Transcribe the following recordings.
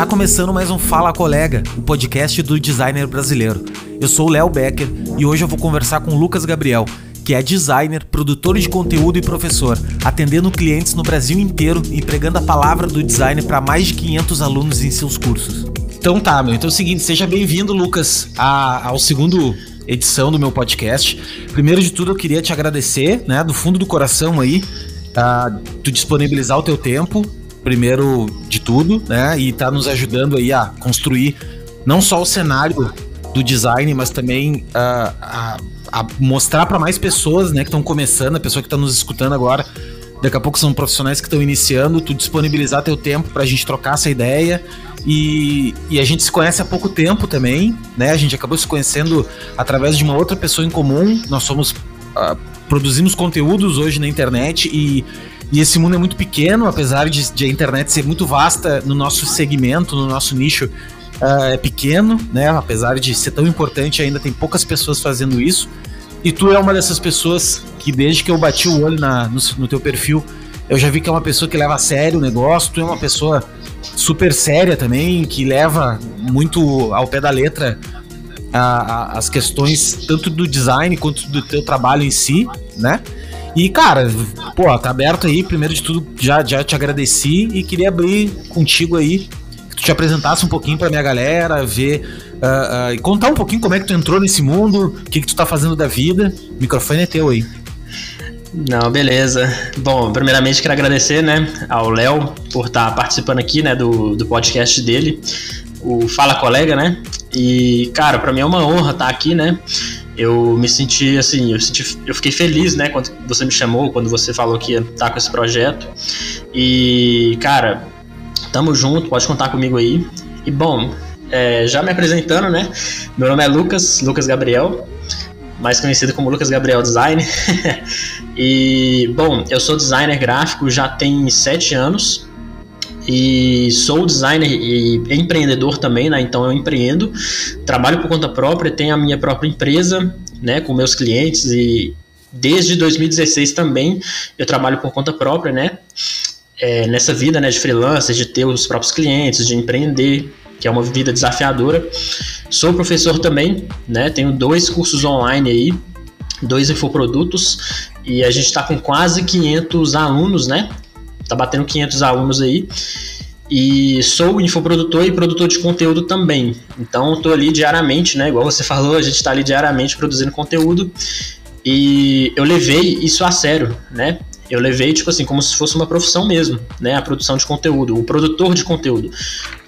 Está começando mais um Fala Colega, o podcast do designer brasileiro. Eu sou o Léo Becker e hoje eu vou conversar com o Lucas Gabriel, que é designer, produtor de conteúdo e professor, atendendo clientes no Brasil inteiro e pregando a palavra do design para mais de 500 alunos em seus cursos. Então tá, meu. Então é o seguinte, seja bem-vindo, Lucas, a, ao segundo edição do meu podcast. Primeiro de tudo, eu queria te agradecer, né, do fundo do coração aí, uh, tu disponibilizar o teu tempo, primeiro de tudo, né, e tá nos ajudando aí a construir não só o cenário do design, mas também uh, a, a, mostrar para mais pessoas, né, que estão começando, a pessoa que está nos escutando agora, daqui a pouco são profissionais que estão iniciando, tu disponibilizar teu tempo para a gente trocar essa ideia e, e, a gente se conhece há pouco tempo também, né? A gente acabou se conhecendo através de uma outra pessoa em comum. Nós somos uh, produzimos conteúdos hoje na internet e, e esse mundo é muito pequeno, apesar de, de, a internet ser muito vasta no nosso segmento, no nosso nicho. Uh, é pequeno, né? Apesar de ser tão importante, ainda tem poucas pessoas fazendo isso. E tu é uma dessas pessoas que desde que eu bati o olho na, no, no teu perfil, eu já vi que é uma pessoa que leva a sério o negócio, tu é uma pessoa super séria também, que leva muito ao pé da letra a, a, as questões tanto do design quanto do teu trabalho em si, né? E, cara, pô, tá aberto aí. Primeiro de tudo, já, já te agradeci e queria abrir contigo aí, te apresentasse um pouquinho pra minha galera, ver uh, uh, e contar um pouquinho como é que tu entrou nesse mundo, o que, que tu tá fazendo da vida. O microfone é teu aí. Não, beleza. Bom, primeiramente quero agradecer, né, ao Léo por estar tá participando aqui, né, do, do podcast dele, o Fala Colega, né? E, cara, para mim é uma honra estar tá aqui, né? Eu me senti assim, eu, senti, eu fiquei feliz, né, quando você me chamou, quando você falou que ia estar tá com esse projeto. E, cara, tamo junto, pode contar comigo aí. E, bom, é, já me apresentando, né? Meu nome é Lucas, Lucas Gabriel mais conhecido como Lucas Gabriel Design. e, bom, eu sou designer gráfico já tem sete anos. E sou designer e empreendedor também, né? Então eu empreendo, trabalho por conta própria, tenho a minha própria empresa, né? Com meus clientes e desde 2016 também eu trabalho por conta própria, né? É, nessa vida, né? De freelancer, de ter os próprios clientes, de empreender que é uma vida desafiadora. Sou professor também, né? Tenho dois cursos online aí, dois infoprodutos e a gente está com quase 500 alunos, né? Tá batendo 500 alunos aí. E sou infoprodutor e produtor de conteúdo também. Então estou ali diariamente, né? Igual você falou, a gente está ali diariamente produzindo conteúdo. E eu levei isso a sério, né? Eu levei, tipo assim, como se fosse uma profissão mesmo, né? A produção de conteúdo, o produtor de conteúdo.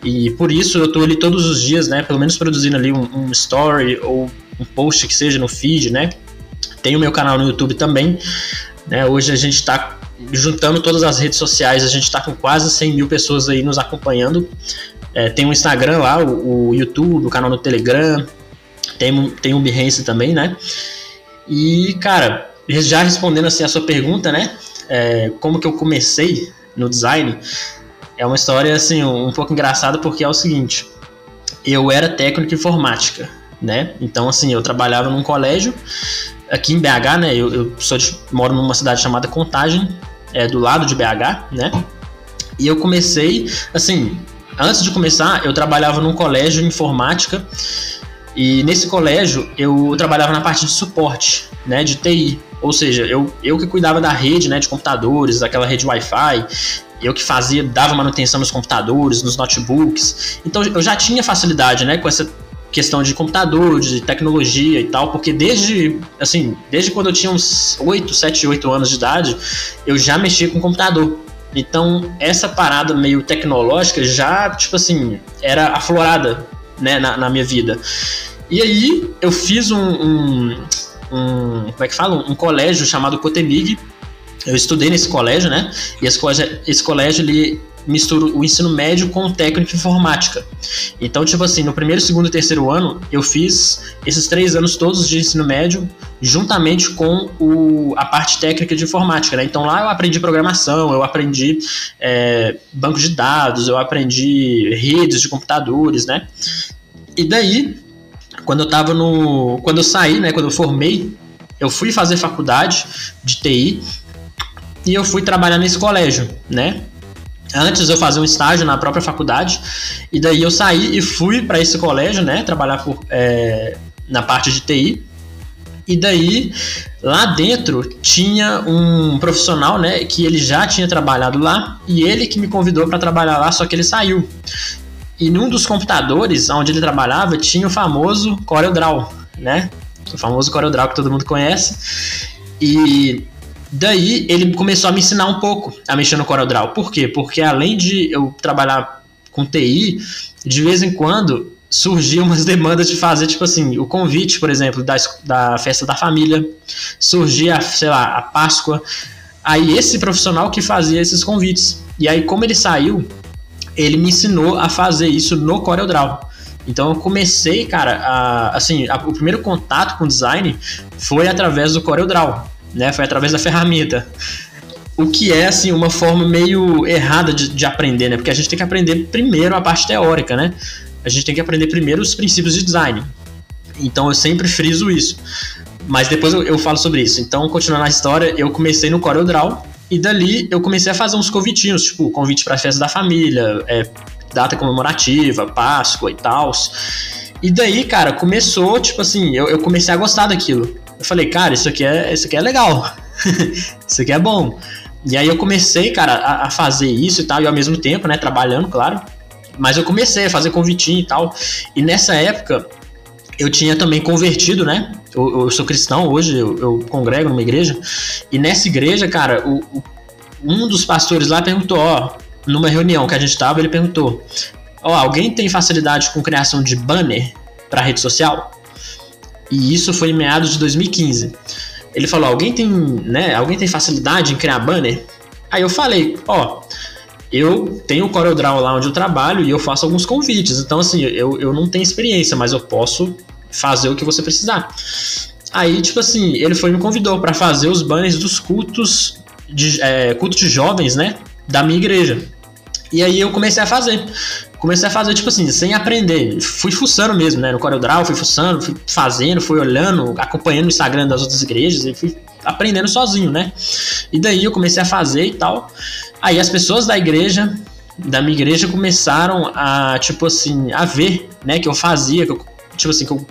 E por isso eu tô ali todos os dias, né? Pelo menos produzindo ali um, um story ou um post que seja no feed, né? Tem o meu canal no YouTube também. Né? Hoje a gente está juntando todas as redes sociais, a gente está com quase 100 mil pessoas aí nos acompanhando. É, tem o Instagram lá, o, o, YouTube, o canal no Telegram, tem, tem o Behance também, né? E, cara, já respondendo assim a sua pergunta, né? é, como que eu comecei no design, é uma história assim um, pouco engraçada porque é o seguinte: eu era técnico informática, né? Então assim eu trabalhava num colégio aqui em BH, né? Eu, eu de, moro numa cidade chamada Contagem, é do lado de BH, né? E eu comecei assim, antes de começar eu trabalhava num colégio de informática e nesse colégio eu trabalhava na parte de suporte, né? De TI. Ou seja, eu, eu que cuidava da rede, né, de computadores, daquela rede Wi-Fi, eu que fazia, dava manutenção nos computadores, nos notebooks. Então eu já tinha facilidade, né, com essa questão de computador, de tecnologia e tal, porque desde, assim, desde quando eu tinha uns 8, 7, 8 anos de idade, eu já mexia com computador. Então, essa parada meio tecnológica já, tipo assim, era aflorada, né, na, na minha vida. E aí, eu fiz um, um um, como é que fala? Um colégio chamado Cotemig. Eu estudei nesse colégio, né? E esse colégio, esse colégio ele mistura o ensino médio com o técnico de informática. Então, tipo assim, no primeiro, segundo e terceiro ano, eu fiz esses três anos todos de ensino médio, juntamente com o, a parte técnica de informática, né? Então lá eu aprendi programação, eu aprendi é, banco de dados, eu aprendi redes de computadores, né? E daí quando eu tava no. Quando eu saí, né? Quando eu formei, eu fui fazer faculdade de TI e eu fui trabalhar nesse colégio, né? Antes eu fazia um estágio na própria faculdade, e daí eu saí e fui para esse colégio, né, trabalhar por, é, na parte de TI. E daí, lá dentro, tinha um profissional, né, que ele já tinha trabalhado lá, e ele que me convidou para trabalhar lá, só que ele saiu. E num dos computadores onde ele trabalhava tinha o famoso CorelDRAW, né? O famoso CorelDRAW que todo mundo conhece. E daí ele começou a me ensinar um pouco a mexer no CorelDRAW. Por quê? Porque além de eu trabalhar com TI, de vez em quando surgiam umas demandas de fazer, tipo assim, o convite, por exemplo, da, da festa da família, surgia, sei lá, a Páscoa. Aí esse profissional que fazia esses convites. E aí, como ele saiu, ele me ensinou a fazer isso no CorelDRAW. Então eu comecei, cara, a, assim, a, o primeiro contato com design foi através do CorelDRAW, né? Foi através da ferramenta. O que é, assim, uma forma meio errada de, de aprender, né? Porque a gente tem que aprender primeiro a parte teórica, né? A gente tem que aprender primeiro os princípios de design. Então eu sempre friso isso. Mas depois eu, eu falo sobre isso. Então, continuando a história, eu comecei no CorelDRAW, e dali eu comecei a fazer uns convitinhos, tipo, convite para festa da família, é, data comemorativa, Páscoa e tal. E daí, cara, começou, tipo assim, eu, eu, comecei a gostar daquilo. Eu falei, cara, isso aqui é, isso aqui é legal. isso aqui é bom. E aí eu comecei, cara, a, a, fazer isso e tal, e ao mesmo tempo, né, trabalhando, claro. Mas eu comecei a fazer convitinho e tal. E nessa época, eu tinha também convertido, né? Eu, eu sou cristão hoje, eu, eu, congrego numa igreja. E nessa igreja, cara, o, o, um dos pastores lá perguntou, ó, numa reunião que a gente tava, ele perguntou: ó, alguém tem facilidade com criação de banner para rede social? E isso foi em meados de 2015. Ele falou: alguém tem, né? Alguém tem facilidade em criar banner? Aí eu falei: ó, eu tenho o CorelDRAW lá onde eu trabalho e eu faço alguns convites. Então, assim, eu, eu não tenho experiência, mas eu posso fazer o que você precisar. Aí, tipo assim, ele foi me convidou para fazer os banners dos cultos de, é, cultos de jovens, né? Da minha igreja. E aí eu comecei a fazer. Comecei a fazer, tipo assim, sem aprender. Fui fuçando mesmo, né? No CorelDRAW, fui fuçando, fui fazendo, fui olhando, acompanhando o Instagram das outras igrejas e fui aprendendo sozinho, né? E daí eu comecei a fazer e tal. Aí as pessoas da igreja, da minha igreja, começaram a, tipo assim, a ver, né, que eu fazia, que eu, tipo assim, que eu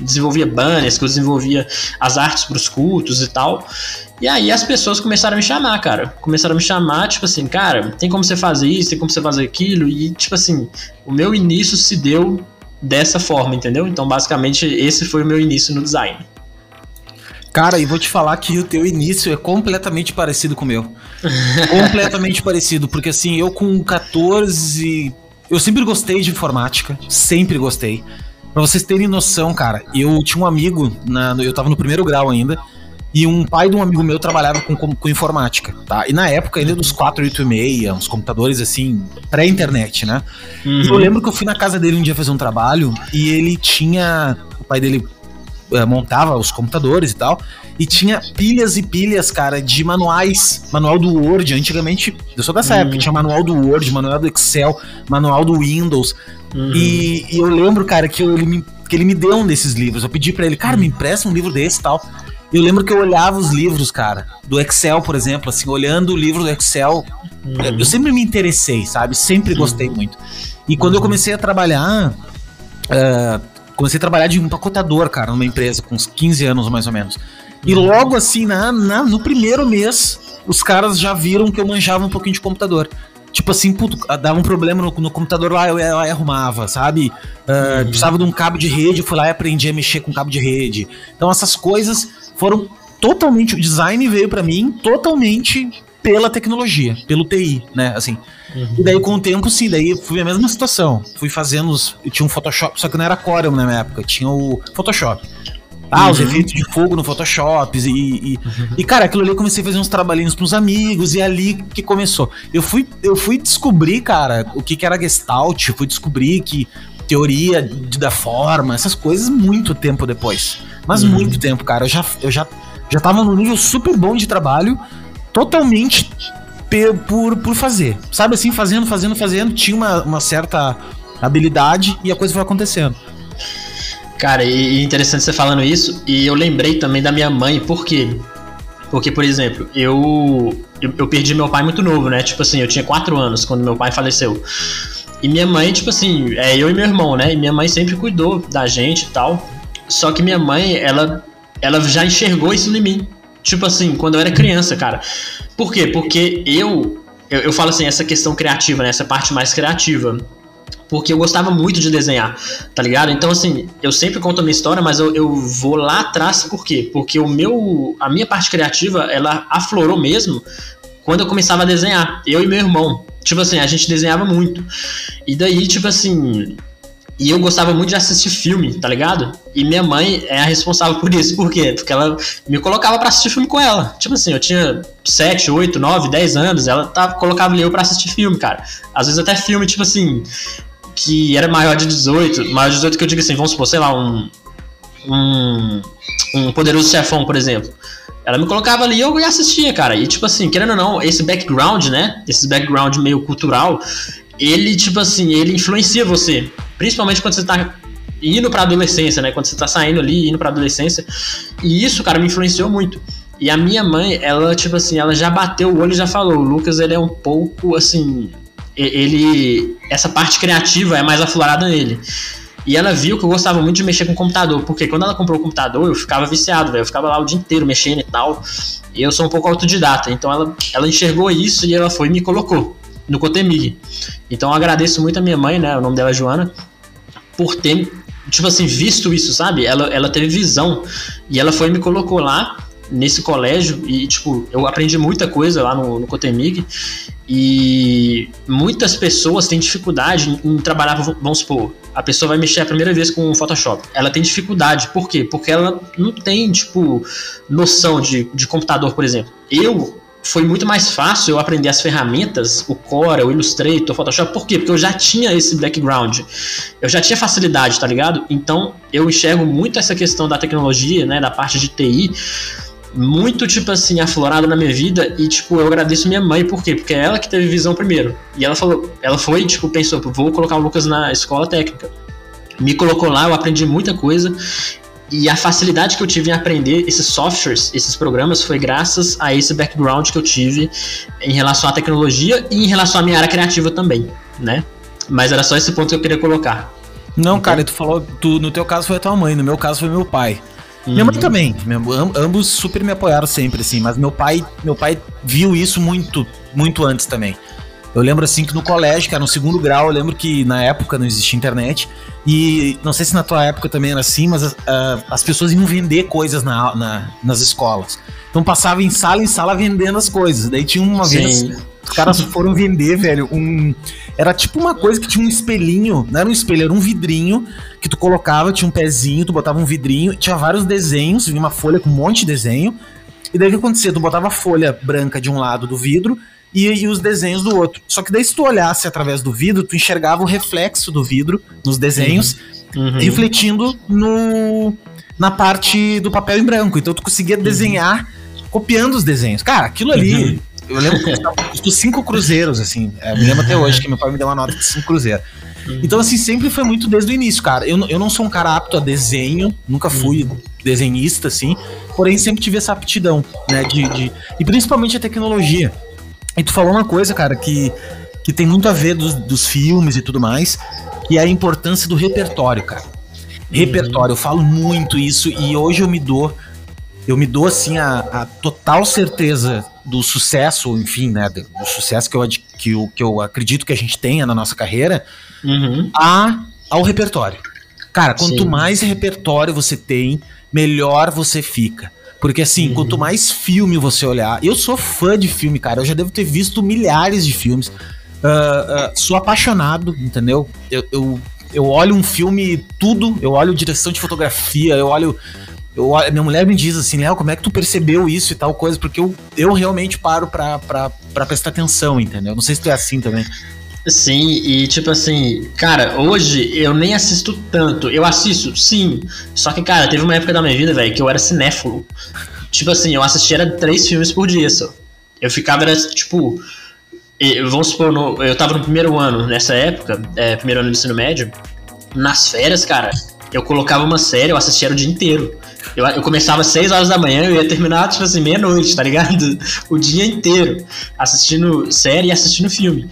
desenvolvia banners, que eu desenvolvia as artes para os cultos e tal. E aí as pessoas começaram a me chamar, cara. Começaram a me chamar, tipo assim, cara, tem como você fazer isso, tem como você fazer aquilo. E, tipo assim, o meu início se deu dessa forma, entendeu? Então, basicamente, esse foi o meu início no design. Cara, e vou te falar que o teu início é completamente parecido com o meu. completamente parecido, porque assim, eu com 14. Eu sempre gostei de informática, sempre gostei. Pra vocês terem noção, cara, eu tinha um amigo, na, eu tava no primeiro grau ainda, e um pai de um amigo meu trabalhava com, com, com informática, tá? E na época ainda dos 486, uns computadores assim, pré-internet, né? Uhum. Eu lembro que eu fui na casa dele um dia fazer um trabalho e ele tinha. O pai dele uh, montava os computadores e tal. E tinha pilhas e pilhas, cara, de manuais. Manual do Word. Antigamente, eu sou dessa uhum. época, tinha manual do Word, manual do Excel, manual do Windows. Uhum. E, e, eu lembro, cara, que eu, ele me, que ele me deu um desses livros. Eu pedi para ele, cara, me empresta um livro desse e tal. Eu lembro que eu olhava os livros, cara, do Excel, por exemplo, assim, olhando o livro do Excel. Uhum. Eu sempre me interessei, sabe? Sempre gostei uhum. muito. E quando eu comecei a trabalhar, uh, Comecei a trabalhar de empacotador, cara, numa empresa, com uns 15 anos mais ou menos. E logo assim, na, na, no primeiro mês, os caras já viram que eu manjava um pouquinho de computador. Tipo assim, puto, dava um problema no, no computador lá, eu, eu, eu arrumava, sabe? Uh, uhum. Precisava de um cabo de rede, eu fui lá e aprendi a mexer com cabo de rede. Então essas coisas foram totalmente. O design veio para mim totalmente pela tecnologia, pelo TI, né? Assim. Uhum. E daí, com o tempo, sim, daí fui a mesma situação. Fui fazendo os. Eu tinha um Photoshop, só que não era Corel na minha época, tinha o Photoshop. Ah, uhum. os efeitos de fogo no Photoshop. E, e, uhum. e, cara, aquilo ali eu comecei a fazer uns trabalhinhos pros amigos, e é ali que começou. Eu fui, eu fui descobrir, cara, o que, que era Gestalt, fui descobrir que teoria de, da forma, essas coisas muito tempo depois. Mas uhum. muito tempo, cara. Eu já, eu já, já tava num nível super bom de trabalho totalmente por, por fazer. Sabe assim, fazendo, fazendo, fazendo, tinha uma, uma certa habilidade e a coisa foi acontecendo. Cara, e interessante você falando isso, e eu lembrei também da minha mãe, porque Porque, por exemplo, eu, eu, eu perdi meu pai muito novo, né? Tipo assim, eu tinha 4 anos quando meu pai faleceu. E minha mãe, tipo assim, é eu e meu irmão, né? E minha mãe sempre cuidou da gente e tal. Só que minha mãe, ela, ela já enxergou isso em mim. Tipo assim, quando eu era criança, cara. Por quê? Porque eu, eu, eu falo assim, essa questão criativa, né? Essa parte mais criativa porque eu gostava muito de desenhar, tá ligado? Então, assim, eu sempre conto a minha história, mas eu, eu vou lá atrás, por quê? Porque o meu, a minha parte criativa, ela aflorou mesmo quando eu começava a desenhar, eu e meu irmão. Tipo assim, a gente desenhava muito. E daí, tipo assim, e eu gostava muito de assistir filme, tá ligado? E minha mãe é a responsável por isso. Por quê? Porque ela me colocava para assistir filme com ela. Tipo assim, eu tinha 7, 8, 9, 10 anos, ela tava, colocava eu para assistir filme, cara. Às vezes até filme, tipo assim, que era maior de 18, maior de 18 que eu digo assim, vamos supor, sei lá, um. Um, um poderoso chefão, por exemplo. Ela me colocava ali e eu assistia, cara. E tipo assim, querendo ou não, esse background, né? Esse background meio cultural, ele, tipo assim, ele influencia você. Principalmente quando você tá indo pra adolescência, né? Quando você tá saindo ali, indo pra adolescência. E isso, cara, me influenciou muito. E a minha mãe, ela, tipo assim, ela já bateu o olho e já falou: o Lucas, ele é um pouco, assim, ele essa parte criativa é mais aflorada nele. E ela viu que eu gostava muito de mexer com o computador, porque quando ela comprou o computador, eu ficava viciado, velho. Eu ficava lá o dia inteiro mexendo e tal. E eu sou um pouco autodidata, então ela, ela enxergou isso e ela foi e me colocou no Cotemig. Então agradeço muito a minha mãe, né? O nome dela é Joana, por ter, tipo assim, visto isso, sabe? Ela, ela teve visão e ela foi e me colocou lá nesse colégio e, tipo, eu aprendi muita coisa lá no, no Cotemig e muitas pessoas têm dificuldade em, trabalhar, vamos supor, a pessoa vai mexer a primeira vez com o Photoshop. Ela tem dificuldade, por quê? Porque ela não tem, tipo, noção de, de computador, por exemplo. Eu foi muito mais fácil eu aprender as ferramentas, o Corel, o Illustrator, o Photoshop, por quê? Porque eu já tinha esse background, eu já tinha facilidade, tá ligado? Então eu enxergo muito essa questão da tecnologia, né, da parte de TI, muito, tipo assim, aflorado na minha vida. E, tipo, eu agradeço minha mãe, por quê? Porque é ela que teve visão primeiro. E ela falou, ela foi, tipo, pensou, vou colocar o Lucas na escola técnica. Me colocou lá, eu aprendi muita coisa. E a facilidade que eu tive em aprender esses softwares, esses programas, foi graças a esse background que eu tive em relação à tecnologia e em relação à minha área criativa também, né? Mas era só esse ponto que eu queria colocar. Não, então, cara, tu falou, tu, no teu caso foi a tua mãe, no meu caso foi meu pai. Uhum. Minha mãe também. ambos super me apoiaram sempre, assim. Mas meu pai, meu pai viu isso muito, muito antes também. Eu lembro assim que no colégio, que era no segundo grau, eu lembro que na época não existia internet. E não sei se na tua época também era assim, mas uh, as pessoas iam vender coisas na, na, nas escolas. Então passava em sala em sala vendendo as coisas. Daí tinha uma Sim. vez. Os caras foram vender, velho, um. Era tipo uma coisa que tinha um espelhinho. Não era um espelho, era um vidrinho que tu colocava, tinha um pezinho, tu botava um vidrinho, tinha vários desenhos, vinha uma folha com um monte de desenho. E daí o que acontecia? Tu botava a folha branca de um lado do vidro e, e, os desenhos do outro. Só que daí se tu olhasse através do vidro, tu enxergava o reflexo do vidro nos desenhos, uhum. Uhum. refletindo no na parte do papel em branco. Então tu conseguia uhum. desenhar copiando os desenhos. Cara, aquilo ali, uhum. eu lembro que custou cinco cruzeiros, assim. Eu me lembro até hoje que meu pai me deu uma nota de cinco cruzeiros. Então, assim, sempre foi muito desde o início, cara. Eu, eu não sou um cara apto a desenho, nunca fui uhum. desenhista, assim, porém sempre tive essa aptidão, né? De, de, e principalmente a tecnologia. E tu falou uma coisa, cara, que, que tem muito a ver dos, dos filmes e tudo mais, que é a importância do repertório, cara. Repertório, eu falo muito isso e hoje eu me dou, eu me dou assim a, a total certeza do sucesso, enfim, né, do, sucesso que eu, que, eu, que eu acredito que a gente tenha na nossa carreira, uhum. a, ao repertório. Cara, quanto Sim. mais repertório você tem, melhor você fica. Porque assim, uhum. quanto mais filme você olhar, eu sou fã de filme, cara. Eu já devo ter visto milhares de filmes. Uh, uh, sou apaixonado, entendeu? Eu, eu, eu, olho um filme, tudo. Eu olho direção de fotografia, eu olho. Eu, minha mulher me diz assim, Léo, como é que tu percebeu isso e tal coisa? Porque eu, eu realmente paro pra, pra, pra prestar atenção, entendeu? Não sei se tu é assim também. Sim, e tipo assim, cara, hoje eu nem assisto tanto. Eu assisto, sim. Só que, cara, teve uma época da minha vida, velho, que eu era cinéfilo. Tipo assim, eu assistia três filmes por dia só. Eu ficava, era, tipo. Vamos supor, no, eu tava no primeiro ano nessa época, é, primeiro ano do ensino médio. Nas férias, cara, eu colocava uma série, eu assistia o dia inteiro. Eu, eu começava às 6 horas da manhã, eu ia terminar, tipo assim, meia-noite, tá ligado? O dia inteiro. Assistindo série e assistindo filme.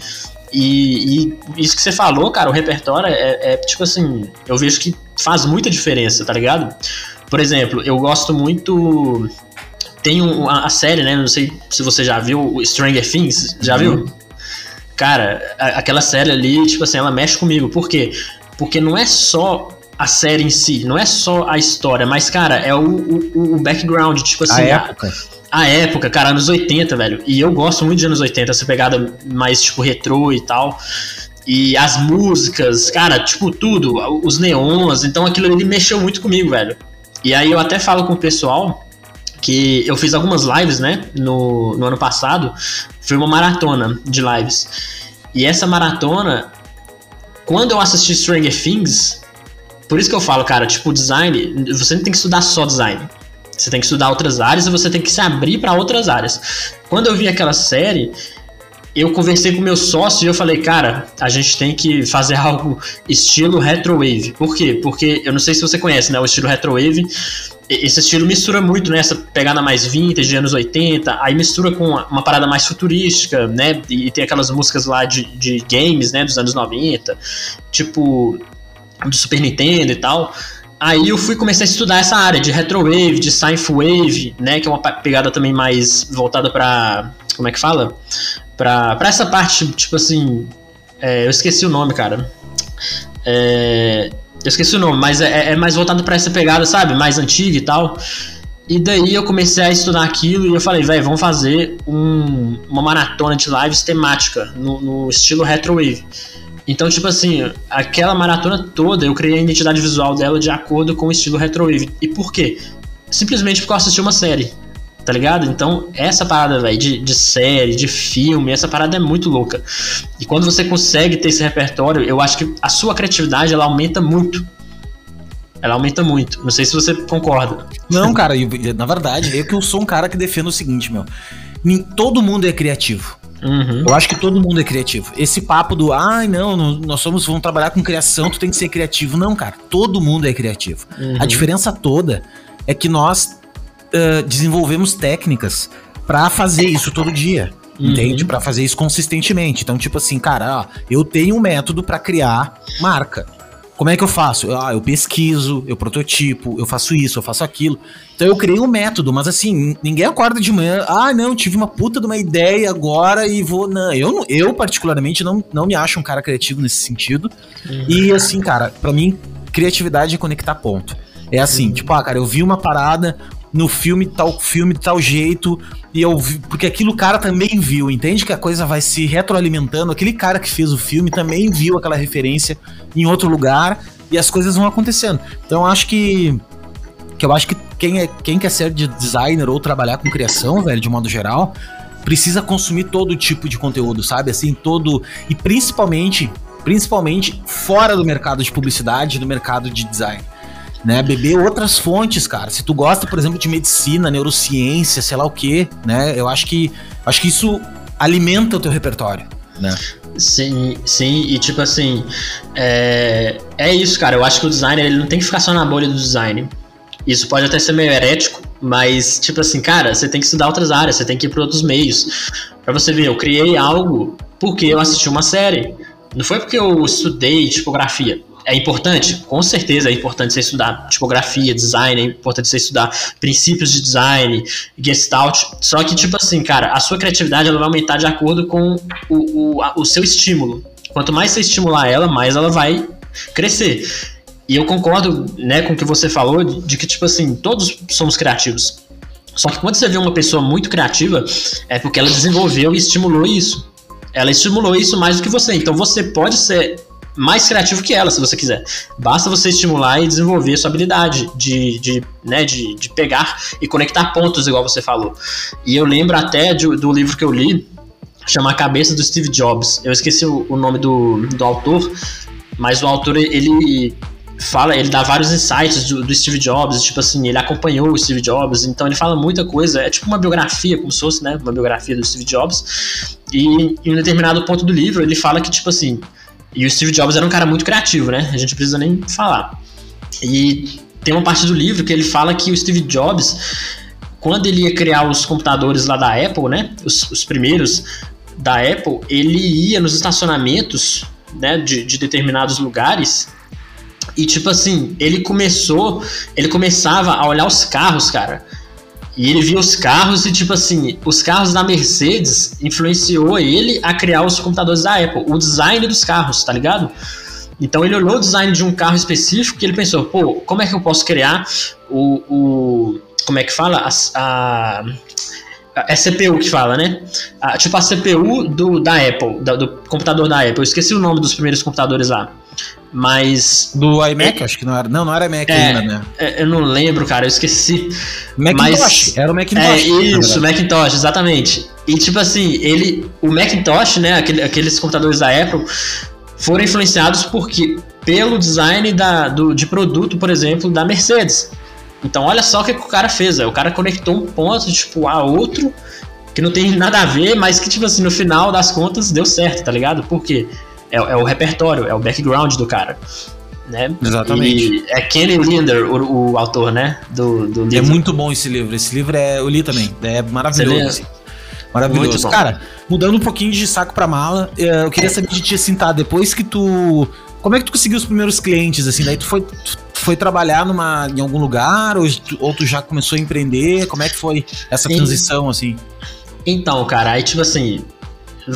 E, e, isso que você falou, cara, o repertório é, é, tipo assim, eu vejo que faz muita diferença, tá ligado? Por exemplo, eu gosto muito. Tem um, a, a, série, né? Não sei se você já viu, o Stranger Things, já viu? Uhum. Cara, a, aquela série ali, tipo assim, ela mexe comigo. Por quê? Porque não é só a série em si, não é só a história, mas, cara, é o, o, o background, tipo assim. A época. A, a época, cara, anos 80, velho. E eu gosto muito de anos 80, essa pegada mais, tipo, retrô e tal. E as músicas, cara, tipo, tudo, os neons, então aquilo ali mexeu muito comigo, velho. E aí eu até falo com o pessoal que eu fiz algumas lives, né, no, no ano passado, foi uma maratona de lives. E essa maratona, quando eu assisti Stranger Things, por isso que eu falo, cara, tipo, design, você não tem que estudar só design. Você tem que estudar outras áreas e você tem que se abrir para outras áreas. Quando eu vi aquela série, eu conversei com meu sócio e eu falei, cara, a gente tem que fazer algo estilo retrowave. Por quê? Porque eu não sei se você conhece, né, o estilo retrowave. Esse estilo mistura muito, né, essa pegada mais vintage de anos 80, aí mistura com uma parada mais futurística, né, e tem aquelas músicas lá de, de games, né, dos anos 90, tipo do Super Nintendo e tal. Aí eu fui começar a estudar essa área de retrowave, de synthwave, né, que é uma pegada também mais voltada para como é que fala? Pra, pra essa parte, tipo assim. É, eu esqueci o nome, cara. É, eu esqueci o nome, mas é, é mais voltado para essa pegada, sabe? Mais antiga e tal. E daí eu comecei a estudar aquilo e eu falei, velho, vamos fazer um, uma maratona de lives temática no, no estilo retrowave. Então, tipo assim, aquela maratona toda eu criei a identidade visual dela de acordo com o estilo retrowave. E por quê? Simplesmente porque eu assisti uma série tá ligado? Então, essa parada, velho, de, de série, de filme, essa parada é muito louca. E quando você consegue ter esse repertório, eu acho que a sua criatividade, ela aumenta muito. Ela aumenta muito. Não sei se você concorda. Não, cara, na verdade, é que eu sou um cara que defendo o seguinte, meu. Todo mundo é criativo. Uhum. Eu acho que todo mundo é criativo. Esse papo do, ai, ah, não, nós somos, vamos trabalhar com criação, tu tem que ser criativo. Não, cara, todo mundo é criativo. Uhum. A diferença toda é que nós uh, desenvolvemos técnicas para fazer isso todo dia. Uhum. Entende? Para fazer isso consistentemente. Então, tipo assim, cara, ó, eu tenho um método para criar marca. Como é que eu faço? Ah, eu pesquiso, eu prototipo, eu faço isso, eu faço aquilo. Então eu criei um método, mas assim, ninguém acorda de manhã, ah, não, tive uma puta de uma ideia agora e vou. Não, eu, eu particularmente não, não me acho um cara criativo nesse sentido. Uhum. E assim, cara, para mim, criatividade é conectar ponto. É assim, uhum. tipo, ah, cara, eu vi uma parada, no filme, tal filme, tal jeito, e eu vi, porque aquilo o cara também viu, entende que a coisa vai se retroalimentando, aquele cara que fez o filme também viu aquela referência em outro lugar e as coisas vão acontecendo. Então acho que que eu acho que quem é quem quer ser de designer ou trabalhar com criação, velho, de modo geral, precisa consumir todo tipo de conteúdo, sabe? Assim, todo e principalmente principalmente fora do mercado de publicidade, do mercado de design né? Beber outras fontes, cara. Se tu gosta, por exemplo, de medicina, neurociência, sei lá o quê, né? Eu acho que acho que isso alimenta o teu repertório, né? Sim, sim, e tipo assim, é, é isso, cara. Eu acho que o designer ele não tem que ficar só na bolha do design. Isso pode até ser meio herético, mas tipo assim, cara, você tem que estudar outras áreas, você tem que ir para outros meios. Para você ver, eu criei algo porque eu assisti uma série. Não foi porque eu estudei tipografia é importante? Com certeza é importante você estudar tipografia, design, é importante você estudar princípios de design, gestalt. Só que, tipo assim, cara, a sua criatividade ela vai aumentar de acordo com o, o, a, o seu estímulo. Quanto mais você estimular ela, mais ela vai crescer. E eu concordo né, com o que você falou de, de que, tipo assim, todos somos criativos. Só que quando você vê uma pessoa muito criativa, é porque ela desenvolveu e estimulou isso. Ela estimulou isso mais do que você. Então você pode ser mais criativo que ela, se você quiser. Basta você estimular e desenvolver sua habilidade de, de, né, de, de pegar e conectar pontos, igual você falou. E eu lembro até de, do livro que eu li, chama A Cabeça do Steve Jobs. Eu esqueci o, o nome do, do autor, mas o autor, ele fala, ele dá vários insights do, do, Steve Jobs, tipo assim, ele acompanhou o Steve Jobs, então ele fala muita coisa, é tipo uma biografia, como se fosse, né, uma biografia do Steve Jobs, e em um determinado ponto do livro ele fala que, tipo assim, e o Steve Jobs era um cara muito criativo, né? A gente precisa nem falar. E tem uma parte do livro que ele fala que o Steve Jobs, quando ele ia criar os computadores lá da Apple, né? Os, os primeiros da Apple, ele ia nos estacionamentos né, de, de determinados lugares e tipo assim, ele começou, ele começava a olhar os carros, cara. E ele via os carros e, tipo assim, os carros da Mercedes influenciou ele a criar os computadores da Apple, o design dos carros, tá ligado? Então ele olhou o design de um carro específico e ele pensou, pô, como é que eu posso criar o. o como é que fala? A, a, é CPU que fala, né? Tipo a CPU do, da Apple, do, do computador da Apple. Eu esqueci o nome dos primeiros computadores lá. Mas. Do iMac, é, acho que não era. Não, não era iMac é, ainda, né? É, eu não lembro, cara, eu esqueci. Macintosh. Mas, era o Macintosh. É, isso, Macintosh, exatamente. E tipo assim, ele. O Macintosh, né? Aquele, aqueles computadores da Apple foram influenciados porque pelo design da, do, de produto, por exemplo, da Mercedes. Então olha só o que, que o cara fez. O cara conectou um ponto tipo a outro que não tem nada a ver, mas que tipo assim no final das contas deu certo, tá ligado? Por quê? É, é, o repertório, é o background do cara. Né? Exatamente. E é Kenny Linder, o, o, autor, né? Do, do livro. É muito bom esse livro. Esse livro é, eu li também. É maravilhoso. Maravilhoso. Cara, mudando um pouquinho de saco pra mala, eh, eu queria saber de ti assim, tá? Depois que tu. Como é que tu conseguiu os primeiros clientes, assim? Daí tu foi, tu foi trabalhar numa, em algum lugar ou, ou tu já começou a empreender? Como é que foi essa transição, assim? Então, cara, aí tipo assim,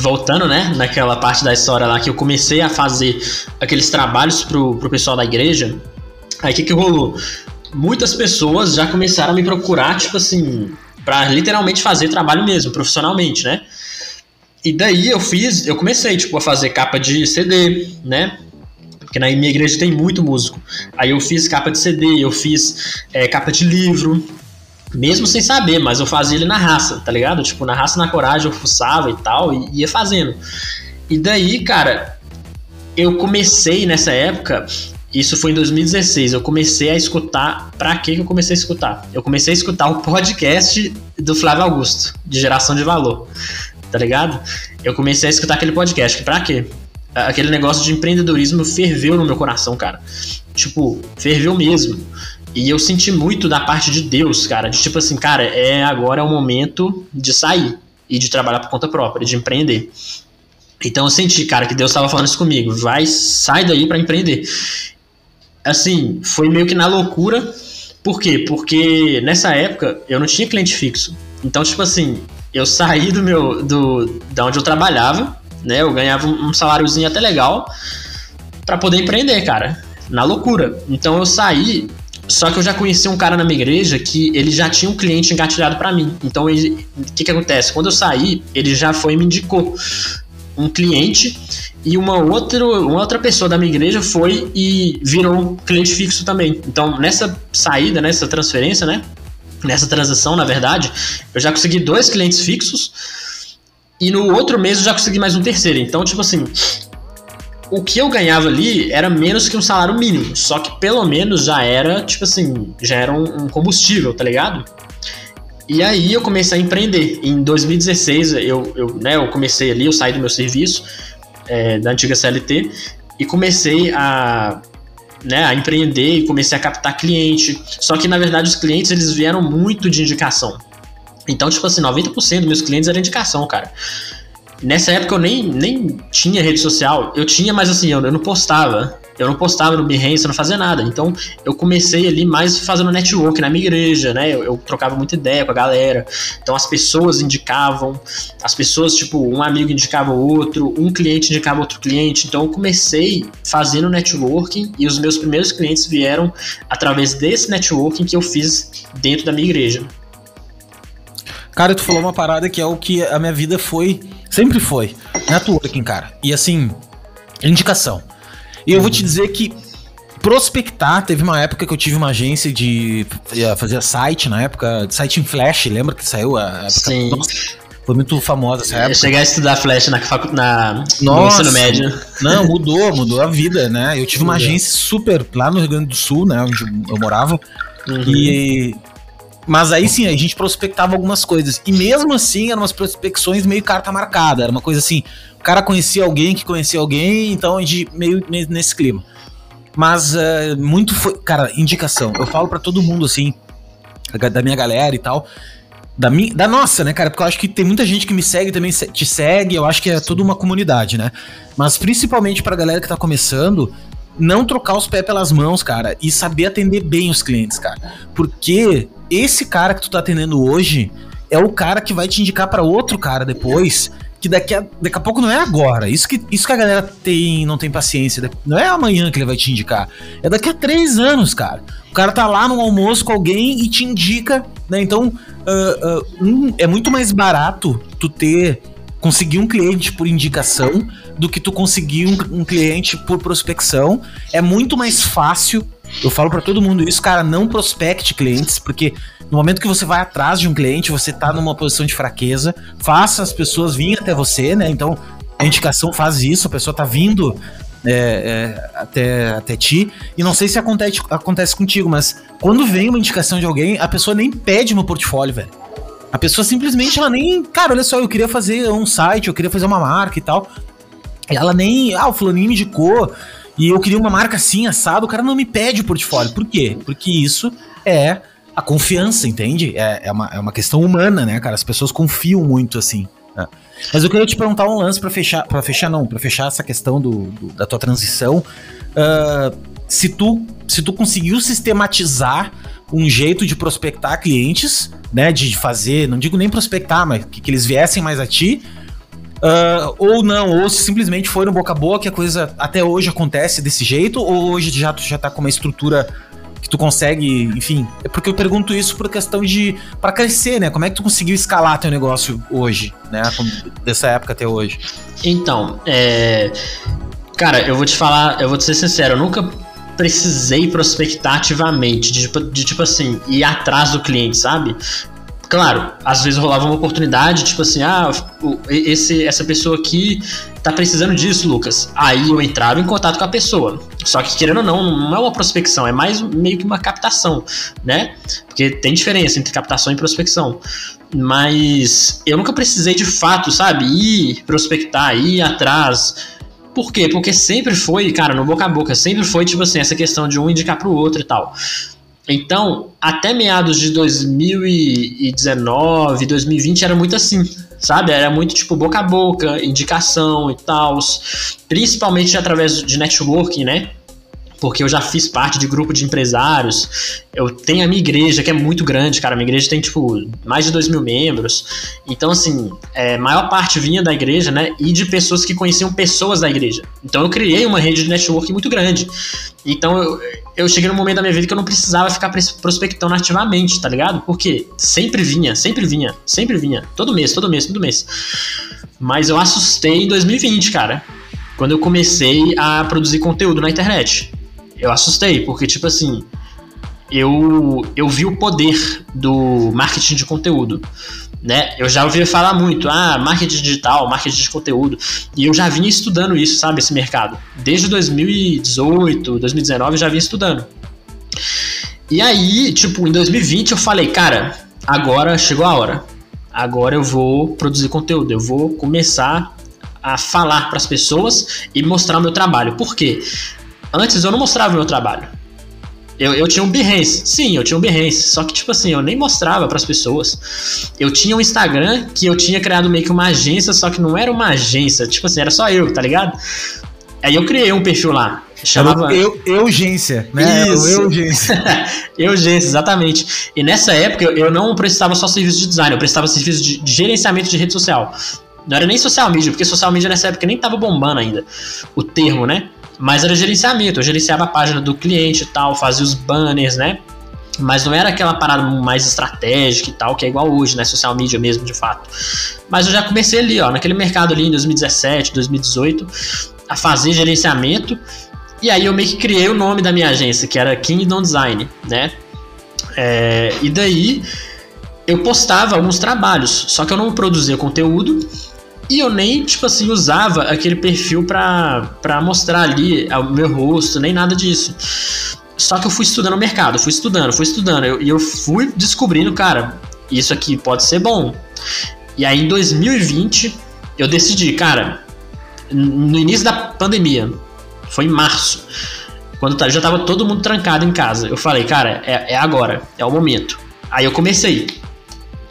voltando, né, naquela parte da história lá que eu comecei a fazer aqueles trabalhos pro, pro pessoal da igreja, aí o que que rolou? Muitas pessoas já começaram a me procurar, tipo assim, para literalmente fazer trabalho mesmo, profissionalmente, né? E daí eu fiz, eu comecei, tipo, a fazer capa de CD, né? Porque na minha igreja tem muito músico. Aí eu fiz capa de CD, eu fiz é, capa de livro, mesmo sem saber, mas eu fazia ele na raça, tá ligado? Tipo, na raça, na coragem, eu fuçava e tal, e ia fazendo. E daí, cara, eu comecei nessa época, isso foi em 2016, eu comecei a escutar. Pra que eu comecei a escutar? Eu comecei a escutar o podcast do Flávio Augusto, de geração de valor, tá ligado? Eu comecei a escutar aquele podcast, pra quê? Aquele negócio de empreendedorismo ferveu no meu coração, cara. Tipo, ferveu mesmo. E eu senti muito da parte de Deus, cara, de tipo assim, cara, é agora é o momento de sair e de trabalhar por conta própria, de empreender. Então eu senti, cara, que Deus estava falando isso comigo, vai, sai daí para empreender. Assim, foi meio que na loucura. Por quê? Porque nessa época eu não tinha cliente fixo. Então, tipo assim, eu saí do meu do da onde eu trabalhava, né? Eu ganhava um saláriozinho até legal para poder empreender, cara. Na loucura. Então eu saí só que eu já conheci um cara na minha igreja que ele já tinha um cliente engatilhado para mim. Então, o que que acontece? Quando eu saí, ele já foi e me indicou um cliente e uma outra, uma outra pessoa da minha igreja foi e virou um cliente fixo também. Então, nessa saída, nessa transferência, né? Nessa transação, na verdade, eu já consegui dois clientes fixos e no outro mês eu já consegui mais um terceiro. Então, tipo assim, o que eu ganhava ali era menos que um salário mínimo. Só que pelo menos já era, tipo assim, já era um, combustível, tá ligado? E aí eu comecei a empreender. Em 2016 eu, eu, né, eu comecei ali, eu saí do meu serviço é, da antiga CLT e comecei a, né, a empreender e comecei a captar cliente. Só que na verdade os clientes eles vieram muito de indicação. Então, tipo assim, 90% dos meus clientes eram indicação, cara. Nessa época eu nem, nem tinha rede social. Eu tinha, mas assim, eu, eu não postava. Eu não postava no Behance, eu não fazia nada. Então eu comecei ali mais fazendo network na minha igreja, né? Eu, eu, trocava muita ideia com a galera. Então as pessoas indicavam, as pessoas, tipo, um amigo indicava outro, um cliente indicava outro cliente. Então eu comecei fazendo networking e os meus primeiros clientes vieram através desse networking que eu fiz dentro da minha igreja. Cara, tu falou uma parada que é o que a minha vida foi, sempre foi, networking, cara. E assim, indicação. E eu vou te dizer que prospectar, teve uma época que eu tive uma agência de fazer site, na época, site em Flash, lembra que saiu a época? Sim. Nossa, foi muito famosa essa época. Chegar a estudar Flash na, facu... na... Nossa, no ensino médio. Não, mudou, mudou a vida, né? Eu tive uma agência super lá no Rio Grande do Sul, né? Onde eu morava. Uhum. E mas aí sim, a gente prospectava algumas coisas. E mesmo assim, eram umas prospecções meio carta marcada. Era uma coisa assim, o cara conhecia alguém que conhecia alguém, então a gente meio nesse clima. Mas uh, muito foi. Cara, indicação. Eu falo para todo mundo assim, da minha galera e tal. Da, minha, da nossa, né, cara? Porque eu acho que tem muita gente que me segue também te segue, eu acho que é toda uma comunidade, né? Mas principalmente pra galera que tá começando, não trocar os pés pelas mãos, cara, e saber atender bem os clientes, cara. Porque esse cara que tu tá atendendo hoje é o cara que vai te indicar para outro cara depois que daqui a, daqui a pouco não é agora. Isso que, isso que a galera tem, não tem paciência. Não é amanhã que ele vai te indicar. É daqui a três anos, cara. O cara tá lá no almoço com alguém e te indica, né? Então, uh, uh, um, é muito mais barato tu ter conseguir um cliente por indicação do que tu conseguir um, um cliente por prospecção. É muito mais fácil. Eu falo para todo mundo isso, cara, não prospecte clientes, porque no momento que você vai atrás de um cliente, você está numa posição de fraqueza, faça as pessoas virem até você, né? Então, a indicação faz isso, a pessoa está vindo é, é, até, até ti. E não sei se acontece, acontece contigo, mas quando vem uma indicação de alguém, a pessoa nem pede meu portfólio, velho. A pessoa simplesmente, ela nem. Cara, olha só, eu queria fazer um site, eu queria fazer uma marca e tal. Ela nem. Ah, o fulaninho me indicou. E eu queria uma marca assim, assado. O cara não me pede o portfólio. Por quê? Porque isso é a confiança, entende? É, é, uma, é uma questão humana, né, cara? As pessoas confiam muito assim. Né? Mas eu queria te perguntar um lance para fechar, para fechar não, para fechar essa questão do, do, da tua transição. Uh, se tu se tu conseguiu sistematizar um jeito de prospectar clientes, né, de fazer, não digo nem prospectar, mas que, que eles viessem mais a ti, Uh, ou não, ou se simplesmente foi no boca a boca, a coisa até hoje acontece desse jeito, ou hoje já tu já tá com uma estrutura que tu consegue, enfim. É porque eu pergunto isso por questão de para crescer, né? Como é que tu conseguiu escalar teu negócio hoje, né? Dessa época até hoje. Então, é... cara, eu vou te falar, eu vou te ser sincero, eu nunca precisei prospectar ativamente, de, tipo, de tipo assim, ir atrás do cliente, sabe? Claro, às vezes rolava uma oportunidade, tipo assim, ah, esse, essa pessoa aqui tá precisando disso, Lucas. Aí eu entrava em contato com a pessoa. Só que, querendo ou não, não é uma prospecção, é mais meio que uma captação, né? Porque tem diferença entre captação e prospecção. Mas eu nunca precisei de fato, sabe, ir prospectar, ir atrás. Por quê? Porque sempre foi, cara, no boca a boca, sempre foi, tipo assim, essa questão de um indicar pro outro e tal. Então, até meados de 2019, 2020 era muito assim, sabe? Era muito tipo boca a boca, indicação e tal, principalmente através de networking, né? Porque eu já fiz parte de grupo de empresários. Eu tenho a minha igreja, que é muito grande, cara. Minha igreja tem, tipo, mais de dois mil membros. Então, assim, é, maior parte vinha da igreja, né? E de pessoas que conheciam pessoas da igreja. Então, eu criei uma rede de network muito grande. Então, eu, eu cheguei num momento da minha vida que eu não precisava ficar prospectando ativamente, tá ligado? Porque sempre vinha, sempre vinha, sempre vinha. Todo mês, todo mês, todo mês. Mas eu assustei em 2020, cara. Quando eu comecei a produzir conteúdo na internet eu assustei, porque, tipo assim, eu, eu vi o poder do marketing de conteúdo. Né? Eu já ouvi falar muito, ah, marketing digital, marketing de conteúdo, e eu já vinha estudando isso, sabe, esse mercado. Desde 2018, 2019 eu já vinha estudando. E aí, tipo, em 2020 eu falei, cara, agora chegou a hora. Agora eu vou produzir conteúdo, eu vou começar a falar para as pessoas e mostrar o meu trabalho. Por quê? Antes eu não mostrava o meu trabalho. Eu, eu tinha um Behance, sim, eu tinha um Behance, só que, tipo assim, eu nem mostrava para as pessoas. Eu tinha um Instagram que eu tinha criado meio que uma agência, só que não era uma agência, tipo assim, era só eu, tá ligado? Aí eu criei um perfil lá. Chamava. Eu, urgência, né? Isso. Urgência. urgência, exatamente. E nessa época eu não prestava só serviço de design, eu prestava serviço de, de gerenciamento de rede social. Não era nem social media, porque social media nessa época nem tava bombando ainda o termo, né? Mas era gerenciamento, eu gerenciava a página do cliente e tal, fazia os banners, né? Mas não era aquela parada mais estratégica e tal, que é igual hoje, né? Social media mesmo, de fato. Mas eu já comecei ali, ó, naquele mercado ali em 2017, 2018, a fazer gerenciamento. E aí eu meio que criei o nome da minha agência, que era Kingdom Design, né? É, e daí eu postava alguns trabalhos, só que eu não produzia conteúdo, e eu nem, tipo assim, usava aquele perfil pra, pra mostrar ali o meu rosto, nem nada disso. Só que eu fui estudando o mercado, fui estudando, fui estudando. E eu, eu fui descobrindo, cara, isso aqui pode ser bom. E aí em 2020 eu decidi, cara, no início da pandemia, foi em março, Quando já tava todo mundo trancado em casa. Eu falei, cara, é, é agora, é o momento. Aí eu comecei.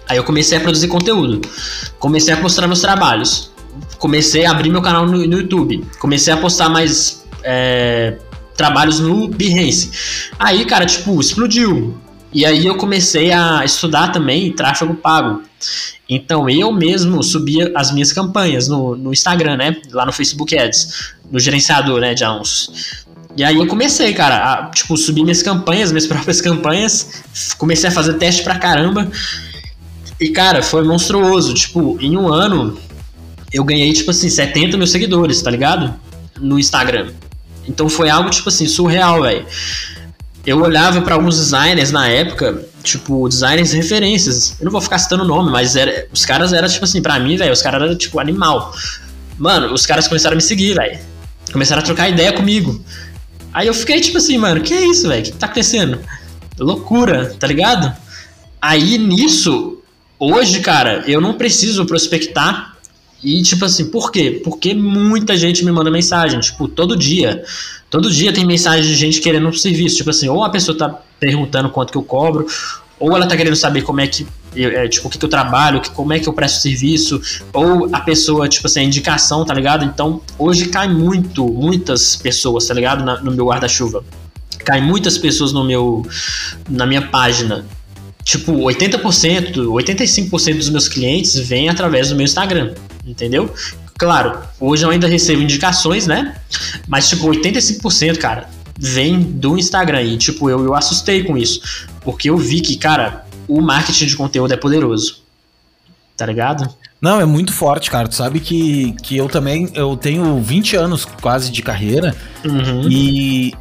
Aí eu comecei a produzir conteúdo. Comecei a mostrar meus trabalhos. Comecei a abrir meu canal no, no YouTube. Comecei a postar mais é, trabalhos no Behance. Aí, cara, tipo, explodiu. E aí eu comecei a estudar também tráfego pago. Então eu mesmo subia as minhas campanhas no, no Instagram, né? Lá no Facebook Ads, no gerenciador, né, de anúncios. E aí eu comecei, cara, a, tipo, subir minhas campanhas, minhas próprias campanhas, comecei a fazer teste pra caramba. E, cara, foi monstruoso. Tipo, em um ano, eu ganhei, tipo assim, 70 mil seguidores, tá ligado? No Instagram. Então foi algo, tipo assim, surreal, velho. Eu olhava para alguns designers na época, tipo, designers referências. Eu não vou ficar citando o nome, mas era, os caras eram, tipo assim, pra mim, velho, os caras eram, tipo, animal. Mano, os caras começaram a me seguir, velho. Começaram a trocar ideia comigo. Aí eu fiquei, tipo assim, mano, que é isso, velho? O que tá acontecendo? Loucura, tá ligado? Aí nisso, hoje, cara, eu não preciso prospectar. E, tipo assim, por quê? Porque muita gente me manda mensagem, tipo, todo dia. Todo dia tem mensagem de gente querendo um serviço. Tipo assim, ou a pessoa tá perguntando quanto que eu cobro, ou ela tá querendo saber como é que eu, é, tipo, o que, que eu trabalho, que, como é que eu presto serviço, ou a pessoa, tipo assim, a indicação, tá ligado? Então, hoje cai muito, muitas pessoas, tá ligado? Na, no meu guarda-chuva. Cai muitas pessoas no meu, na minha página. Tipo, 80%, 85% dos meus clientes vêm através do meu Instagram, entendeu? Claro, hoje eu ainda recebo indicações, né? Mas, tipo, 85%, cara, vem do Instagram. E, tipo, eu, eu assustei com isso. Porque eu vi que, cara, o marketing de conteúdo é poderoso. Tá ligado? Não, é muito forte, cara. Tu sabe que, que eu também eu tenho 20 anos quase de carreira uhum. e,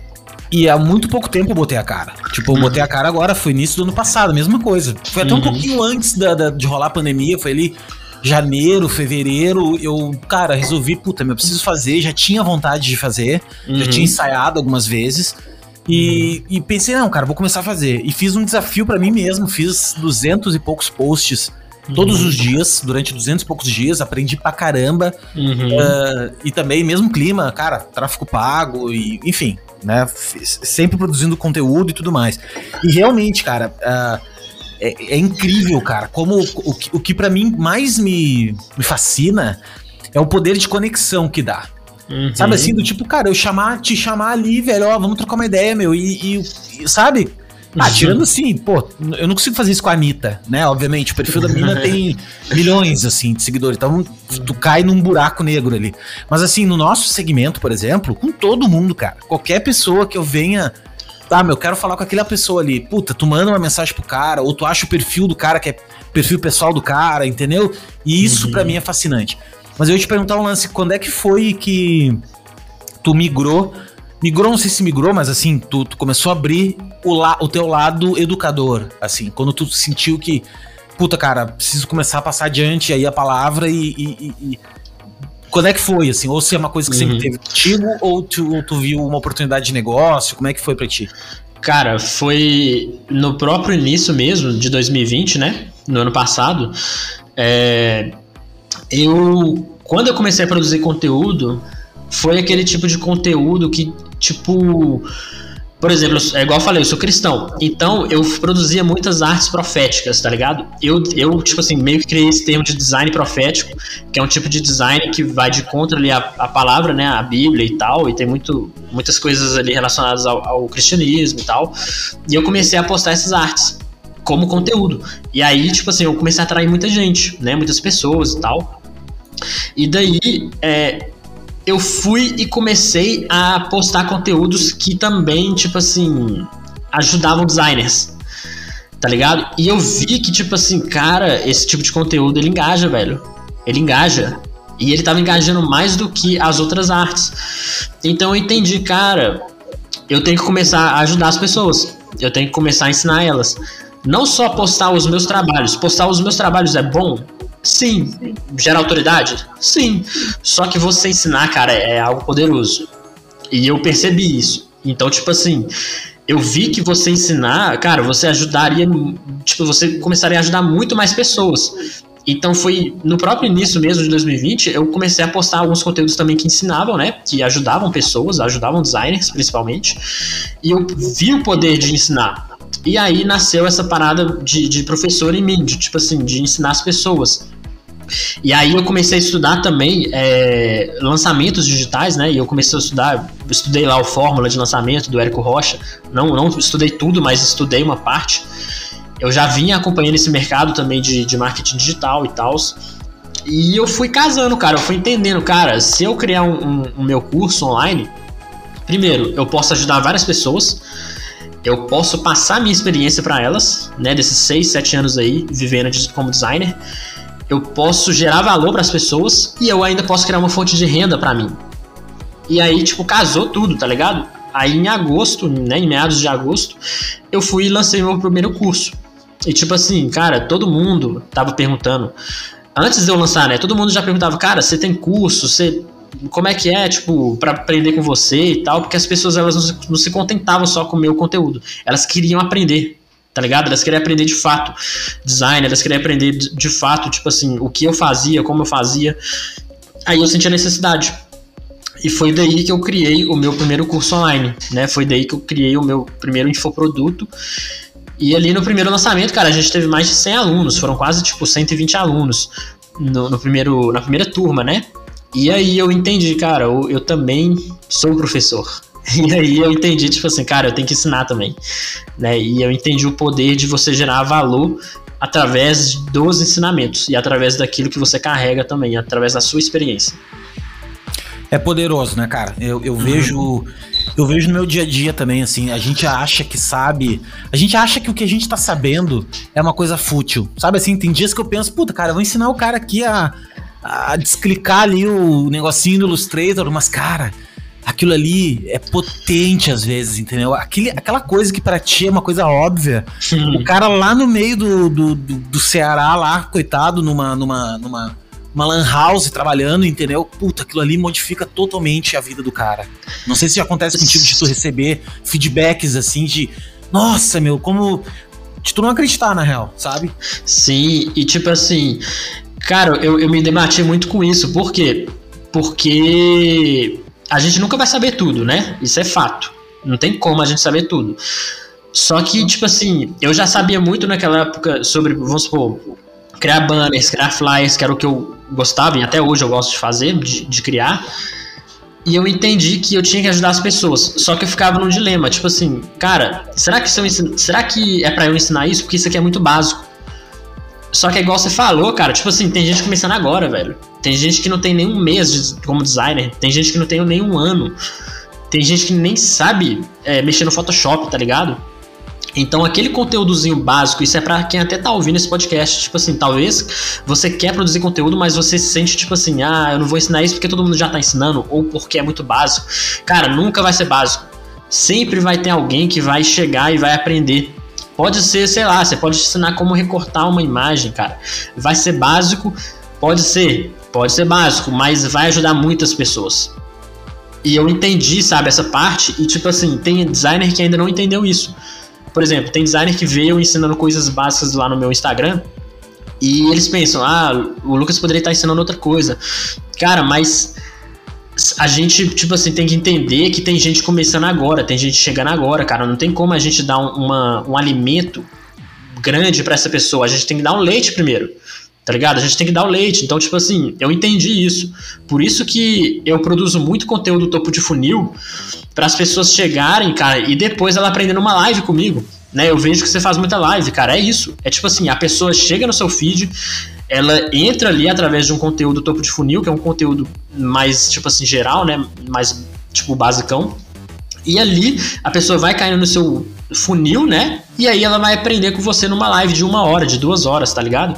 e há muito pouco tempo eu botei a cara. Tipo, eu uhum. botei a cara agora, foi início do ano passado, mesma coisa. Foi até uhum. um pouquinho antes da, da, de rolar a pandemia, foi ali janeiro, fevereiro, eu, cara, resolvi, puta, eu preciso fazer, já tinha vontade de fazer, uhum. já tinha ensaiado algumas vezes. E, uhum. e, pensei, não, cara, vou começar a fazer. E fiz um desafio para mim mesmo, fiz duzentos e poucos posts todos uhum. os dias, durante duzentos e poucos dias, aprendi pra caramba. Uhum. Uh, e também, mesmo clima, cara, tráfico pago, e enfim, né? Sempre produzindo conteúdo e tudo mais. E realmente, cara, uh, é, é incrível, cara, como o, o, o que para mim mais me, me fascina é o poder de conexão que dá. Uhum. Sabe assim, do tipo, cara, eu chamar, te chamar ali, velho, ó, vamos trocar uma ideia, meu, e, e, e sabe? Ah, tirando assim, pô, eu não consigo fazer isso com a Anitta, né? Obviamente, o perfil da menina tem milhões, assim, de seguidores, então tu cai num buraco negro ali. Mas assim, no nosso segmento, por exemplo, com todo mundo, cara, qualquer pessoa que eu venha tá, meu, quero falar com aquela pessoa ali. Puta, tu manda uma mensagem pro cara, ou tu acha o perfil do cara que é perfil pessoal do cara, entendeu? E isso uhum. para mim é fascinante. Mas eu ia te perguntar um lance, quando é que foi que tu migrou? Migrou, não sei se migrou, mas assim, tu, tu começou a abrir o, la, o teu lado educador, assim, quando tu sentiu que, puta, cara, preciso começar a passar adiante aí a palavra e, e, e quando é que foi, assim? Ou se é uma coisa que sempre uhum. teve contigo, ou tu, ou tu viu uma oportunidade de negócio? Como é que foi para ti? Cara, foi no próprio início mesmo, de 2020, né? No ano passado. É, eu, quando eu comecei a produzir conteúdo, foi aquele tipo de conteúdo que, tipo, por exemplo, é igual eu falei, eu sou cristão. Então, eu produzia muitas artes proféticas, tá ligado? Eu, eu tipo assim, meio que criei esse termo de design profético, que é um tipo de design que vai de contra ali a, a palavra, né? A Bíblia e tal, e tem muito, muitas coisas ali relacionadas ao, ao cristianismo e tal. E eu comecei a postar essas artes como conteúdo. E aí, tipo assim, eu comecei a atrair muita gente, né? Muitas pessoas e tal. E daí, é, eu fui e comecei a postar conteúdos que também, tipo assim, ajudavam designers. Tá ligado? E eu vi que, tipo assim, cara, esse tipo de conteúdo ele engaja, velho. Ele engaja. E ele tava engajando mais do que as outras artes. Então eu entendi, cara, eu tenho que começar a ajudar as pessoas. Eu tenho que começar a ensinar elas. Não só postar os meus trabalhos. Postar os meus trabalhos é bom? Sim. Gera autoridade? Sim. Só que você ensinar, cara, é algo poderoso. E eu percebi isso. Então, tipo assim, eu vi que você ensinar, cara, você ajudaria, tipo, você começaria a ajudar muito mais pessoas. Então foi no próprio início mesmo de 2020, eu comecei a postar alguns conteúdos também que ensinavam, né? Que ajudavam pessoas, ajudavam designers principalmente. E eu vi o poder de ensinar. E aí nasceu essa parada de, de professor em mim, de tipo assim, de ensinar as pessoas. E aí eu comecei a estudar também é, lançamentos digitais, né? E eu comecei a estudar, estudei lá o fórmula de lançamento do Érico Rocha. Não, não estudei tudo, mas estudei uma parte. Eu já vinha acompanhando esse mercado também de, de marketing digital e tal. E eu fui casando, cara. Eu fui entendendo, cara, se eu criar um, um, um meu curso online, primeiro, eu posso ajudar várias pessoas eu posso passar minha experiência para elas, né, desses 6, 7 anos aí vivendo como designer. Eu posso gerar valor para as pessoas e eu ainda posso criar uma fonte de renda para mim. E aí, tipo, casou tudo, tá ligado? Aí em agosto, né, em meados de agosto, eu fui e lancei meu primeiro curso. E tipo assim, cara, todo mundo tava perguntando. Antes de eu lançar, né? Todo mundo já perguntava, cara, você tem curso? Você como é que é, tipo, para aprender com você e tal, porque as pessoas elas não se, não se contentavam só com o meu conteúdo, elas queriam aprender, tá ligado? Elas queriam aprender de fato design, elas queriam aprender de, de fato, tipo assim, o que eu fazia, como eu fazia. Aí eu senti a necessidade. E foi daí que eu criei o meu primeiro curso online, né? Foi daí que eu criei o meu primeiro infoproduto. E ali no primeiro lançamento, cara, a gente teve mais de 100 alunos, foram quase tipo 120 alunos no, no primeiro, na primeira turma, né? E aí eu entendi, cara, eu, eu também sou professor. E aí eu entendi, tipo assim, cara, eu tenho que ensinar também. Né? E eu entendi o poder de você gerar valor através dos ensinamentos e através daquilo que você carrega também, através da sua experiência. É poderoso, né, cara? Eu, eu uhum. vejo. Eu vejo no meu dia a dia também, assim, a gente acha que sabe. A gente acha que o que a gente tá sabendo é uma coisa fútil. Sabe assim, tem dias que eu penso, puta, cara, eu vou ensinar o cara aqui a a desclicar ali o negocinho do Illustrator, mas, cara, aquilo ali é potente às vezes, entendeu? Aquele, aquela coisa que para ti é uma coisa óbvia. Sim. O cara lá no meio do, do, do, do, Ceará, lá, coitado, numa, numa, numa uma lan house trabalhando, entendeu? Puta, aquilo ali modifica totalmente a vida do cara. Não sei se acontece contigo de tu receber feedbacks assim de. Nossa, meu, como de tu não acreditar, na real, sabe? Sim, e tipo assim, Cara, eu, eu me debati muito com isso. Por quê? Porque a gente nunca vai saber tudo, né? Isso é fato. Não tem como a gente saber tudo. Só que, tipo assim, eu já sabia muito naquela época sobre, vamos supor, criar banners, criar flyers, que era o que eu gostava e até hoje eu gosto de fazer, de, de criar. E eu entendi que eu tinha que ajudar as pessoas. Só que eu ficava num dilema, tipo assim, cara, será que, se eu será que é para eu ensinar isso? Porque isso aqui é muito básico. Só que é igual você falou, cara, tipo assim, tem gente começando agora, velho. Tem gente que não tem nenhum mês de, como designer, tem gente que não tem nenhum ano. Tem gente que nem sabe é, mexer no Photoshop, tá ligado? Então, aquele conteúdozinho básico, isso é para quem até tá ouvindo esse podcast. Tipo assim, talvez você quer produzir conteúdo, mas você se sente tipo assim, ah, eu não vou ensinar isso porque todo mundo já tá ensinando, ou porque é muito básico. Cara, nunca vai ser básico. Sempre vai ter alguém que vai chegar e vai aprender. Pode ser, sei lá, você pode ensinar como recortar uma imagem, cara. Vai ser básico? Pode ser, pode ser básico, mas vai ajudar muitas pessoas. E eu entendi, sabe, essa parte, e tipo assim, tem designer que ainda não entendeu isso. Por exemplo, tem designer que veio ensinando coisas básicas lá no meu Instagram, e eles pensam, ah, o Lucas poderia estar ensinando outra coisa. Cara, mas a gente, tipo assim, tem que entender que tem gente começando agora, tem gente chegando agora, cara. Não tem como a gente dar um, uma, um alimento grande para essa pessoa. A gente tem que dar um leite primeiro, tá ligado? A gente tem que dar o leite. Então, tipo assim, eu entendi isso. Por isso que eu produzo muito conteúdo topo de funil para as pessoas chegarem, cara, e depois ela aprender numa live comigo. Né, eu vejo que você faz muita live, cara. É isso. É tipo assim, a pessoa chega no seu feed, ela entra ali através de um conteúdo topo de funil, que é um conteúdo mais, tipo assim, geral, né? Mais, tipo, basicão. E ali a pessoa vai caindo no seu funil, né? E aí ela vai aprender com você numa live de uma hora, de duas horas, tá ligado?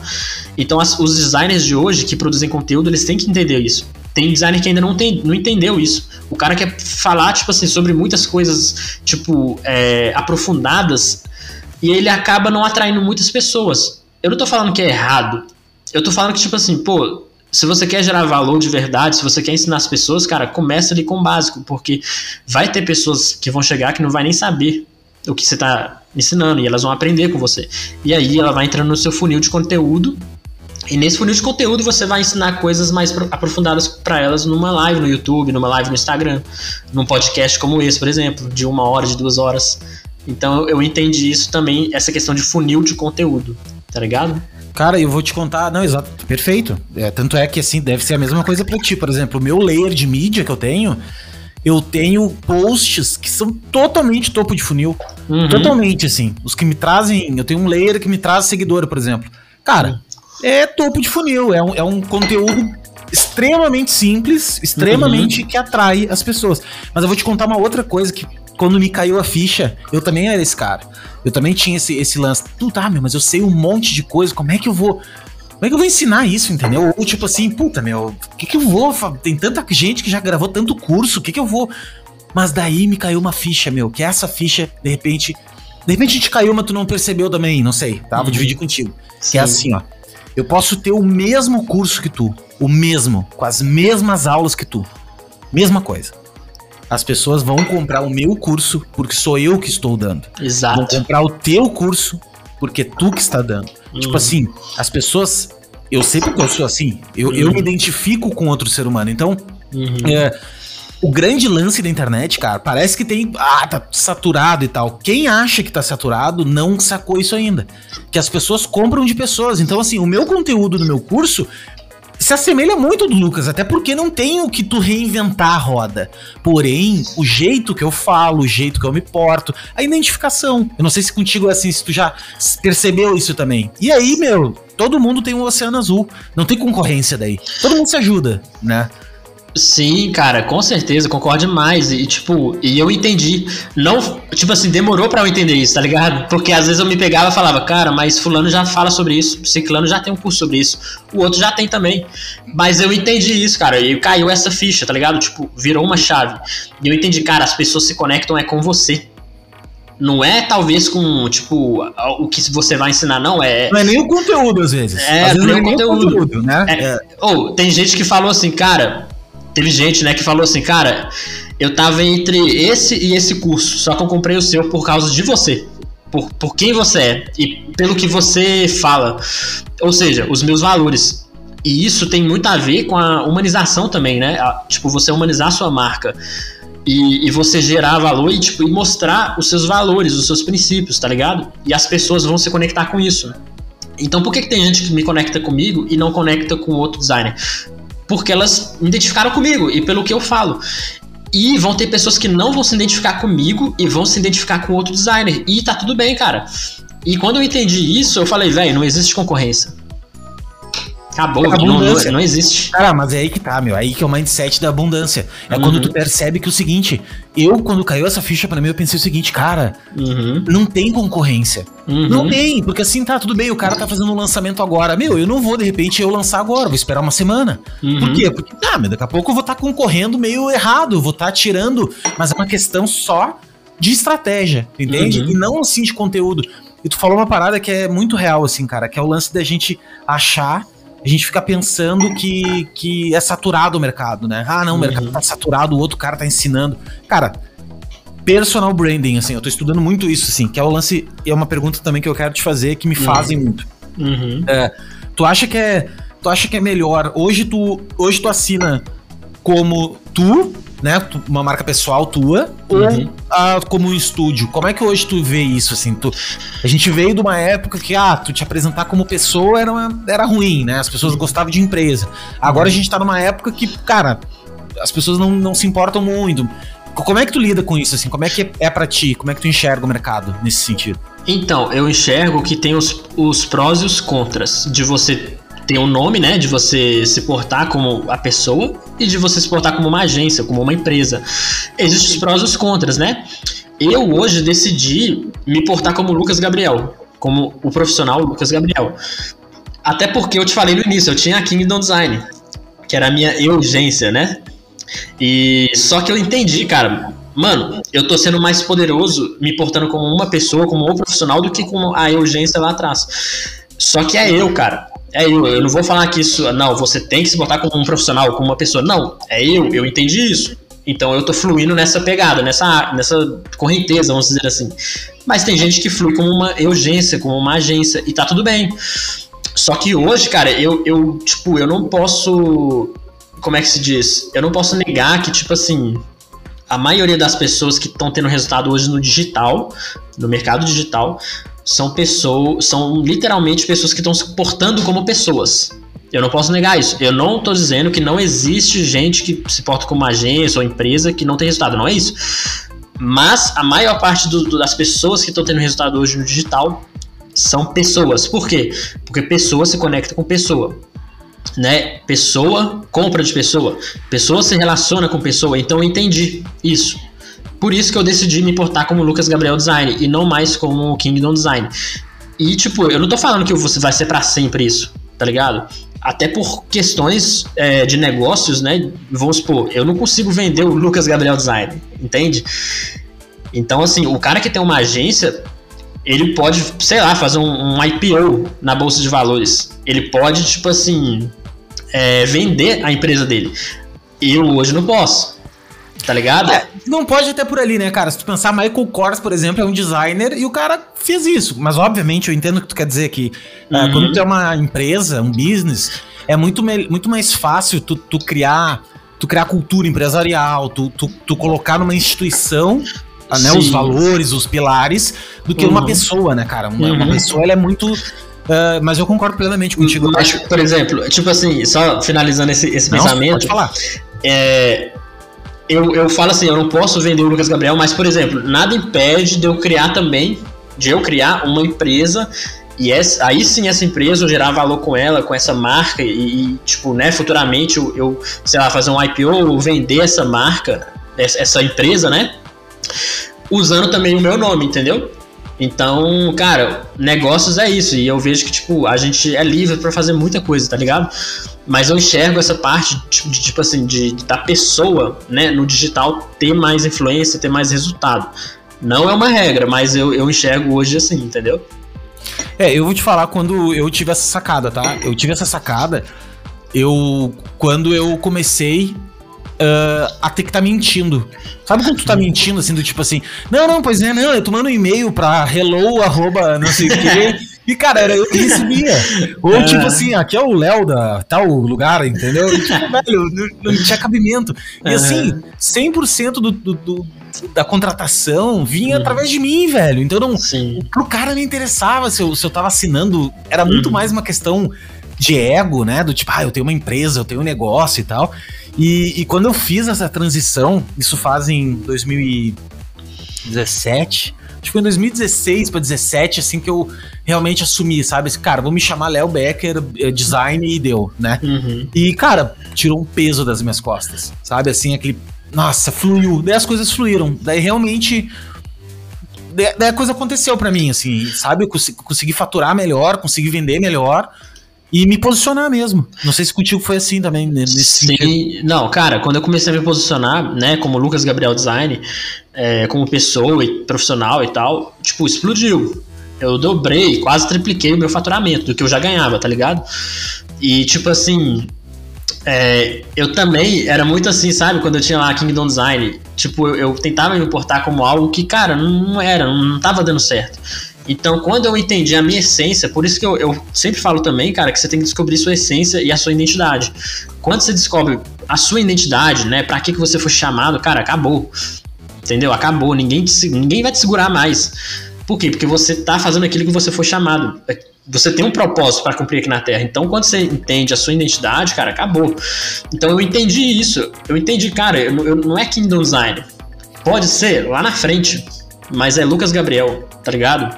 Então as, os designers de hoje que produzem conteúdo, eles têm que entender isso. Tem designer que ainda não, tem, não entendeu isso. O cara quer falar, tipo assim, sobre muitas coisas, tipo, é, aprofundadas, e ele acaba não atraindo muitas pessoas. Eu não tô falando que é errado, eu tô falando que, tipo assim, pô, se você quer gerar valor de verdade, se você quer ensinar as pessoas, cara, começa ali com o básico, porque vai ter pessoas que vão chegar que não vai nem saber o que você tá ensinando e elas vão aprender com você. E aí ela vai entrando no seu funil de conteúdo E nesse funil de conteúdo você vai ensinar coisas mais aprofundadas para elas numa live no YouTube, numa live no Instagram, num podcast como esse, por exemplo, de uma hora, de duas horas. Então eu entendi isso também, essa questão de funil de conteúdo, tá ligado? Cara, eu vou te contar. Não, exato, perfeito. É, tanto é que assim, deve ser a mesma coisa para ti. Por exemplo, o meu layer de mídia que eu tenho, eu tenho posts que são totalmente topo de funil. Uhum. Totalmente, assim. Os que me trazem. Eu tenho um layer que me traz seguidor, por exemplo. Cara, é topo de funil. É um, é um conteúdo extremamente simples, extremamente uhum. que atrai as pessoas. Mas eu vou te contar uma outra coisa que quando me caiu a ficha, eu também era esse cara. Eu também tinha esse, esse lance. Puta, tá, meu, mas eu sei um monte de coisa, como é que eu vou. Como é que eu vou ensinar isso, entendeu? Ou tipo assim, puta, meu, o que, que eu vou? Tem tanta gente que já gravou tanto curso, o que, que eu vou. Mas daí me caiu uma ficha, meu, que essa ficha, de repente. De repente a gente caiu, mas tu não percebeu também, não sei, tá? Vou uhum. dividir contigo. Sim. Que é assim, ó. Eu posso ter o mesmo curso que tu, o mesmo, com as mesmas aulas que tu. Mesma coisa. As pessoas vão comprar o meu curso porque sou eu que estou dando. Exato. Vão comprar o teu curso porque tu que está dando. Uhum. Tipo assim, as pessoas. Eu sei porque eu sou assim. Eu, uhum. eu me identifico com outro ser humano. Então, uhum. é, o grande lance da internet, cara, parece que tem. Ah, tá saturado e tal. Quem acha que tá saturado não sacou isso ainda. Que as pessoas compram de pessoas. Então, assim, o meu conteúdo no meu curso se assemelha muito do Lucas, até porque não tem o que tu reinventar a roda. Porém, o jeito que eu falo, o jeito que eu me porto, a identificação. Eu não sei se contigo é assim, se tu já percebeu isso também. E aí, meu, todo mundo tem um oceano azul. Não tem concorrência daí. Todo mundo se ajuda, né? Sim, cara, com certeza, concordo demais. E, tipo, e eu entendi. Não, tipo assim, demorou para eu entender isso, tá ligado? Porque às vezes eu me pegava e falava, cara, mas fulano já fala sobre isso, ciclano já tem um curso sobre isso, o outro já tem também. Mas eu entendi isso, cara, e caiu essa ficha, tá ligado? Tipo, virou uma chave. E eu entendi, cara, as pessoas se conectam é com você. Não é talvez com, tipo, o que você vai ensinar, não. É, não é nem o conteúdo, às vezes. É, às vezes não é nem o conteúdo. conteúdo né? É, é. Ou, tem gente que falou assim, cara, teve gente, né, que falou assim, cara, eu tava entre esse e esse curso, só que eu comprei o seu por causa de você. Por, por quem você é e pelo que você fala. Ou seja, os meus valores. E isso tem muito a ver com a humanização também, né? Tipo, você humanizar a sua marca. E, e, você gerar valor e, tipo, e mostrar os seus valores, os seus princípios, tá ligado? E as pessoas vão se conectar com isso. Então, por que, que tem gente que me conecta comigo e não conecta com outro designer? Porque elas me identificaram comigo e pelo que eu falo. E vão ter pessoas que não vão se identificar comigo e vão se identificar com outro designer. E tá tudo bem, cara. E quando eu entendi isso, eu falei, velho, não existe concorrência. Acabou, é não, não, não, existe. Cara, mas é aí que tá, meu. É aí que é o mindset da abundância. É uhum. quando tu percebe que o seguinte, eu, quando caiu essa ficha para mim, eu pensei o seguinte, cara, uhum. não tem concorrência. Uhum. Não tem, porque assim, tá, tudo bem, o cara tá fazendo um lançamento agora. Meu, eu não vou, de repente, eu lançar agora, vou esperar uma semana. Uhum. Por quê? Porque, ah, mas daqui a pouco eu vou estar tá concorrendo meio errado, vou estar tá tirando, mas é uma questão só de estratégia, entende? Uhum. E não assim de conteúdo. E tu falou uma parada que é muito real, assim, cara, que é o lance da gente achar a gente fica pensando que, que é saturado o mercado, né? Ah, não, o mercado uhum. tá saturado, o outro cara tá ensinando. Cara, personal branding, assim, eu tô estudando muito isso, assim, que é o lance, é uma pergunta também que eu quero te fazer, que me uhum. fazem muito. Uhum. É, tu acha que é, tu acha que é melhor, hoje tu, hoje tu assina como tu, né, uma marca pessoal tua, uhum. ou a, como um estúdio? Como é que hoje tu vê isso, assim? Tu, a gente veio de uma época que, ah, tu te apresentar como pessoa era, uma, era ruim, né? As pessoas gostavam de empresa. Agora uhum. a gente tá numa época que, cara, as pessoas não, não se importam muito. Como é que tu lida com isso, assim? Como é que é para ti? Como é que tu enxerga o mercado nesse sentido? Então, eu enxergo que tem os, os prós e os contras de você tem um nome, né, de você se portar como a pessoa e de você se portar como uma agência, como uma empresa. Existem os prós e os contras, né? Eu hoje decidi me portar como Lucas Gabriel, como o profissional Lucas Gabriel. Até porque eu te falei no início, eu tinha a Kingdom Design, que era a minha urgência, né? E só que eu entendi, cara, mano, eu tô sendo mais poderoso me portando como uma pessoa, como um profissional, do que como a urgência lá atrás. Só que é eu, cara é eu, eu não vou falar que isso, não, você tem que se botar como um profissional, como uma pessoa. Não, é eu, eu entendi isso. Então eu tô fluindo nessa pegada, nessa, nessa correnteza, vamos dizer assim. Mas tem gente que flui como uma urgência, como uma agência, e tá tudo bem. Só que hoje, cara, eu, eu, tipo, eu não posso. Como é que se diz? Eu não posso negar que, tipo assim, a maioria das pessoas que estão tendo resultado hoje no digital, no mercado digital, são pessoas, são literalmente pessoas que estão se portando como pessoas. Eu não posso negar isso. Eu não estou dizendo que não existe gente que se porta como agência ou empresa que não tem resultado. Não é isso. Mas a maior parte do, do, das pessoas que estão tendo resultado hoje no digital são pessoas. Por quê? Porque pessoa se conecta com pessoa. Né? Pessoa compra de pessoa. Pessoa se relaciona com pessoa. Então eu entendi isso. Por isso que eu decidi me importar como Lucas Gabriel Design e não mais como Kingdom Design. E tipo, eu não tô falando que você vai ser para sempre isso, tá ligado? Até por questões é, de negócios, né? Vamos supor, eu não consigo vender o Lucas Gabriel Design, entende? Então, assim, o cara que tem uma agência, ele pode, sei lá, fazer um, um IPO na bolsa de valores. Ele pode, tipo assim, é, vender a empresa dele. Eu hoje não posso. Tá ligado? É, não pode até por ali, né, cara? Se tu pensar, Michael Kors, por exemplo, é um designer e o cara fez isso. Mas, obviamente, eu entendo o que tu quer dizer que é, uhum. quando tu é uma empresa, um business, é muito, muito mais fácil tu, tu criar tu criar cultura empresarial, tu, tu, tu colocar numa instituição né, os valores, os pilares, do que uhum. uma pessoa, né, cara? Uma, uhum. uma pessoa, ela é muito. Uh, mas eu concordo plenamente contigo. Mas, por exemplo, tipo assim, só finalizando esse, esse não, pensamento. Pode falar. É, eu, eu falo assim, eu não posso vender o Lucas Gabriel, mas, por exemplo, nada impede de eu criar também, de eu criar uma empresa e essa, aí sim essa empresa eu gerar valor com ela, com essa marca e, e tipo, né, futuramente eu, eu, sei lá, fazer um IPO ou vender essa marca, essa, essa empresa, né? usando também o meu nome, entendeu? Então, cara, negócios é isso. E eu vejo que, tipo, a gente é livre para fazer muita coisa, tá ligado? Mas eu enxergo essa parte, tipo, de, tipo assim, de, de, da pessoa, né, no digital ter mais influência, ter mais resultado. Não é uma regra, mas eu, eu enxergo hoje assim, entendeu? É, eu vou te falar quando eu tive essa sacada, tá? Eu tive essa sacada, eu. Quando eu comecei uh, a ter que estar tá mentindo. Sabe quando tu tá mentindo, assim, do tipo assim, não, não, pois é, não, eu tô mandando um e-mail pra hello, arroba, não sei o quê. E, cara, era eu que recebia. Ou, é. tipo assim, aqui é o Léo da tal lugar, entendeu? E, tipo, velho, não, não tinha cabimento. E, assim, 100% do, do, do, da contratação vinha uhum. através de mim, velho. Então, não, Sim. pro cara não interessava se eu, se eu tava assinando. Era muito uhum. mais uma questão de ego, né? Do tipo, ah, eu tenho uma empresa, eu tenho um negócio e tal. E, e quando eu fiz essa transição, isso faz em 2017, acho que foi em 2016 para 2017, assim, que eu realmente assumi, sabe? Cara, vou me chamar Léo Becker, eh, design e deu, né? Uhum. E, cara, tirou um peso das minhas costas, sabe? Assim, aquele. Nossa, fluiu. Daí as coisas fluíram. Daí realmente. Daí a coisa aconteceu para mim, assim, sabe? Eu consegui faturar melhor, consegui vender melhor e me posicionar mesmo. Não sei se contigo foi assim também, né, nesse Sim, sentido. não, cara, quando eu comecei a me posicionar, né, como Lucas Gabriel Design, é, como pessoa e profissional e tal, tipo, explodiu. Eu dobrei, quase tripliquei o meu faturamento do que eu já ganhava, tá ligado? E, tipo assim, é, eu também era muito assim, sabe? Quando eu tinha lá Kingdom Design, tipo, eu, eu tentava me importar como algo que, cara, não, não era, não, não tava dando certo. Então, quando eu entendi a minha essência, por isso que eu, eu, sempre falo também, cara, que você tem que descobrir sua essência e a sua identidade. Quando você descobre a sua identidade, né, para que, que você foi chamado, cara, acabou. Entendeu? Acabou. Ninguém, te, ninguém vai te segurar mais. Por quê? Porque você tá fazendo aquilo que você foi chamado. Você tem um propósito para cumprir aqui na Terra. Então, quando você entende a sua identidade, cara, acabou. Então, eu entendi isso. Eu entendi, cara, eu, eu, não é Kingdom Design. Pode ser lá na frente, mas é Lucas Gabriel, tá ligado?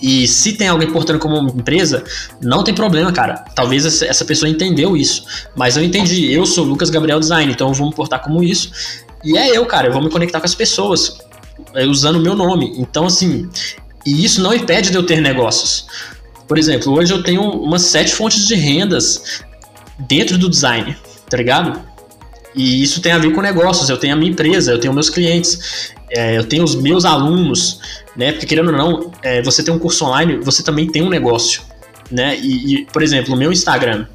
E se tem alguém portando como empresa, não tem problema, cara. Talvez essa pessoa entendeu isso. Mas eu entendi, eu sou Lucas Gabriel Design, então eu vou me portar como isso. E é eu, cara, eu vou me conectar com as pessoas, é, usando o meu nome. Então, assim, e isso não impede de eu ter negócios. Por exemplo, hoje eu tenho umas sete fontes de rendas dentro do design, tá ligado? E isso tem a ver com negócios. Eu tenho a minha empresa, eu tenho meus clientes, é, eu tenho os meus alunos, né? Porque querendo ou não, é, você tem um curso online, você também tem um negócio, né? E, e por exemplo, o meu Instagram,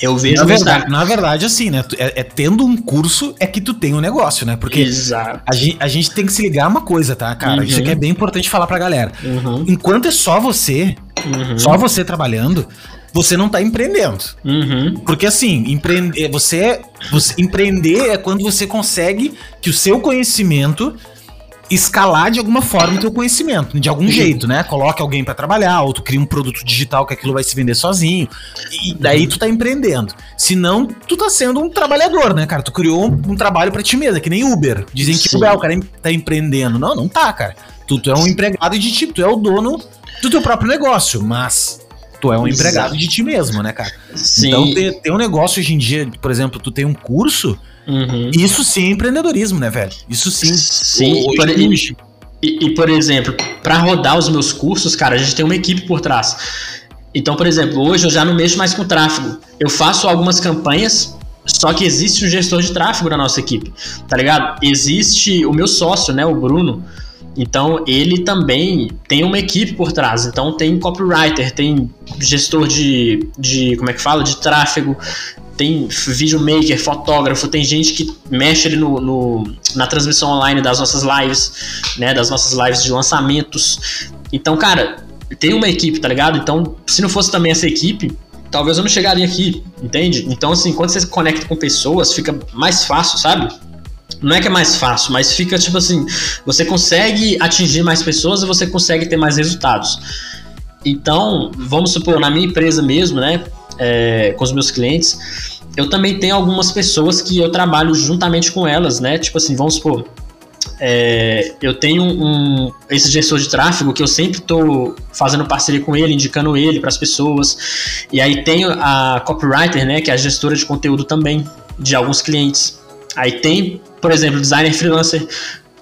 eu vejo na verdade, na verdade, assim, né? É, é, tendo um curso é que tu tem um negócio, né? Porque a gente, a gente, tem que se ligar uma coisa, tá, cara? Uhum. Isso aqui é bem importante falar pra galera. Uhum. Enquanto é só você, uhum. só você trabalhando, você não tá empreendendo. Uhum. Porque assim, empreender, você, você empreender é quando você consegue que o seu conhecimento escalar de alguma forma o teu conhecimento, de algum jeito, né? Coloque alguém para trabalhar, ou tu cria um produto digital que aquilo vai se vender sozinho. E daí tu tá empreendendo. Se não, tu tá sendo um trabalhador, né, cara? Tu criou um, um trabalho para ti mesmo, é que nem Uber. Dizem que Uber, o cara tá empreendendo. Não, não tá, cara. Tu, tu é um empregado de tipo, tu é o dono do teu próprio negócio, mas tu é um Exato. empregado de ti mesmo, né, cara? Sim. Então tem um negócio hoje em dia, por exemplo, tu tem um curso Uhum. Isso sim é empreendedorismo, né, velho? Isso sim. Sim, o, por, e, e, e, por exemplo, para rodar os meus cursos, cara, a gente tem uma equipe por trás. Então, por exemplo, hoje eu já não mexo mais com tráfego. Eu faço algumas campanhas, só que existe um gestor de tráfego na nossa equipe, tá ligado? Existe o meu sócio, né, o Bruno. Então ele também tem uma equipe por trás. Então tem copywriter, tem gestor de, de como é que fala, de tráfego, tem videomaker, fotógrafo, tem gente que mexe ali no, no, na transmissão online das nossas lives, né? Das nossas lives de lançamentos. Então, cara, tem uma equipe, tá ligado? Então, se não fosse também essa equipe, talvez eu não chegaria aqui, entende? Então, assim, quando você se conecta com pessoas, fica mais fácil, sabe? Não é que é mais fácil, mas fica tipo assim: você consegue atingir mais pessoas e você consegue ter mais resultados. Então, vamos supor, na minha empresa mesmo, né? É, com os meus clientes, eu também tenho algumas pessoas que eu trabalho juntamente com elas, né? Tipo assim, vamos supor, é, eu tenho um, esse gestor de tráfego que eu sempre estou fazendo parceria com ele, indicando ele para as pessoas. E aí tenho a copywriter, né, que é a gestora de conteúdo também de alguns clientes. Aí tem, por exemplo, designer freelancer,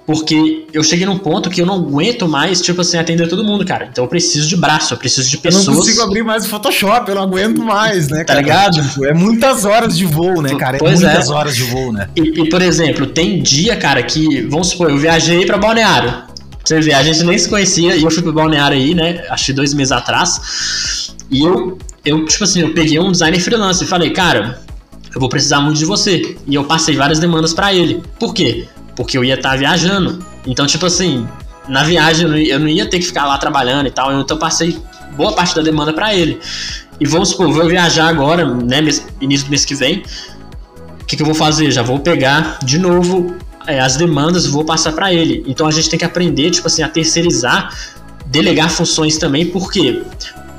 porque eu cheguei num ponto que eu não aguento mais, tipo assim, atender todo mundo, cara. Então eu preciso de braço, eu preciso de pessoas. Eu não consigo abrir mais o Photoshop, eu não aguento mais, né, tá cara? Tá ligado? Tipo, é muitas horas de voo, né, cara? É pois muitas é. horas de voo, né? E, e, por exemplo, tem dia, cara, que, vamos supor, eu viajei pra Balneário. Você vê, a gente nem se conhecia e eu fui pro Balneário aí, né? Acho que dois meses atrás. E eu, eu, tipo assim, eu peguei um designer freelance e falei, cara, eu vou precisar muito de você. E eu passei várias demandas para ele. Por quê? porque eu ia estar tá viajando. Então, tipo assim, na viagem eu não, ia, eu não ia ter que ficar lá trabalhando e tal, então eu passei boa parte da demanda para ele. E vamos supor, vou viajar agora, né, início do mês que vem. O que, que eu vou fazer? Já vou pegar de novo é, as demandas e vou passar para ele. Então a gente tem que aprender, tipo assim, a terceirizar, delegar funções também, porque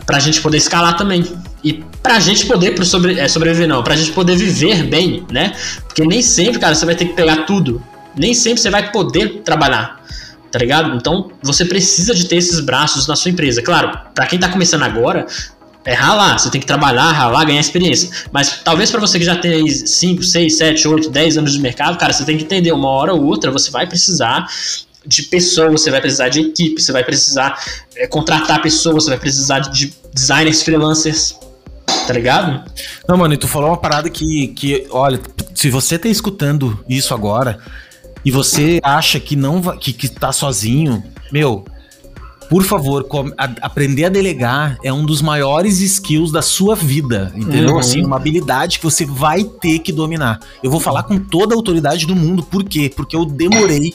para a gente poder escalar também. E pra gente poder sobre, é, sobreviver, não, pra gente poder viver bem, né? Porque nem sempre, cara, você vai ter que pegar tudo nem sempre você vai poder trabalhar, tá ligado? Então você precisa de ter esses braços na sua empresa. Claro, para quem tá começando agora, é ralar, você tem que trabalhar, ralar, ganhar experiência. Mas talvez para você que já tem 5, 6, 7, 8, 10 anos de mercado, cara, você tem que entender, uma hora ou outra você vai precisar de pessoas, você vai precisar de equipe, você vai precisar é, contratar pessoas, você vai precisar de designers freelancers, tá ligado? Não, mano, e tu falou uma parada que, que olha, se você tá escutando isso agora, e você acha que não que, que tá sozinho, meu, por favor, a, aprender a delegar é um dos maiores skills da sua vida, entendeu? Uhum. Assim, uma habilidade que você vai ter que dominar. Eu vou falar com toda a autoridade do mundo, por quê? Porque eu demorei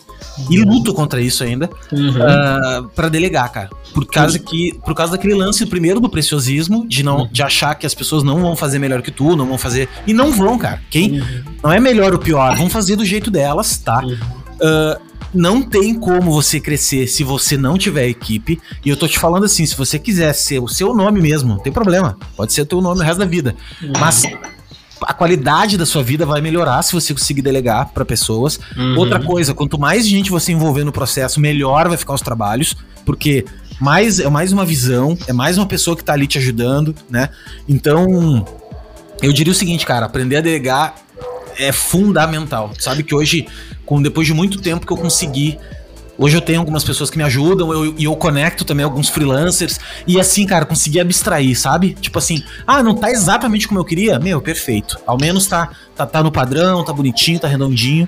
e luto contra isso ainda uhum. uh, ah, para delegar, cara. Por causa que, por causa daquele lance primeiro do preciosismo, de não, de achar que as pessoas não vão fazer melhor que tu, não vão fazer e não vão, cara. Quem uhum. não é melhor ou pior, vão fazer do jeito delas, tá? Uh, não tem como você crescer se você não tiver equipe. E eu tô te falando assim, se você quiser ser o seu nome mesmo, não tem problema. Pode ser o teu nome o resto da vida. Mas a qualidade da sua vida vai melhorar se você conseguir delegar para pessoas. Uhum. Outra coisa, quanto mais gente você envolver no processo, melhor vai ficar os trabalhos, porque mais é mais uma visão, é mais uma pessoa que tá ali te ajudando, né? Então, eu diria o seguinte, cara, aprender a delegar é fundamental. Sabe que hoje com depois de muito tempo que eu consegui Hoje eu tenho algumas pessoas que me ajudam e eu, eu, conecto também alguns freelancers. E assim, cara, consegui abstrair, sabe? Tipo assim, ah, não tá exatamente como eu queria? Meu, perfeito. Ao menos tá, tá, tá no padrão, tá bonitinho, tá redondinho.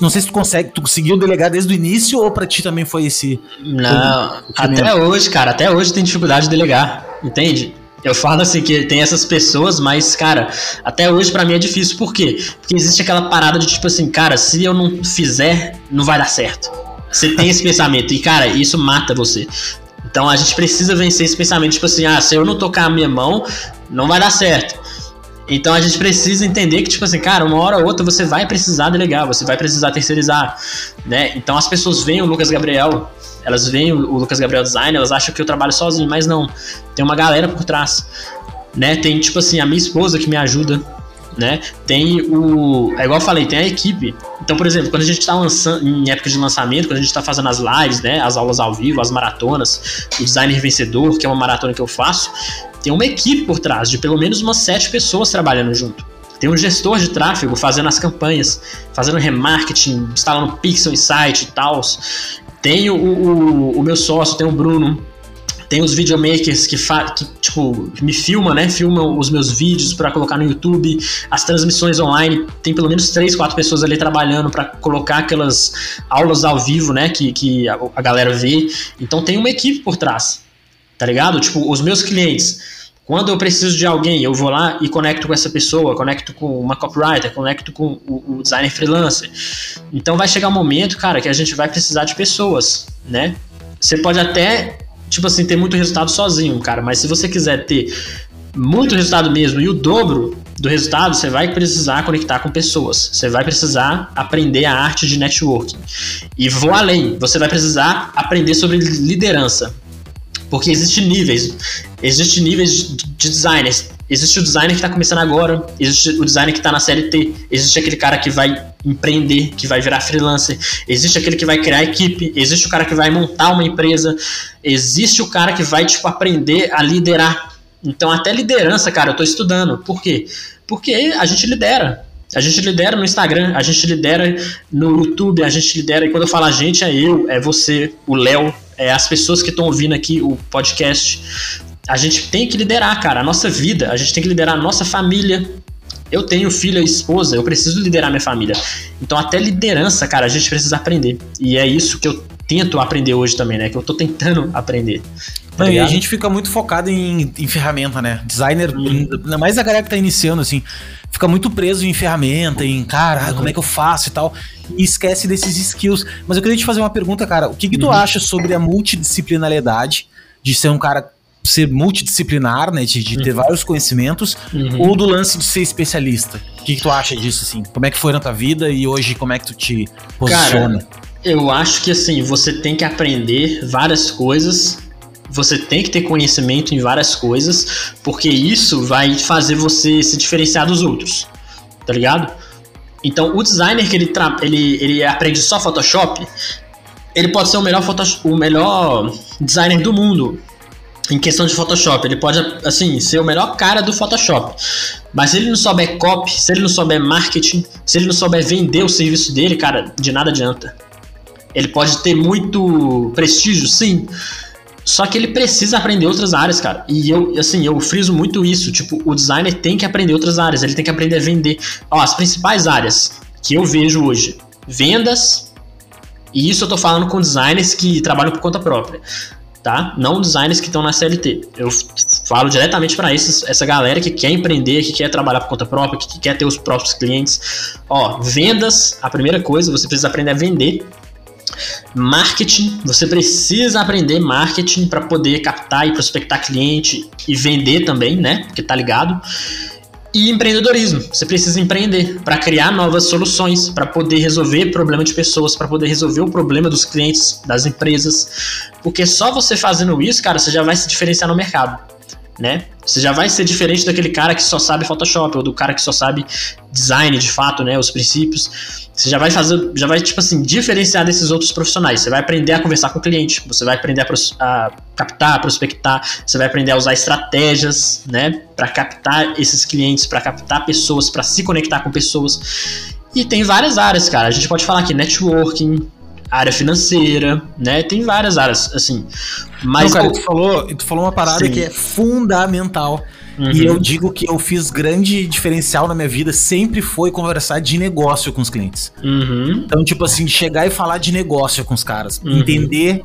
Não sei se tu consegue, tu conseguiu delegar desde o início ou pra ti também foi esse. Não, até hoje, cara, até hoje tem dificuldade de delegar, entende? Eu falo assim que tem essas pessoas, mas, cara, até hoje para mim é difícil. Por quê? Porque existe aquela parada de tipo assim, cara, se eu não fizer, não vai dar certo. Você tem esse pensamento. E, cara, isso mata você. Então a gente precisa vencer esse pensamento, tipo assim, ah, se eu não tocar a minha mão, não vai dar certo. Então a gente precisa entender que, tipo assim, cara, uma hora ou outra você vai precisar delegar, você vai precisar terceirizar, né? Então as pessoas veem o Lucas Gabriel, elas veem o Lucas Gabriel Design, elas acham que eu trabalho sozinho, mas não. Tem uma galera por trás, né? Tem, tipo assim, a minha esposa que me ajuda, né? Tem o. É igual eu falei, tem a equipe. Então, por exemplo, quando a gente está lançando, em época de lançamento, quando a gente está fazendo as lives, né? As aulas ao vivo, as maratonas, o designer vencedor, que é uma maratona que eu faço, tem uma equipe por trás de pelo menos umas sete pessoas trabalhando junto. Tem um gestor de tráfego fazendo as campanhas, fazendo remarketing, instalando pixel em site e tal. Tem o, o, o meu sócio, tem o Bruno, tem os videomakers que, que tipo, me filmam, né? Filmam os meus vídeos para colocar no YouTube. As transmissões online, tem pelo menos três, quatro pessoas ali trabalhando para colocar aquelas aulas ao vivo, né? Que, que a, a galera vê. Então tem uma equipe por trás, tá ligado? Tipo, os meus clientes. Quando eu preciso de alguém, eu vou lá e conecto com essa pessoa, conecto com uma copywriter, conecto com o, o designer freelancer. Então vai chegar um momento, cara, que a gente vai precisar de pessoas, né? Você pode até tipo assim, ter muito resultado sozinho, cara. Mas se você quiser ter muito resultado mesmo e o dobro do resultado, você vai precisar conectar com pessoas. Você vai precisar aprender a arte de networking. E vou além, você vai precisar aprender sobre liderança. Porque existem níveis. Existem níveis de designers. Existe o designer que está começando agora, existe o designer que está na série T, existe aquele cara que vai empreender, que vai virar freelancer, existe aquele que vai criar equipe, existe o cara que vai montar uma empresa, existe o cara que vai tipo aprender a liderar. Então até liderança, cara, eu estou estudando. Por quê? Porque a gente lidera. A gente lidera no Instagram, a gente lidera no YouTube, a gente lidera, e quando eu falo a gente, é eu, é você, o Léo, é as pessoas que estão ouvindo aqui o podcast a gente tem que liderar, cara, a nossa vida, a gente tem que liderar a nossa família. Eu tenho filha e esposa, eu preciso liderar minha família. Então, até liderança, cara, a gente precisa aprender. E é isso que eu tento aprender hoje também, né? Que eu tô tentando aprender. Tá e a gente fica muito focado em, em ferramenta, né? Designer, hum. ainda mais a galera que tá iniciando, assim, fica muito preso em ferramenta, em cara, como é que eu faço e tal, e esquece desses skills. Mas eu queria te fazer uma pergunta, cara. O que, que tu uhum. acha sobre a multidisciplinariedade de ser um cara ser multidisciplinar, né? De, de ter uhum. vários conhecimentos, uhum. ou do lance de ser especialista? O que, que, tu acha disso, assim? Como é que foi na tua vida e hoje como é que tu te posiciona? Cara, eu acho que assim, você tem que aprender várias coisas. Você tem que ter conhecimento em várias coisas, porque isso vai fazer você se diferenciar dos outros. Tá ligado? Então, o designer que ele, ele, ele aprende só Photoshop, ele pode ser o melhor, o melhor designer do mundo em questão de Photoshop. Ele pode, assim, ser o melhor cara do Photoshop. Mas se ele não souber copy, se ele não souber marketing, se ele não souber vender o serviço dele, cara, de nada adianta. Ele pode ter muito prestígio, sim. Só que ele precisa aprender outras áreas, cara. E eu, assim, eu friso muito isso. Tipo, o designer tem que aprender outras áreas. Ele tem que aprender a vender. Ó, as principais áreas que eu vejo hoje: vendas. E isso eu tô falando com designers que trabalham por conta própria tá? Não designers que estão na CLT. Eu falo diretamente para essa galera que quer empreender, que quer trabalhar por conta própria, que quer ter os próprios clientes. Ó, vendas, a primeira coisa, você precisa aprender a vender. Marketing, você precisa aprender marketing para poder captar e prospectar cliente e vender também, né? Porque tá ligado. E empreendedorismo. Você precisa empreender para criar novas soluções, para poder resolver problema de pessoas, para poder resolver o problema dos clientes, das empresas. Porque só você fazendo isso, cara, você já vai se diferenciar no mercado né? Você já vai ser diferente daquele cara que só sabe Photoshop ou do cara que só sabe design de fato, né? Os princípios. Você já vai fazer, já vai tipo assim diferenciar desses outros profissionais. Você vai aprender a conversar com o cliente, você vai aprender a, a captar, a prospectar, você vai aprender a usar estratégias, né? Para captar esses clientes, para captar pessoas, para se conectar com pessoas. E tem várias áreas, cara. A gente pode falar aqui networking, área financeira, né? Tem várias áreas, assim. Mas. Não, cara, tu falou, tu falou uma parada Sim. que é fundamental. Uhum. E eu digo que eu fiz grande diferencial na minha vida, sempre foi conversar de negócio com os clientes. Uhum. Então, tipo assim, chegar e falar de negócio com os caras. Uhum. Entender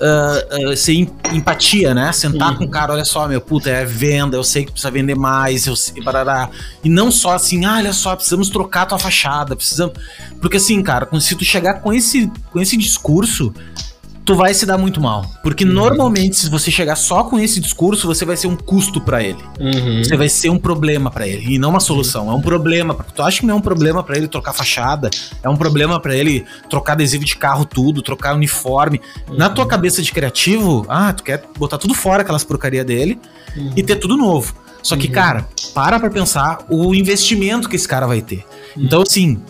uh, uh, ser empatia, né? Sentar uhum. com o cara, olha só, meu, puta, é venda, eu sei que precisa vender mais, eu sei, barará. E não só assim, ah, olha só, precisamos trocar a tua fachada, precisamos. Porque assim, cara, se tu chegar com esse, com esse discurso, tu vai se dar muito mal. Porque uhum. normalmente, se você chegar só com esse discurso, você vai ser um custo para ele. Uhum. Você vai ser um problema para ele. E não uma solução. É um problema. Tu acha que não é um problema para ele trocar fachada? É um problema para ele trocar adesivo de carro, tudo, trocar uniforme. Uhum. Na tua cabeça de criativo, ah, tu quer botar tudo fora, aquelas porcaria dele, e ter tudo novo. Só que, cara, para pra pensar o investimento que esse cara vai ter. Então, assim,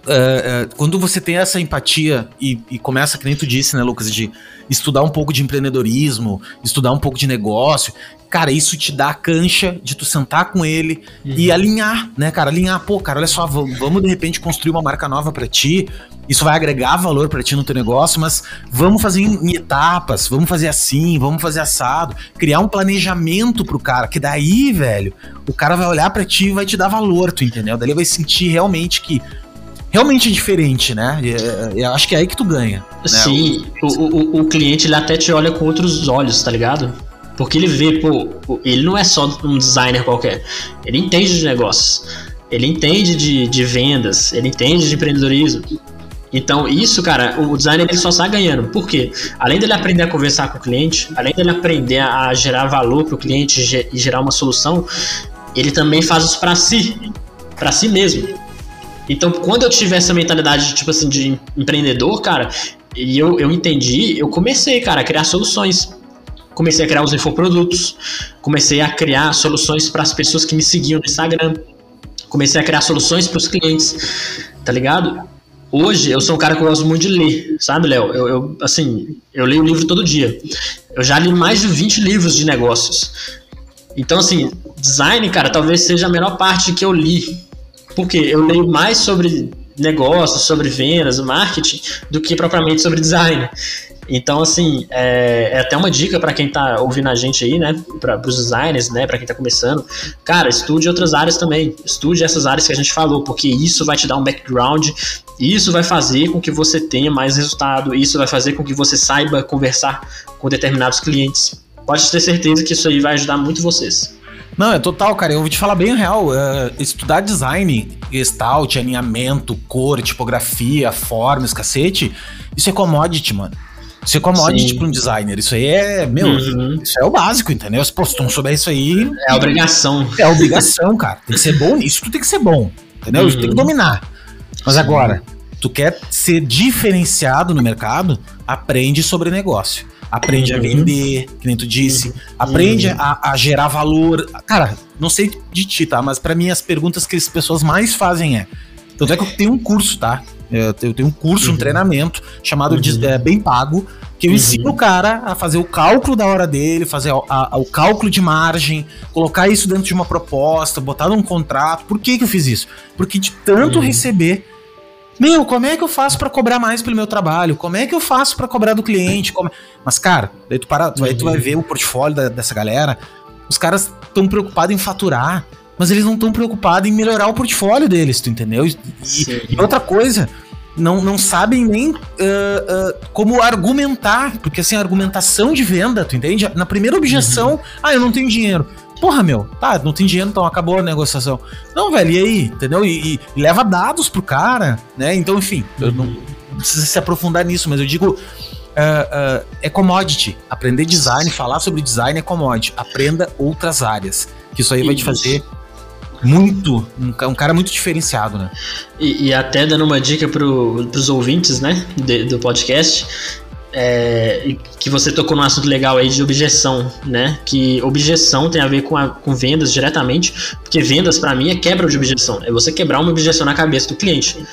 Uh, uh, quando você tem essa empatia e, e, começa, que nem tu disse, né, Lucas, de estudar um pouco de empreendedorismo, estudar um pouco de negócio, cara, isso te dá a cancha de tu sentar com ele uhum. e alinhar, né, cara? Alinhar, pô, cara, olha só, vamos, vamos de repente construir uma marca nova para ti. Isso vai agregar valor para ti no teu negócio, mas vamos fazer em, em etapas, vamos fazer assim, vamos fazer assado, criar um planejamento pro cara, que daí, velho, o cara vai olhar para ti e vai te dar valor, tu entendeu? Daí ele vai sentir realmente que realmente diferente, né? Eu acho que é aí que tu ganha. Né? Sim, o, o, o, cliente ele até te olha com outros olhos, tá ligado? Porque ele vê, pô, ele não é só um designer qualquer. Ele entende de negócios, ele entende de, de vendas, ele entende de empreendedorismo. Então, isso, cara, o designer ele só está ganhando. Por quê? Além dele aprender a conversar com o cliente, além dele aprender a gerar valor para o cliente e gerar uma solução, ele também faz isso para si, para si mesmo. Então, quando eu tive essa mentalidade, tipo assim, de empreendedor, cara, e eu, eu entendi, eu comecei, cara, a criar soluções. Comecei a criar os infoprodutos, comecei a criar soluções para as pessoas que me seguiam no Instagram, comecei a criar soluções para os clientes, tá ligado? Hoje eu sou um cara que eu gosto muito de ler, sabe, Léo? Eu, eu, assim, eu leio livro todo dia. Eu já li mais de 20 livros de negócios. Então, assim, design, cara, talvez seja a menor parte que eu li porque eu leio mais sobre negócios, sobre vendas, marketing, do que propriamente sobre design. Então, assim, é, é até uma dica para quem está ouvindo a gente aí, né? Para os designers, né? Para quem está começando. Cara, estude outras áreas também. Estude essas áreas que a gente falou, porque isso vai te dar um background, isso vai fazer com que você tenha mais resultado, isso vai fazer com que você saiba conversar com determinados clientes. Pode ter certeza que isso aí vai ajudar muito vocês. Não, é total, cara. Eu vou te falar bem real. Uh, estudar design, gestalt, alinhamento, cor, tipografia, formas, cacete, isso é commodity, mano. Isso é commodity para um designer. Isso aí é, meu, uhum. isso é o básico, entendeu? Se tu não souber isso aí. É obrigação. É obrigação, cara. Tem que ser bom nisso, tu tem que ser bom. Entendeu? Uhum. Isso tem que dominar. Mas agora, tu quer ser diferenciado no mercado, aprende sobre negócio aprende uhum. a vender, que nem tu disse, uhum. aprende uhum. a, a, gerar valor. Cara, não sei de ti, tá? Mas para mim as perguntas que as pessoas mais fazem é. Tanto é que eu tenho um curso, tá? Eu tenho um curso, um uhum. treinamento chamado de uhum. é, Bem Pago, que eu ensino o cara a fazer o cálculo da hora dele, fazer a, a, o cálculo de margem, colocar isso dentro de uma proposta, botar num contrato. Por que, que eu fiz isso? Porque de tanto uhum. receber, meu, como é que eu faço para cobrar mais pelo meu trabalho? Como é que eu faço para cobrar do cliente? Como... Mas, cara, daí tu, para, tu, aí tu vai ver o portfólio da, dessa galera. Os caras estão preocupados em faturar, mas eles não estão preocupados em melhorar o portfólio deles, tu entendeu? E, e outra coisa, não, não sabem nem uh, uh, como argumentar, porque assim, argumentação de venda, tu entende? Na primeira objeção, uhum. ah, eu não tenho dinheiro. Porra, meu, tá, não tem dinheiro, então acabou a negociação. Não, velho, e aí? Entendeu? E, e leva dados pro cara, né? Então, enfim, eu não, não precisa se aprofundar nisso, mas eu digo. Uh, uh, é commodity. Aprender design, falar sobre design é commodity. Aprenda outras áreas. Que isso aí vai te fazer muito. Um, um, cara muito diferenciado, né? E, e até dando uma dica pro, pros ouvintes, né? De, do podcast é, que você tocou num assunto legal aí de objeção, né? Que objeção tem a ver com, a, com vendas diretamente, porque vendas para mim é quebra de objeção, é você quebrar uma objeção na cabeça do cliente.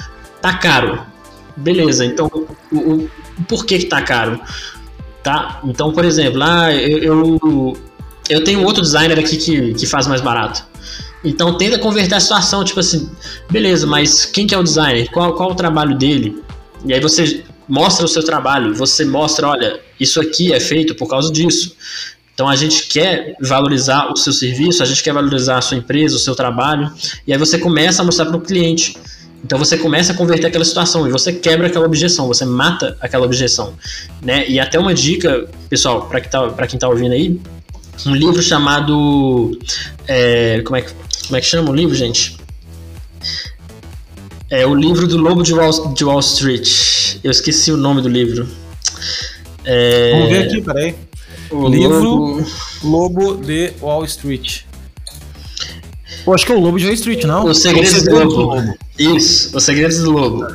Tá caro, beleza? Então, o, o, o porquê que tá caro? Tá? Então, por exemplo, ah, eu, eu, eu tenho outro designer aqui que, que faz mais barato. Então tenta converter a situação, tipo assim, beleza, mas quem que é o designer? Qual, qual o trabalho dele? E aí você mostra o seu trabalho, você mostra, olha, isso aqui é feito por causa disso. Então a gente quer valorizar o seu serviço, a gente quer valorizar a sua empresa, o seu trabalho, e aí você começa a mostrar para o cliente. Então você começa a converter aquela situação e você quebra aquela objeção, você mata aquela objeção, né? E até uma dica, pessoal, para quem tá, para quem tá ouvindo aí, um livro chamado é, como é que como é que chama o livro, gente? É o livro do Lobo de Wall, de Wall Street. Eu esqueci o nome do livro. É... Vamos ver aqui, peraí. O livro Lobo... Lobo de Wall Street. Pô, acho que é o Lobo de Wall Street, não? Os Segredos, do, Lobo. Lobo. Isso, Os Segredos do Lobo.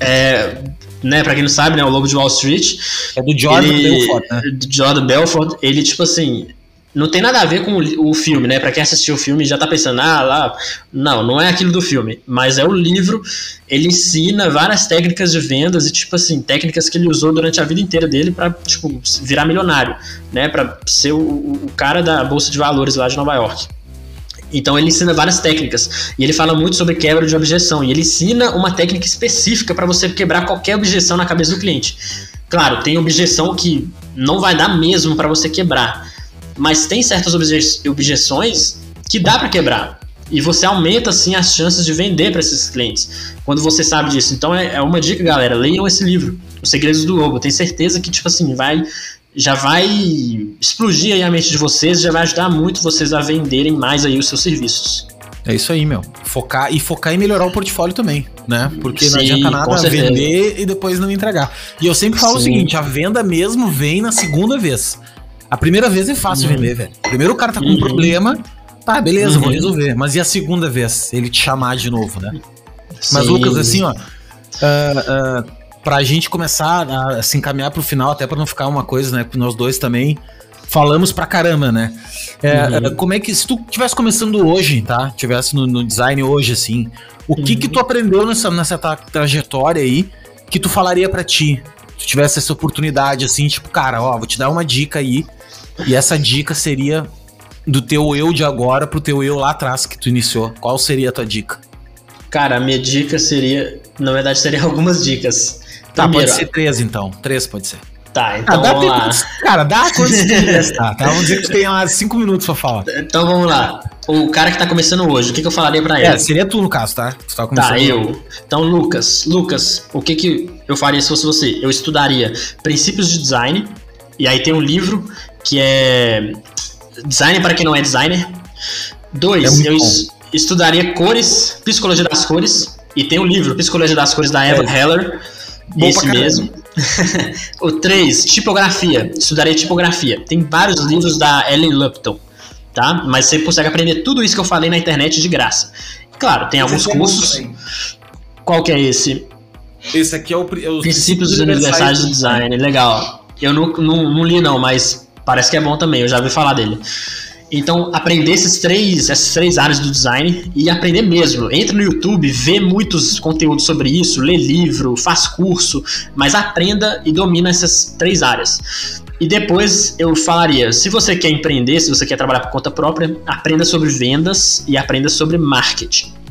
É, né, pra quem não sabe, né, o Lobo de Wall Street. É do Jordan ele, Belfort, né? Do Jordan Belfort, ele, tipo assim, não tem nada a ver com o, filme, né? Pra quem assistiu o filme já tá pensando, ah, lá. Não, não é aquilo do filme. Mas é o livro, ele ensina várias técnicas de vendas e, tipo assim, técnicas que ele usou durante a vida inteira dele pra, tipo, virar milionário, né? Pra ser o, o cara da Bolsa de Valores lá de Nova York. Então ele ensina várias técnicas e ele fala muito sobre quebra de objeção e ele ensina uma técnica específica para você quebrar qualquer objeção na cabeça do cliente. Claro, tem objeção que não vai dar mesmo para você quebrar, mas tem certas obje objeções que dá para quebrar. E você aumenta assim as chances de vender para esses clientes quando você sabe disso. Então é, é, uma dica, galera, leiam esse livro, Os Segredos do Lobo. Tenho certeza que tipo assim vai já vai explodir aí a mente de vocês, já vai ajudar muito vocês a venderem mais aí os seus serviços. É isso aí, meu. Focar e focar em melhorar o portfólio também, né? Porque Sim, não adianta nada vender e depois não entregar. E eu sempre falo Sim. o seguinte: a venda mesmo vem na segunda vez. A primeira vez é fácil uhum. vender, velho. Primeiro o cara tá com uhum. um problema, tá, beleza, uhum. vou resolver. Mas e a segunda vez? Ele te chamar de novo, né? Sim. Mas, Lucas, assim, ó. Uh, uh, pra gente começar a se encaminhar pro final, até pra não ficar uma coisa, né? Nós dois também falamos pra caramba, né? É, uhum. É, como é que, se tu tivesse começando hoje, tá? Tivesse no, no design hoje, assim, o que que tu uhum. aprendeu nessa, nessa trajetória aí que tu falaria para ti? Se tu tivesse essa oportunidade, assim, tipo, cara, ó, vou te dar uma dica aí e essa dica seria do teu eu de agora pro teu eu lá atrás que tu iniciou. Qual seria a tua dica? Cara, a minha dica seria, na verdade, seria algumas dicas. Tá, Primeiro, pode ser três então. Três pode ser. Tá, então ah, dá vamos lá. Cara, dá quantos dias, tá, tá? Vamos dizer que tu tem lá cinco minutos pra falar. Então vamos lá. O cara que tá começando hoje, o que, que eu falaria pra ele? É, seria tu no caso, tá? Tu tá, tá eu. Então, Lucas, Lucas, o que que eu faria se fosse você? Eu estudaria princípios de design, e aí tem um livro que é Design para quem não é designer. Dois, é eu es estudaria cores, psicologia das cores, e tem um livro, Psicologia das Cores, da Eva é. Heller. Bom esse mesmo. o 3, tipografia. Estudarei tipografia. Tem vários livros da Ellen Lupton, tá? Mas você consegue aprender tudo isso que eu falei na internet de graça. Claro, tem alguns cursos. Qual que é esse? Esse aqui é o, é os Princípios Universais do Design. Legal. Eu não, não, não li não, mas parece que é bom também. Eu já ouvi falar dele. Então, aprender esses três, essas três áreas do design e aprender mesmo. Entra no YouTube, vê muitos conteúdos sobre isso, lê livro, faz curso, mas aprenda e domina essas três áreas. E depois eu falaria, se você quer empreender, se você quer trabalhar por conta própria, aprenda sobre vendas e aprenda sobre marketing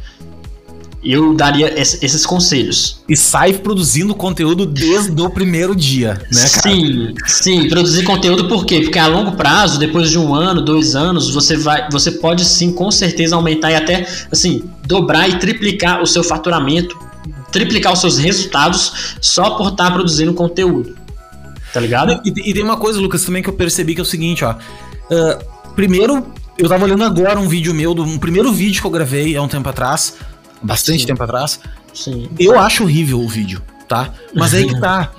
eu daria esses conselhos. E sai produzindo conteúdo desde o primeiro dia, né, cara? Sim, sim, produzir conteúdo por quê? Porque a longo prazo, depois de um ano, dois anos, você vai, você pode sim, com certeza, aumentar e até, assim, dobrar e triplicar o seu faturamento, triplicar os seus resultados só por estar produzindo conteúdo. Tá ligado? E, e, tem uma coisa, Lucas, também que eu percebi que é o seguinte, ó. Uh, primeiro, eu tava olhando agora um vídeo meu, um primeiro vídeo que eu gravei há um tempo atrás bastante Sim. tempo atrás. Sim. Eu acho horrível o vídeo, tá? Mas aí que tá.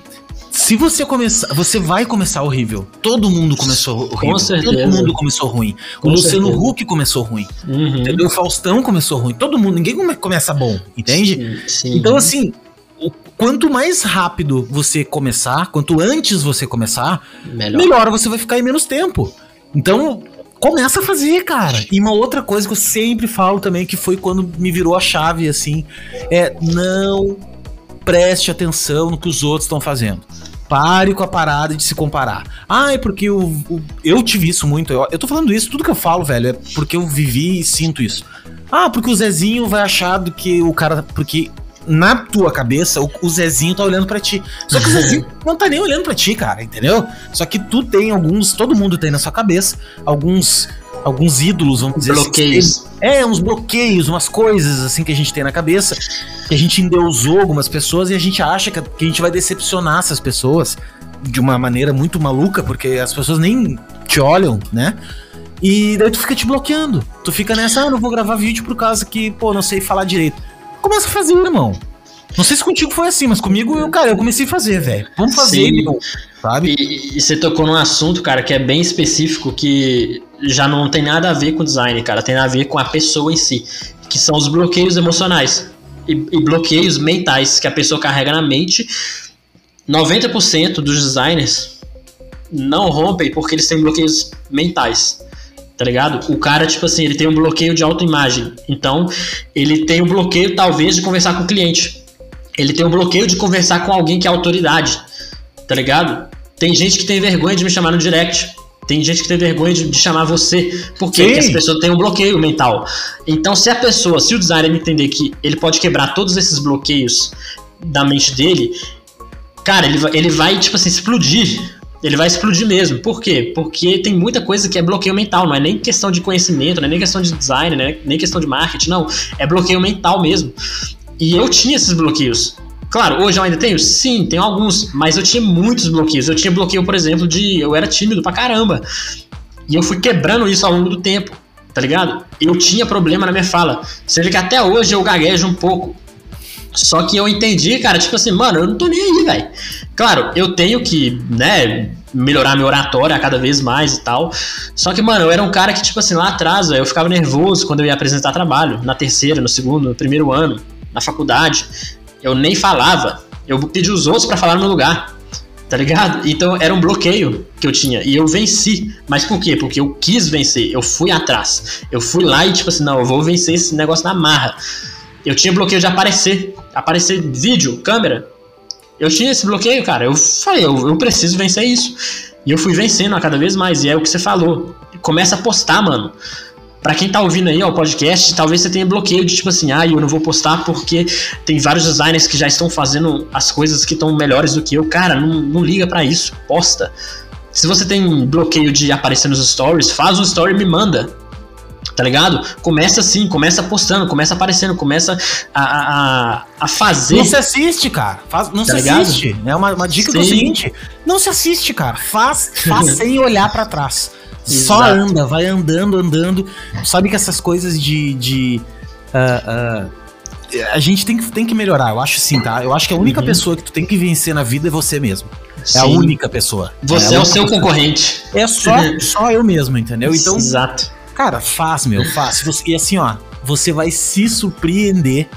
Se você começar, você vai começar horrível. Todo mundo começou horrível. Com certeza. Todo mundo começou ruim. Com o Luciano certeza. Huck começou ruim. Uhum. Entendeu? O Faustão começou ruim. Todo mundo, ninguém começa bom, entende? Sim, sim. Então assim, quanto mais rápido você começar, quanto antes você começar, melhor, melhor você vai ficar em menos tempo. Então, começa a fazer, cara. E uma outra coisa que eu sempre falo também, que foi quando me virou a chave, assim, é não preste atenção no que os outros estão fazendo. Pare com a parada de se comparar. Ah, é porque o, eu tive isso muito. Eu, eu tô falando isso, tudo que eu falo, velho, é porque eu vivi e sinto isso. Ah, porque o Zezinho vai achar do que o cara. Porque na tua cabeça, o, o Zezinho tá olhando para ti. Só que o Zezinho não tá nem olhando para ti, cara, entendeu? Só que tu tem alguns, todo mundo tem na sua cabeça, alguns alguns ídolos, vamos dizer assim. bloqueios. assim. É, uns bloqueios, umas coisas assim que a gente tem na cabeça, que a gente endeusou algumas pessoas e a gente acha que a, que a gente vai decepcionar essas pessoas de uma maneira muito maluca, porque as pessoas nem te olham, né? E daí tu fica te bloqueando. Tu fica nessa, ah, não vou gravar vídeo por causa que, pô, não sei falar direito. Começa a fazer, irmão. Não sei se contigo foi assim, mas comigo, eu, cara, eu comecei a fazer, velho. Vamos fazer, meu, sabe? E, e, você tocou num assunto, cara, que é bem específico, que já não tem nada a ver com design, cara, tem a ver com a pessoa em si, que são os bloqueios emocionais e, e bloqueios mentais que a pessoa carrega na mente. 90% dos designers não rompem porque eles têm bloqueios mentais tá ligado? O cara, tipo assim, ele tem um bloqueio de autoimagem. Então, ele tem um bloqueio, talvez, de conversar com o cliente. Ele tem um bloqueio de conversar com alguém que é autoridade, tá ligado? Tem gente que tem vergonha de me chamar no direct. Tem gente que tem vergonha de, de chamar você. Por quê? Porque as pessoas têm um bloqueio mental. Então, se a pessoa, se o designer entender que ele pode quebrar todos esses bloqueios da mente dele, cara, ele vai, ele vai tipo assim, explodir ele vai explodir mesmo. Por quê? Porque tem muita coisa que é bloqueio mental, não é nem questão de conhecimento, não é nem questão de design, né? nem questão de marketing, não. É bloqueio mental mesmo. E eu tinha esses bloqueios. Claro, hoje eu ainda tenho? Sim, tenho alguns, mas eu tinha muitos bloqueios. Eu tinha bloqueio, por exemplo, de eu era tímido pra caramba. E eu fui quebrando isso ao longo do tempo, tá ligado? Eu tinha problema na minha fala. Vê que até hoje eu gaguejo um pouco. Só que eu entendi, cara, tipo assim, mano, eu não tô nem aí, velho. Claro, eu tenho que, né, melhorar minha oratória cada vez mais e tal. Só que, mano, eu era um cara que, tipo assim, lá atrás, eu ficava nervoso quando eu ia apresentar trabalho, na terceira, no segundo, no primeiro ano, na faculdade. Eu nem falava. Eu pedi os outros para falar no meu lugar. Tá ligado? Então era um bloqueio que eu tinha. E eu venci. Mas por quê? Porque eu quis vencer. Eu fui atrás. Eu fui lá e, tipo assim, não, eu vou vencer esse negócio na marra. Eu tinha bloqueio de aparecer. Aparecer vídeo, câmera. Eu tinha esse bloqueio, cara. Eu falei, eu, eu preciso vencer isso. E eu fui vencendo a cada vez mais. E é o que você falou. Começa a postar, mano. Pra quem tá ouvindo aí, ó, o podcast, talvez você tenha bloqueio de tipo assim, ah, eu não vou postar porque tem vários designers que já estão fazendo as coisas que estão melhores do que eu. Cara, não, não liga para isso. Posta. Se você tem bloqueio de aparecer nos stories, faz um story e me manda tá ligado? Começa assim, começa postando, começa aparecendo, começa a, a, a fazer. Não se assiste, cara. Faz, não tá se ligado? assiste. É uma, uma dica Sim. que é o seguinte: não se assiste, cara. Faz, faz sem olhar para trás. Exato. Só anda, vai andando, andando. Sabe que essas coisas de. de uh, uh, a gente tem que, tem que melhorar, eu acho sim, tá? Eu acho que a única uhum. pessoa que tu tem que vencer na vida é você mesmo. Sim. É a única pessoa. Você é, é o seu pessoa. concorrente. É só, só eu mesmo, entendeu? Então, Exato. Cara, faz, meu, faz. E assim, ó, você vai se surpreender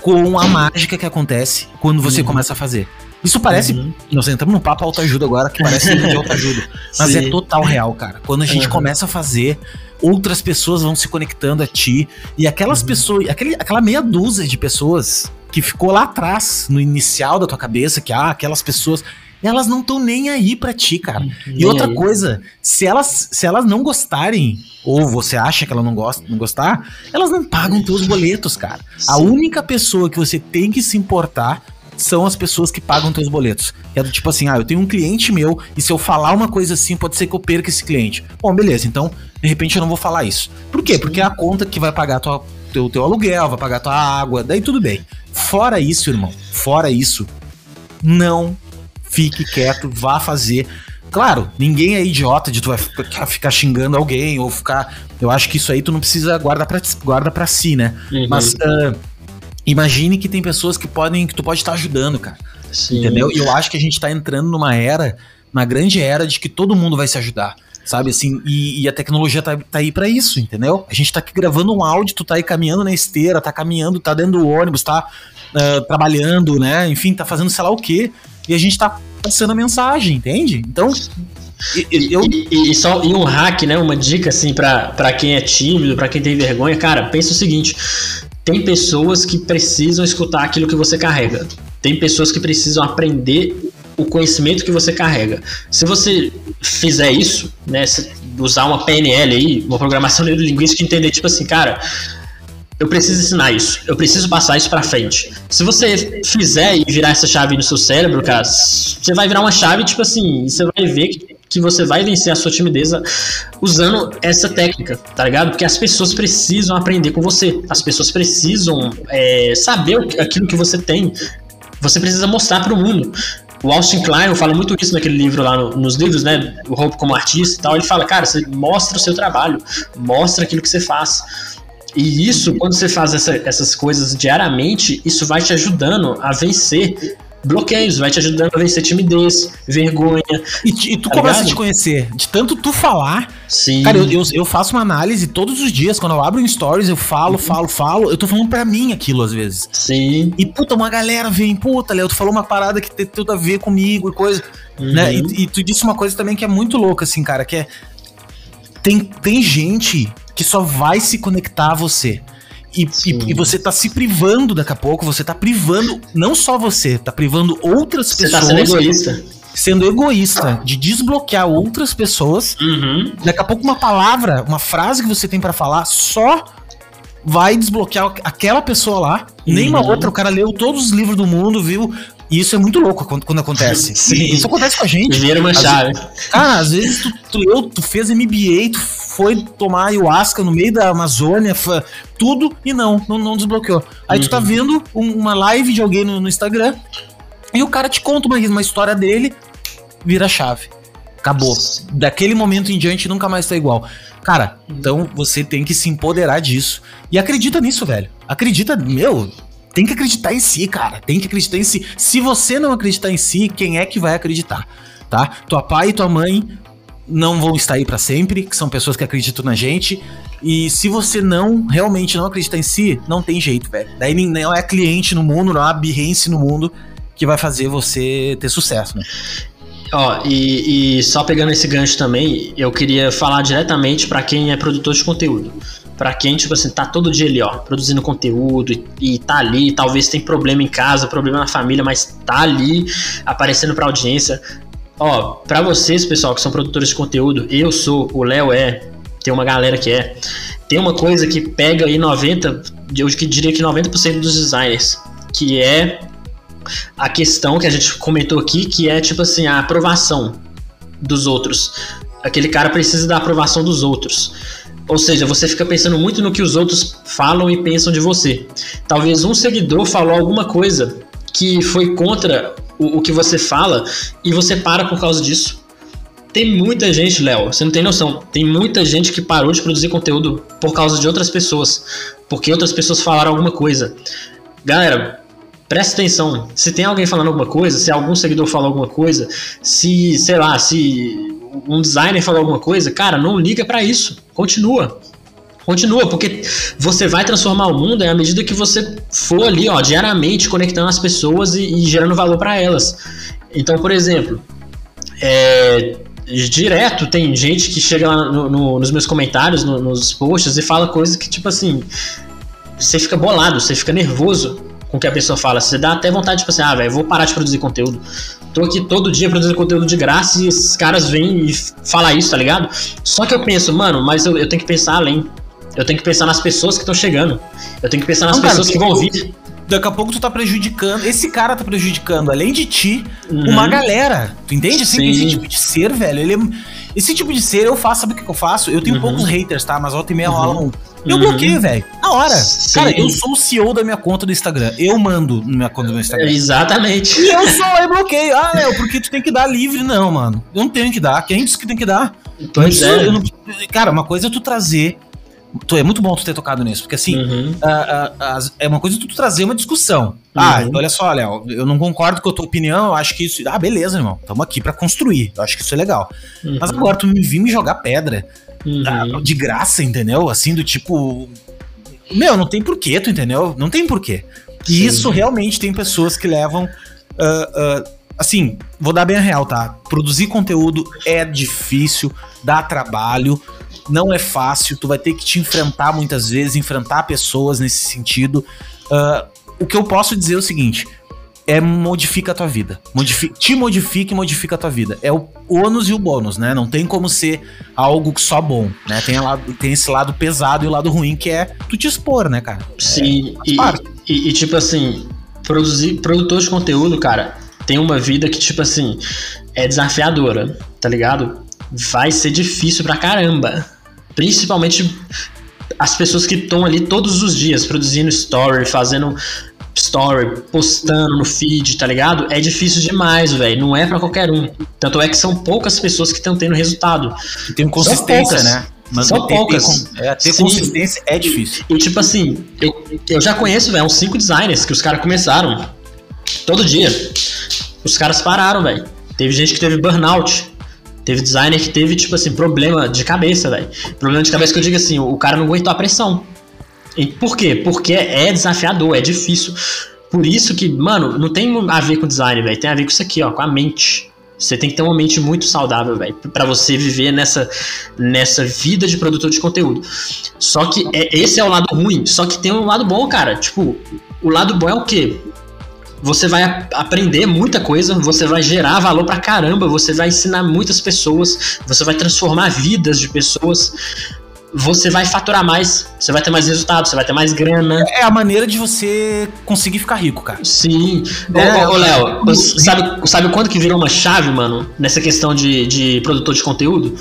com a mágica que acontece quando você uhum. começa a fazer. Isso parece. Uhum. Nós entramos no papo autoajuda agora, que parece de autoajuda. Mas é Sim. é total real, cara. Quando a gente uhum. começa a fazer, outras pessoas vão se conectando a ti. E aquelas uhum. pessoas, aquele, aquela meia dúzia de pessoas que ficou lá atrás, no inicial da tua cabeça, que ah, aquelas pessoas elas não estão nem aí para ti, cara. Nem e outra aí. coisa, se elas, se elas não gostarem, ou você acha que ela não gosta, não gostar, elas não pagam teus boletos, cara. Sim. A única pessoa que você tem que se importar são as pessoas que pagam teus boletos. É do tipo assim, ah, eu tenho um cliente meu e se eu falar uma coisa assim, pode ser que eu perca esse cliente. Bom, beleza, então, de repente eu não vou falar isso. Por quê? Sim. Porque é a conta que vai pagar tua, teu, teu aluguel, vai pagar tua água, daí tudo bem. Fora isso, irmão, fora isso, não fique quieto, vá fazer. Claro, ninguém é idiota de tu vai ficar xingando alguém ou ficar. Eu acho que isso aí tu não precisa guardar pra, guarda pra si, né? Uhum. Mas uh, imagine que tem pessoas que podem. que tu pode estar ajudando, cara. Sim. Entendeu? E eu acho que a gente tá entrando numa era, uma grande era de que todo mundo vai se ajudar sabe assim, e, e, a tecnologia tá, tá aí para isso, entendeu? A gente tá aqui gravando um áudio, tu tá aí caminhando na esteira, tá caminhando, tá dentro do ônibus, tá uh, trabalhando, né? Enfim, tá fazendo sei lá o quê e a gente tá passando a mensagem, entende? Então. Eu... E, e, só e um hack, né? Uma dica assim para quem é tímido, para quem tem vergonha, cara, pensa o seguinte: tem pessoas que precisam escutar aquilo que você carrega. Tem pessoas que precisam aprender o conhecimento que você carrega. Se você fizer isso, né, usar uma PNL aí, uma programação neurolinguística, entender tipo assim, cara, eu preciso ensinar isso, eu preciso passar isso para frente. Se você fizer e virar essa chave no seu cérebro, cara, você vai virar uma chave, tipo assim, você vai ver que, que você vai vencer a sua timideza usando essa técnica, tá ligado? Porque as pessoas precisam aprender com você, as pessoas precisam é, saber aquilo que você tem, você precisa mostrar para o mundo. O Austin Klein fala muito isso naquele livro lá no, nos livros, né? O Hope como artista e tal. Ele fala, cara, você mostra o seu trabalho, mostra aquilo que você faz. E isso, quando você faz essa, essas coisas diariamente, isso vai te ajudando a vencer bloqueios, vai te ajudando a vencer timidez, vergonha. E, e tu tá começa ligado? a te conhecer. De tanto tu falar. Sim. Cara, eu, eu, eu, faço uma análise todos os dias. Quando eu abro um stories, eu falo, uhum. falo, falo. Eu tô falando pra mim aquilo às vezes. Sim. E puta, uma galera vem, puta, Léo, tu falou uma parada que tem tudo a ver comigo e coisa. Uhum. Né? E, e tu disse uma coisa também que é muito louca, assim, cara, que é. Tem, tem gente que só vai se conectar a você. E, e, e, você tá se privando daqui a pouco, você tá privando, não só você, tá privando outras você pessoas. Você tá sendo egoísta. Sendo egoísta, de desbloquear outras pessoas. Uhum. Daqui a pouco, uma palavra, uma frase que você tem para falar só vai desbloquear aquela pessoa lá. Uhum. Nenhuma outra. O cara leu todos os livros do mundo, viu e isso é muito louco quando, quando acontece. Sim. Isso acontece com a gente. Vira uma chave. Cara, às vezes tu, tu, leu, tu fez MBA, tu foi tomar ayahuasca no meio da Amazônia, tudo, e não, não, não desbloqueou. Aí uhum. tu tá uhum. vendo uma live de alguém no, no, Instagram e o cara te conta uma, uma história dele, vira chave. Acabou. Daquele momento em diante nunca mais tá igual. Cara, então você tem que se empoderar disso. E acredita nisso, velho. Acredita, meu, tem que acreditar em si, cara. Tem que acreditar em si. Se você não acreditar em si, quem é que vai acreditar? Tá? Tua pai e tua mãe não vão estar aí para sempre, que são pessoas que acreditam na gente. E se você não realmente não acreditar em si, não tem jeito, velho. Daí não é cliente no mundo, não é birrense no mundo que vai fazer você ter sucesso, né? Ó, e, e só pegando esse gancho também, eu queria falar diretamente para quem é produtor de conteúdo para quem, tipo assim, tá todo dia ali, ó, produzindo conteúdo e, e tá ali, talvez tem problema em casa, problema na família, mas tá ali aparecendo pra audiência. Ó, pra vocês, pessoal, que são produtores de conteúdo, eu sou, o Léo é, tem uma galera que é. Tem uma coisa que pega aí 90, eu diria que 90% dos designers, que é a questão que a gente comentou aqui, que é tipo assim, a aprovação dos outros. Aquele cara precisa da aprovação dos outros. Ou seja, você fica pensando muito no que os outros falam e pensam de você. Talvez um seguidor falou alguma coisa que foi contra o, o que você fala e você para por causa disso. Tem muita gente, Léo, você não tem noção. Tem muita gente que parou de produzir conteúdo por causa de outras pessoas. Porque outras pessoas falaram alguma coisa. Galera, presta atenção. Se tem alguém falando alguma coisa, se algum seguidor falou alguma coisa, se, sei lá, se um designer falou alguma coisa, cara, não liga para isso. Continua. Continua, porque você vai transformar o mundo à medida que você for ali, ó, diariamente conectando as pessoas e, e gerando valor para elas. Então, por exemplo, é, direto tem gente que chega lá no, no, nos meus comentários, no, nos posts e fala coisas que, tipo assim, você fica bolado, você fica nervoso com o que a pessoa fala. Você dá até vontade, tipo assim, ah, velho, vou parar de produzir conteúdo. Tô aqui todo dia produzindo conteúdo de graça e esses caras vêm e falam isso, tá ligado? Só que eu penso, mano, mas eu, eu tenho que pensar além. Eu tenho que pensar nas pessoas que estão chegando. Eu tenho que pensar nas Não, pessoas cara, que vão vir. Daqui a pouco tu tá prejudicando. Esse cara tá prejudicando, além de ti, uhum. uma galera. Tu entende? Assim, esse tipo de ser, velho, ele é esse tipo de ser eu faço, sabe o que, eu faço? Eu tenho uhum. poucos haters, tá? Mas volta e meia uhum. rola um. Eu uhum. bloqueio, velho. Na hora. Sim. Cara, eu sou o CEO da minha conta do Instagram. Eu mando na minha conta do Instagram. Exatamente. E eu só aí bloqueio. Ah, Léo, porque tu tem que dar livre. Não, mano. Eu não tenho que dar. Quem disse que tem que dar? Pois é. Cara, uma coisa é tu trazer é muito bom tu ter tocado nisso, porque assim, uhum. é uma coisa tu trazer uma discussão. Ah, uhum. Ah, olha só, Léo, eu não concordo com a tua opinião, eu acho que isso. Ah, beleza, irmão, estamos aqui para construir, eu acho que isso é legal. Uhum. Mas agora tu me vir me jogar pedra uhum. de graça, entendeu? Assim, do tipo. Meu, não tem porquê, tu entendeu? Não tem porquê. E Sim. isso realmente tem pessoas que levam. Uh, uh, assim, vou dar bem a real, tá? Produzir conteúdo é difícil, dá trabalho não é fácil, tu vai ter que te enfrentar muitas vezes, enfrentar pessoas nesse sentido. Uh, o que eu posso dizer é o seguinte: é modifica a tua vida. Modifica, te modifica e modifica a tua vida. É o ônus e o bônus, né? Não tem como ser algo só bom, né? Tem, lado, tem esse lado pesado e o lado ruim que é tu te expor, né, cara? Sim, é, e, e, e, tipo assim, produzir, produtor de conteúdo, cara, tem uma vida que, tipo assim, é desafiadora, tá ligado? Vai ser difícil pra caramba. Principalmente as pessoas que estão ali todos os dias produzindo story, fazendo story, postando no feed, tá ligado? É difícil demais, velho. Não é para qualquer um. Tanto é que são poucas pessoas que estão tendo resultado. E tem consistência, né? Mas São ter, poucas. Ter, é, ter Sim. consistência é difícil. E tipo assim, eu, eu já conheço, velho, uns cinco designers que os caras começaram todo dia. Os caras pararam, velho. Teve gente que teve burnout. Teve designer que teve, tipo assim, problema de cabeça, velho. Problema de cabeça que eu digo assim, o cara não aguentou a pressão. E por quê? Porque é desafiador, é difícil. Por isso que, mano, não tem a ver com design, velho. Tem a ver com isso aqui, ó, com a mente. Você tem que ter uma mente muito saudável, velho, para você viver nessa, nessa vida de produtor de conteúdo. Só que é, esse é o lado ruim, só que tem um lado bom, cara. Tipo, o lado bom é o quê? Você vai ap- aprender muita coisa, você vai gerar valor pra caramba, você vai ensinar muitas pessoas, você vai transformar vidas de pessoas, você vai faturar mais, você vai ter mais resultados, você vai ter mais grana. É a maneira de você conseguir ficar rico, cara. Sim. É, ô, ô, Léo, sabe, sabe quando que virou uma chave, mano, nessa questão de, de produtor de conteúdo?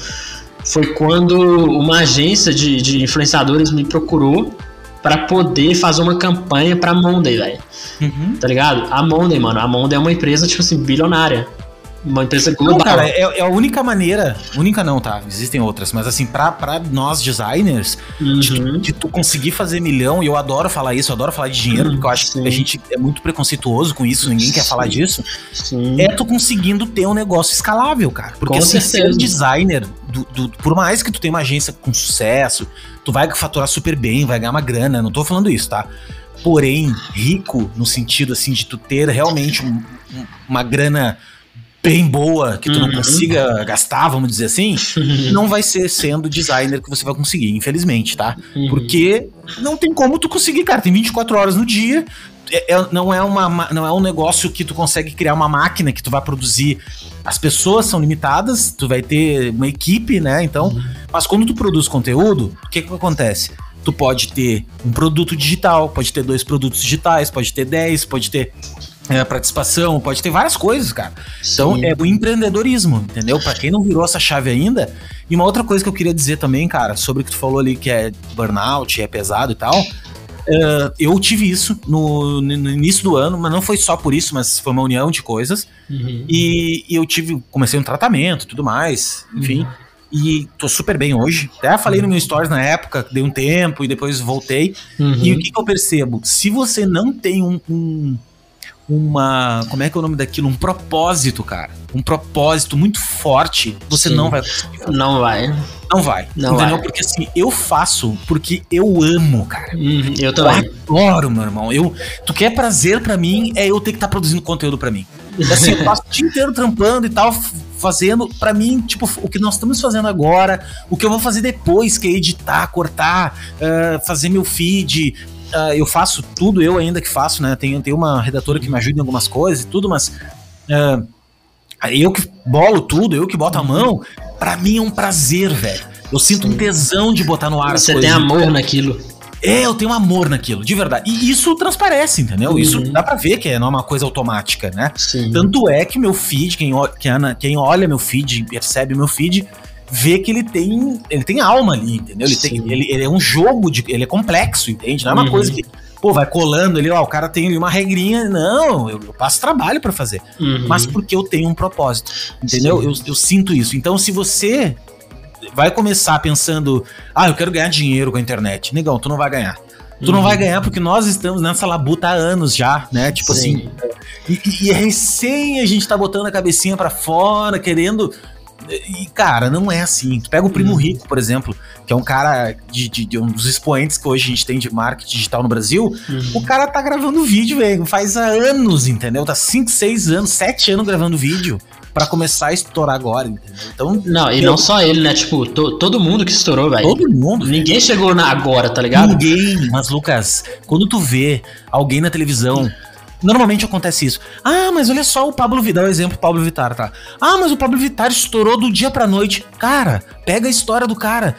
Foi quando uma agência de, de influenciadores me procurou pra poder fazer uma campanha pra Monday, velho. Uhum. Tá ligado? A Monday, mano. A Monday é uma empresa, tipo assim, bilionária. Uma empresa global. Não, cara, é, é a única maneira. Única não, tá? Existem outras, mas assim, pra, pra nós designers, de, tu, Uhum. de tu conseguir fazer milhão, e eu adoro falar isso, eu adoro falar de dinheiro, porque eu acho Sim. que a gente é muito preconceituoso com isso, ninguém quer falar disso. Sim. É tu conseguindo ter um negócio escalável, cara. Porque Com assim, certeza. ser designer, do, do- por mais que tu tenha uma agência com sucesso, tu vai faturar super bem, vai ganhar uma grana, não tô falando isso, tá? Porém, rico no sentido assim de tu ter realmente um- um- uma grana bem boa que tu não Uhum. consiga gastar, vamos dizer assim, não vai ser sendo designer que você vai conseguir, infelizmente, tá? Uhum. Porque não tem como tu conseguir, cara. Tem 24 horas no dia. É- é- não, é uma, ma- não é um negócio que tu consegue criar uma máquina que tu vai produzir. As pessoas são limitadas, tu vai ter uma equipe, né? Então, mas quando tu produz conteúdo, o que que acontece? Tu pode ter um produto digital, pode ter dois produtos digitais, pode ter 10, pode ter é, participação, pode ter várias coisas, cara. Então Sim. é o empreendedorismo, entendeu? Pra quem não virou essa chave ainda. E uma outra coisa que eu queria dizer também, cara, sobre o que tu falou ali que é burnout, é pesado e tal. é, eu tive isso no, no início do ano, mas não foi só por isso, mas foi uma união de coisas. Uhum. E, e eu tive, comecei um tratamento e tudo mais, enfim. Uhum. E tô super bem hoje. Até falei no meu stories na época, dei um tempo e depois voltei. Uhum. E o que, que eu percebo? Se você não tem um, um- uma. Como é que é o nome daquilo? Um propósito, cara. Um propósito muito forte, você Sim. não vai conseguir. fazer. Não vai. Não vai. Não entendeu? vai. Porque assim, eu faço porque eu amo, cara. Uhum. Eu Eu também. adoro, meu irmão. Eu, tu quer prazer pra mim, é eu ter que estar produzindo conteúdo pra mim. Assim, eu passo o dia inteiro trampando e tal, fazendo. Pra mim, tipo, o que nós estamos fazendo agora, o que eu vou fazer depois, que é editar, cortar, ah, fazer meu feed. Ah, eu faço tudo, eu ainda que faço, né? Tenho, tenho uma redatora que me ajuda em algumas coisas e tudo, mas. ah, eu que bolo tudo, eu que boto a mão, pra mim é um prazer, velho. Eu sinto um tesão de botar no ar as Você coisas. tem amor naquilo. É, eu tenho amor naquilo, de verdade. E isso transparece, entendeu? Uhum. Isso dá pra ver que é, não é uma coisa automática, né? Sim. Tanto é que meu feed, quem, quem, quem olha meu feed, percebe meu feed, vê que ele tem, ele tem alma ali, entendeu? Ele, tem, ele, ele é um jogo, de, ele é complexo, entende? Não é uma Uhum. coisa que, pô, vai colando ali, ó, o cara tem ali uma regrinha. Não, eu, eu passo trabalho pra fazer. Uhum. Mas porque eu tenho um propósito, entendeu? Eu, eu sinto isso. Então, se você vai começar pensando, ah, eu quero ganhar dinheiro com a internet, negão, tu não vai ganhar. Tu não Uhum. vai ganhar porque nós estamos nessa labuta há anos já, né? Tipo Sim. assim. E, e- é recém a gente tá botando a cabecinha pra fora, querendo. E, cara, não é assim. Tu pega o Primo Uhum. Rico, por exemplo, que é um cara de, de- de um dos expoentes que hoje a gente tem de marketing digital no Brasil. Uhum. O cara tá gravando vídeo, velho. Faz há anos, entendeu? Tá 5, 6 anos, 7 anos gravando vídeo pra começar a estourar agora, entendeu? Então, Não, e Eu- não só ele, né? Tipo, to- todo mundo que estourou, velho. todo mundo. Ninguém chegou na agora, tá ligado? Ninguém. Mas, Lucas, quando tu vê alguém na televisão. Normalmente acontece isso. Ah, mas olha só o Pablo o exemplo Pablo Vittar, tá? Ah, mas o Pablo Vittar estourou do dia pra noite. Cara, pega a história do cara.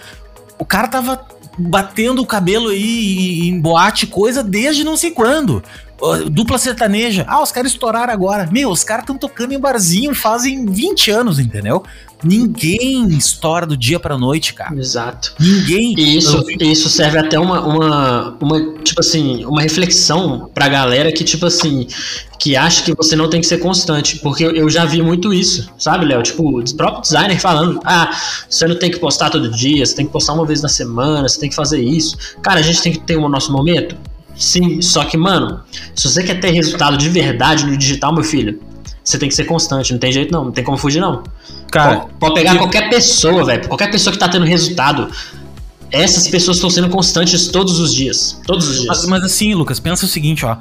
O cara tava batendo o cabelo aí em boate, coisa desde não sei quando. Dupla sertaneja. Ah, os caras estouraram agora. Meu, os caras estão tocando em barzinho fazem 20 anos, entendeu? Ninguém estoura do dia pra noite, cara. Exato. Ninguém. E isso, isso serve até uma, uma, uma, tipo assim, uma reflexão pra galera que, tipo assim, que acha que você não tem que ser constante. Porque eu já vi muito isso, sabe, Léo? Tipo, o próprio designer falando: ah, você não tem que postar todo dia, você tem que postar uma vez na semana, você tem que fazer isso. Cara, a gente tem que ter o nosso momento. Sim, só que, mano, se você quer ter resultado de verdade no digital, meu filho, você tem que ser constante, não tem jeito não, não tem como fugir não. Cara, pode, pode pegar qualquer pessoa, velho, qualquer pessoa que tá tendo resultado, essas pessoas estão sendo constantes todos os dias, todos os dias. Mas, mas, assim, Lucas, pensa o seguinte, ó,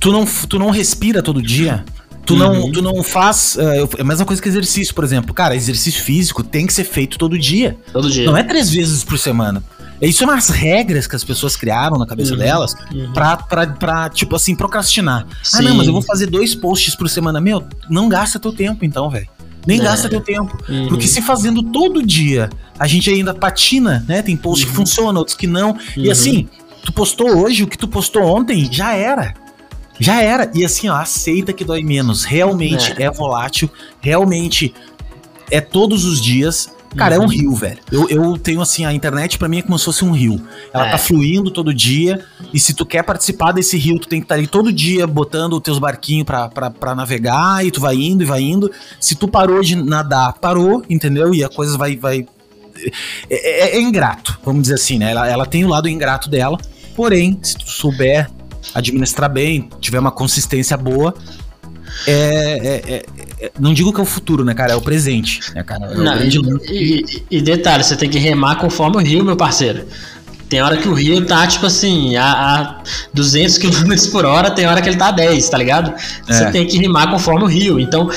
tu não, tu não respira todo dia, Tu não, uhum. tu não faz. Uh, é a mesma coisa que exercício, por exemplo. Cara, exercício físico tem que ser feito todo dia. Todo dia. Não é três vezes por semana. Isso é umas regras que as pessoas criaram na cabeça uhum, delas uhum. Pra, pra, pra, tipo assim, procrastinar. Sim. Ah, não, mas eu vou fazer dois posts por semana. Meu, não gasta teu tempo então, velho. Nem é. gasta teu tempo. Uhum. Porque se fazendo todo dia, a gente ainda patina, né? Tem posts que uhum. funcionam, outros que não. E uhum. assim, tu postou hoje, o que tu postou ontem, já era. Já era. E assim, ó, aceita que dói menos. Realmente é, é volátil, realmente é todos os dias. Cara, uhum. é um uhum. rio, velho. Eu, eu tenho assim, a internet para mim é como se fosse um rio. Ela é. tá fluindo todo dia. E se tu quer participar desse rio, tu tem que estar tá ali todo dia botando os teus barquinhos pra, pra, pra navegar. E tu vai indo e vai indo. Se tu parou de nadar, parou, entendeu? E a coisa vai. vai... É, é, é ingrato, vamos dizer assim, né? Ela, ela tem o lado ingrato dela. Porém, se tu souber administrar bem, tiver uma consistência boa, é, é, é, é, não digo que é o futuro, né, cara? É o presente, né, cara? É não, e, e, detalhe, você tem que remar conforme o rio, meu parceiro. Tem hora que o rio tá, tipo assim, a, a 200 km por hora, tem hora que ele tá a 10, tá ligado? Você é. tem que rimar conforme o rio. Então,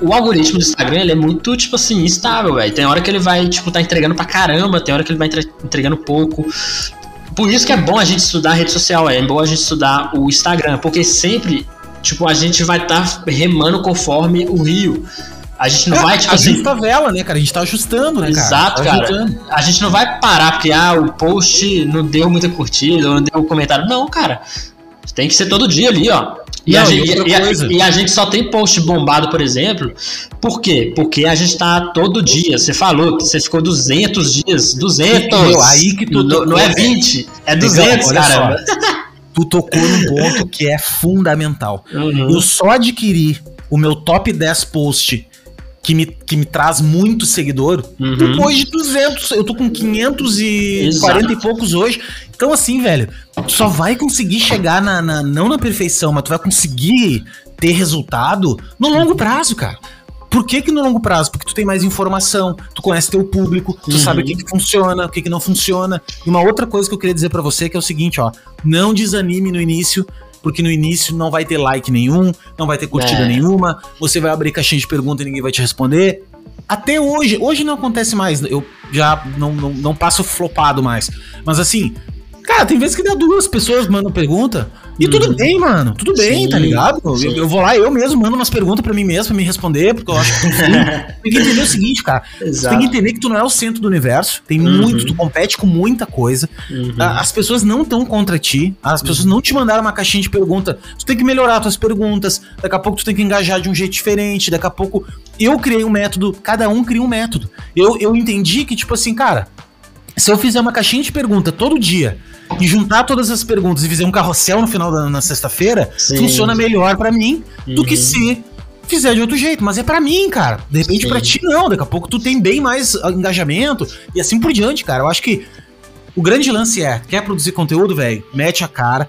o algoritmo do Instagram, ele é muito, tipo assim, instável, velho. Tem hora que ele vai, tipo, tá entregando pra caramba, tem hora que ele vai entregando pouco. Por isso que é bom a gente estudar a rede social, é bom a gente estudar o Instagram, porque sempre tipo, a gente vai estar tá remando conforme o rio. A gente não é, vai, tipo a assim. Justa vela, né, cara? A gente tá ajustando, né, Exato, cara? Exato, cara. A gente não vai parar porque, ah, o post não deu muita curtida, ou não deu comentário. Não, cara. Tem que ser todo dia ali, ó. E, não, a, gente, e, a, e, a, gente só tem post bombado, por exemplo. Por quê? Porque a gente tá todo dia. Você falou que você ficou 200 dias. 200! Meu, aí que tu. Não, não é 20, é 200, cara tu tocou num ponto que é fundamental. Uhum. Eu só adquiri o meu top 10 post que me, que me traz muito seguidor uhum. depois de 200. Eu tô com 540 Exato. e poucos hoje. Então, assim, velho, tu só vai conseguir chegar na, na, não na perfeição, mas tu vai conseguir ter resultado no longo prazo, cara. Por que, que no longo prazo? Porque tu tem mais informação, tu conhece teu público, tu uhum. sabe o que, que funciona, o que, que não funciona. E uma outra coisa que eu queria dizer para você que é o seguinte, ó, não desanime no início, porque no início não vai ter like nenhum, não vai ter curtida é. nenhuma, você vai abrir caixinha de pergunta e ninguém vai te responder. Até hoje, hoje não acontece mais, eu já não, não, não passo flopado mais. Mas assim, cara, tem vezes que dá duas pessoas mandam pergunta, e uhum. tudo bem, mano. Tudo bem, sim, tá ligado? Eu, eu, vou lá, eu mesmo mando umas perguntas para mim mesmo pra me responder, porque eu acho que tem que entender o seguinte, cara. Exato. tem que entender que tu não é o centro do universo. Tem uhum. muito, tu compete com muita coisa. Uhum. As pessoas não estão contra ti. As pessoas não te mandaram uma caixinha de pergunta. Tu tem que melhorar tuas perguntas. Daqui a pouco tu tem que engajar de um jeito diferente. Daqui a pouco eu criei um método, cada um cria um método. Eu, eu entendi que, tipo assim, cara, se eu fizer uma caixinha de pergunta todo dia e juntar todas as perguntas e fizer um carrossel no final da na sexta-feira, funciona melhor para mim uhum. do que uhum. se fizer de outro jeito. Mas é para mim, cara. De repente para ti não. Daqui a pouco tu tem bem mais engajamento e assim por diante, cara. Eu acho que o grande lance é, quer produzir conteúdo, velho? Mete a cara.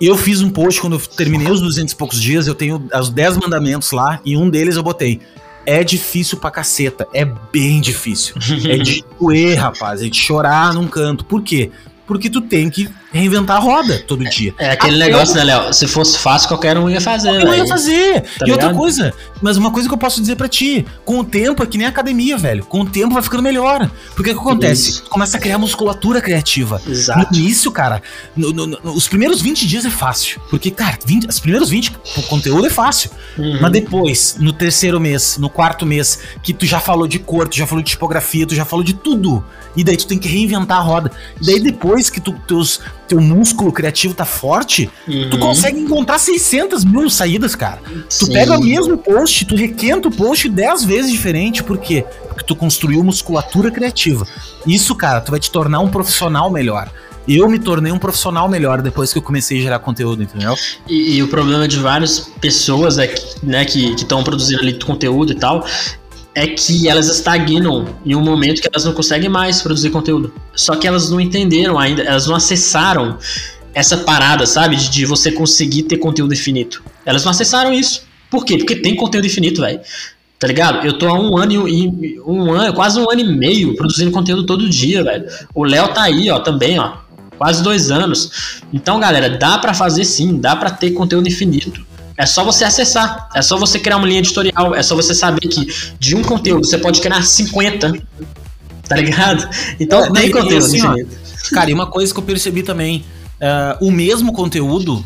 Eu fiz um post quando eu terminei os 200 e poucos dias, eu tenho os 10 mandamentos lá e um deles eu botei é difícil pra caceta. É bem difícil. é de doer, rapaz. É de chorar num canto. Por quê? Porque tu tem que reinventar a roda todo é, dia. É aquele Até negócio, eu... né, Léo? Se fosse fácil, qualquer um ia fazer. Qualquer um ia fazer. Tá e ligado? outra coisa, mas uma coisa que eu posso dizer para ti: com o tempo é que nem academia, velho. Com o tempo vai ficando melhor. Porque o que acontece? Isso. Começa a criar musculatura criativa. Exato. No início, cara, no, no, no, os primeiros 20 dias é fácil. Porque, cara, 20, os primeiros 20, o conteúdo é fácil. Uhum. Mas depois, no terceiro mês, no quarto mês, que tu já falou de cor, tu já falou de tipografia, tu já falou de tudo. E daí tu tem que reinventar a roda. E daí depois depois que tu, teus, teu músculo criativo tá forte, uhum. tu consegue encontrar 600 mil saídas, cara. Sim. Tu pega o mesmo post, tu requenta o post 10 vezes diferente, por quê? Porque tu construiu musculatura criativa. Isso, cara, tu vai te tornar um profissional melhor eu me tornei um profissional melhor depois que eu comecei a gerar conteúdo, entendeu? E, e o problema de várias pessoas é que, né, que estão produzindo ali conteúdo e tal, é que elas estagnam em um momento que elas não conseguem mais produzir conteúdo. Só que elas não entenderam ainda, elas não acessaram essa parada, sabe? De, de você conseguir ter conteúdo infinito. Elas não acessaram isso. Por quê? Porque tem conteúdo infinito, velho. Tá ligado? Eu tô há um ano e um ano, quase um ano e meio produzindo conteúdo todo dia, velho. O Léo tá aí, ó, também, ó quase dois anos. Então, galera, dá para fazer sim, dá para ter conteúdo infinito. É só você acessar, é só você criar uma linha editorial, é só você saber que de um conteúdo você pode criar 50, tá ligado? Então é, tem conteúdo assim. Ó, cara, e uma coisa que eu percebi também, uh, o mesmo conteúdo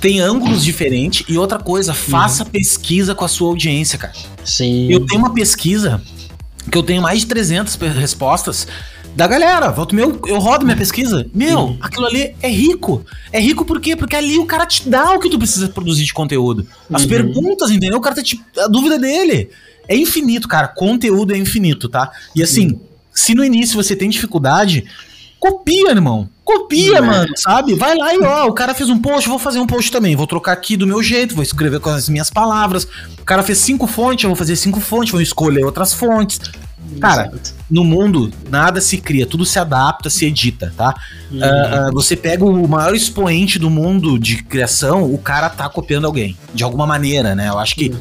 tem ângulos diferentes e outra coisa, faça uhum. pesquisa com a sua audiência, cara. Sim. Eu tenho uma pesquisa que eu tenho mais de 300 respostas da galera. Volto meu, eu rodo minha pesquisa. Meu, aquilo ali é rico. É rico por quê? Porque ali o cara te dá o que tu precisa produzir de conteúdo. As uhum. perguntas, entendeu? O cara tá te. A dúvida dele. É infinito, cara. Conteúdo é infinito, tá? E assim, uhum. se no início você tem dificuldade, copia, irmão. Copia, uhum. mano, sabe? Vai lá e ó, o cara fez um post, vou fazer um post também. Vou trocar aqui do meu jeito, vou escrever com as minhas palavras. O cara fez cinco fontes, eu vou fazer cinco fontes, vou escolher outras fontes. Cara, no mundo nada se cria, tudo se adapta, se edita, tá? Uhum. Uh, uh, você pega o maior expoente do mundo de criação, o cara tá copiando alguém, de alguma maneira, né? Eu acho que uhum.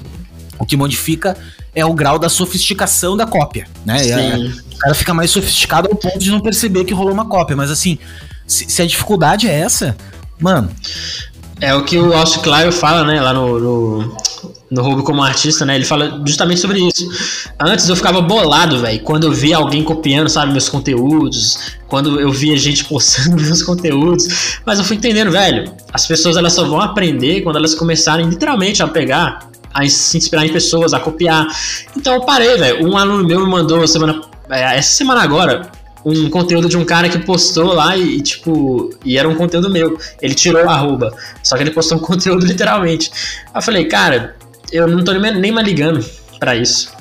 o que modifica é o grau da sofisticação da cópia, né? É, o cara fica mais sofisticado ao ponto de não perceber que rolou uma cópia, mas assim, se, se a dificuldade é essa, mano. É o que o Austin Clive fala, né, lá no, no, no Roubo como artista, né? Ele fala justamente sobre isso. Antes eu ficava bolado, velho, quando eu via alguém copiando, sabe, meus conteúdos, quando eu via gente postando meus conteúdos, mas eu fui entendendo, velho, as pessoas elas só vão aprender quando elas começarem literalmente a pegar, a se inspirar em pessoas, a copiar. Então eu parei, velho. Um aluno meu me mandou semana é, essa semana agora um conteúdo de um cara que postou lá e, e, tipo, e era um conteúdo meu. Ele tirou o arroba, só que ele postou um conteúdo literalmente. Aí eu falei, cara, eu não tô nem mais ligando pra isso.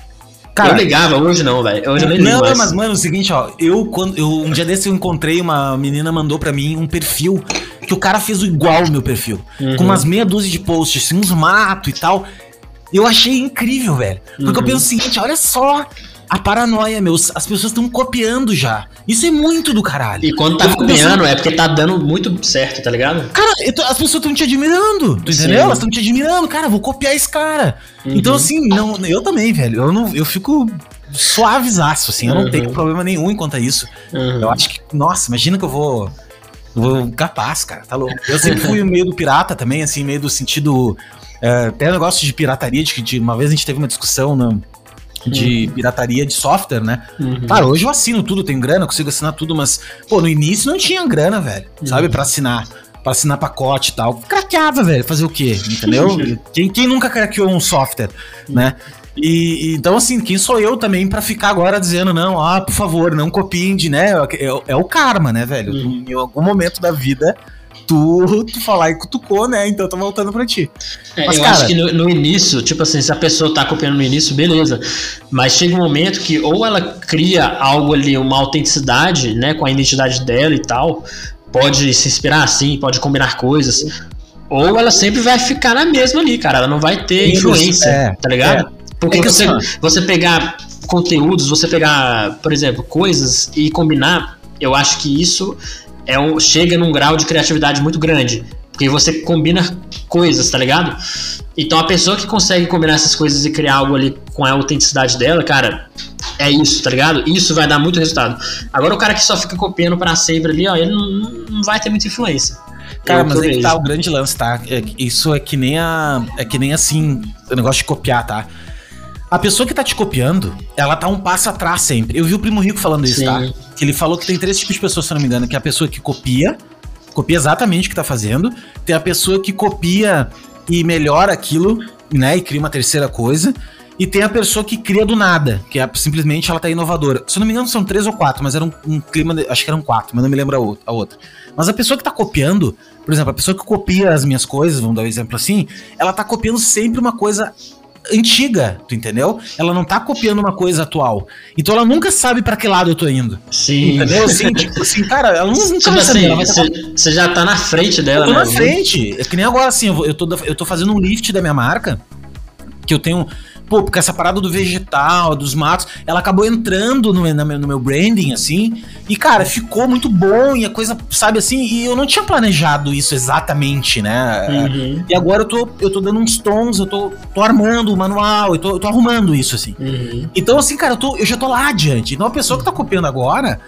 Cara, eu ligava, hoje não, velho. Hoje eu nem Não, mas, mano, é o seguinte, ó. Eu, quando, eu, um dia desse eu encontrei uma menina mandou pra mim um perfil que o cara fez igual o meu perfil. Uhum. Com umas meia dúzia de posts, assim, uns matos e tal. Eu achei incrível, velho. Porque uhum. eu penso o seguinte, olha só, a paranoia, meus. As pessoas estão copiando já. Isso é muito do caralho. E quando tá copiando pensando... é porque tá dando muito certo, tá ligado? Cara, tô, as pessoas estão te admirando, tu entendeu? Elas estão te admirando, cara, vou copiar esse cara. Uhum. Então, assim, não, eu também, velho. Eu, não, eu fico suavezaço, assim. Eu não uhum. tenho problema nenhum enquanto a isso. Uhum. Eu acho que, nossa, imagina que eu vou. Vou capaz, cara, tá louco. Eu sempre fui meio do pirata também, assim, meio do sentido. É, até negócio de pirataria, de que de, uma vez a gente teve uma discussão no, de uhum. pirataria de software, né? Uhum. Claro, hoje eu assino tudo, tenho grana, consigo assinar tudo, mas, pô, no início não tinha grana, velho, uhum. sabe, para assinar. Pra assinar pacote e tal. Craqueava, velho. Fazer o quê? Entendeu? quem, quem nunca craqueou um software, né? E, então, assim, quem sou eu também para ficar agora dizendo, não, ah, por favor, não copiem de, né? É, é, é o karma, né, velho? Uhum. Em algum momento da vida tu, tu falar e cutucou, né? Então tô voltando pra ti. É, Mas, eu cara, acho que no, no, início, tipo assim, se a pessoa tá copiando no início, beleza. Mas chega um momento que ou ela cria algo ali, uma autenticidade, né, com a identidade dela e tal, pode se inspirar assim, pode combinar coisas. Ou ela sempre vai ficar na mesma ali, cara. Ela não vai ter influência, é, tá ligado? É. Porque é você, assim, você pegar conteúdos, você pegar, por exemplo, coisas e combinar, eu acho que isso é um, chega num grau de criatividade muito grande. Porque você combina coisas, tá ligado? Então a pessoa que consegue combinar essas coisas e criar algo ali com a autenticidade dela, cara, é isso, tá ligado? Isso vai dar muito resultado. Agora o cara que só fica copiando para sempre ali, ó, ele não, não vai ter muita influência. Cara, mas aí que tá o grande lance, tá? É, isso é que nem a. É que nem assim, o negócio de copiar, tá? A pessoa que tá te copiando, ela tá um passo atrás sempre. Eu vi o Primo Rico falando isso, tá? Sim. tá? Que ele falou que tem três tipos de pessoas, se não me engano, que é a pessoa que copia, copia exatamente o que tá fazendo, tem a pessoa que copia e melhora aquilo, né, e cria uma terceira coisa, e tem a pessoa que cria do nada, que é simplesmente ela tá inovadora. Se eu não me engano, são três ou quatro, mas era um, um clima. De, acho que eram quatro, mas não me lembro a outra, a outra. Mas a pessoa que tá copiando, por exemplo, a pessoa que copia as minhas coisas, vamos dar um exemplo assim, ela tá copiando sempre uma coisa antiga, tu entendeu? Ela não tá copiando uma coisa atual. Então ela nunca sabe para que lado eu tô indo. Sim. Entendeu? Assim, tipo assim, cara, ela nunca tipo vai saber. Assim, você, já tá na frente dela, eu tô né? na frente. É que nem agora, assim, eu, tô, eu tô fazendo um lift da minha marca, que eu tenho pô, porque essa parada do vegetal, dos matos, ela acabou entrando no, no meu branding, assim, e, cara, ficou muito bom, e a coisa, sabe assim, e eu não tinha planejado isso exatamente, né? Uhum. E agora eu tô, eu tô dando uns tons, eu tô, tô armando o manual, eu tô, eu tô arrumando isso, assim. Uhum. Então, assim, cara, eu, tô, eu já tô lá adiante. Então, a pessoa que tá copiando agora,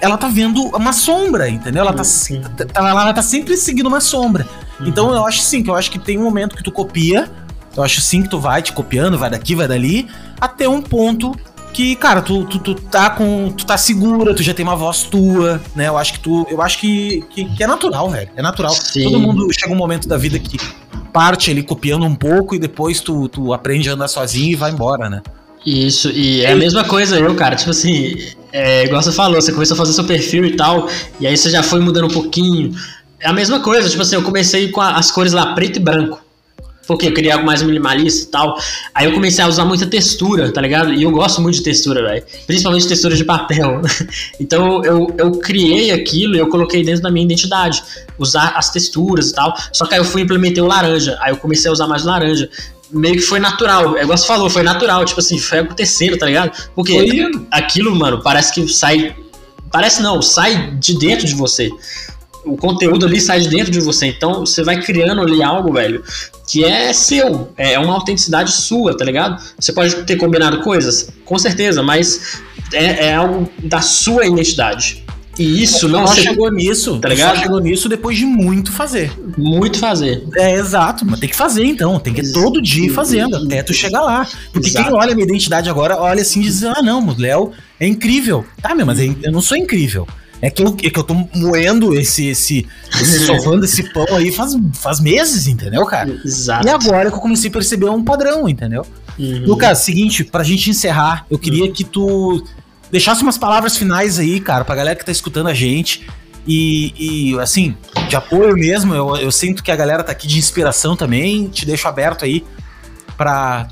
ela tá vendo uma sombra, entendeu? Ela tá, tá, ela tá sempre seguindo uma sombra. Uhum. Então, eu acho sim, que eu acho que tem um momento que tu copia, eu acho sim que tu vai te copiando, vai daqui, vai dali, até um ponto que, cara, tu, tu, tu, tá com. Tu tá segura, tu já tem uma voz tua, né? Eu acho que tu. Eu acho que, que, que é natural, velho. É natural. Sim. Todo mundo chega um momento da vida que parte ali copiando um pouco e depois tu, tu aprende a andar sozinho e vai embora, né? Isso, e é a mesma coisa eu, cara, tipo assim, é, igual você falou, você começou a fazer seu perfil e tal, e aí você já foi mudando um pouquinho. É a mesma coisa, tipo assim, eu comecei com as cores lá preto e branco porque eu queria algo mais minimalista e tal. Aí eu comecei a usar muita textura, tá ligado? E eu gosto muito de textura, velho. Principalmente textura de papel. então eu, eu criei aquilo e eu coloquei dentro da minha identidade. Usar as texturas e tal. Só que aí eu fui e implementei o laranja. Aí eu comecei a usar mais laranja. Meio que foi natural. É igual você falou, foi natural. Tipo assim, foi acontecendo, tá ligado? Porque foi. aquilo, mano, parece que sai. Parece não, sai de dentro de você o conteúdo ali sai de dentro de você. Então você vai criando ali algo, velho, que é seu. É uma autenticidade sua, tá ligado? Você pode ter combinado coisas, com certeza, mas é, é algo da sua identidade. E isso não só chegou nisso, tá ligado? Só chegou nisso depois de muito fazer. Muito fazer. É, exato, mas tem que fazer então, tem que todo dia ir fazendo até tu chegar lá. Porque exato. quem olha a minha identidade agora, olha assim e diz: "Ah, não, o Léo é incrível". Tá, meu, mas eu não sou incrível. É que eu, é que eu tô moendo esse, esse, esse sovando esse pão aí faz, faz meses, entendeu, cara? Exato. E agora que eu comecei a perceber um padrão, entendeu? Uhum. Lucas, seguinte, pra gente encerrar, eu queria uhum. que tu deixasse umas palavras finais aí, cara, pra galera que tá escutando a gente. E, e assim, de apoio mesmo, eu, eu sinto que a galera tá aqui de inspiração também. Te deixo aberto aí pra,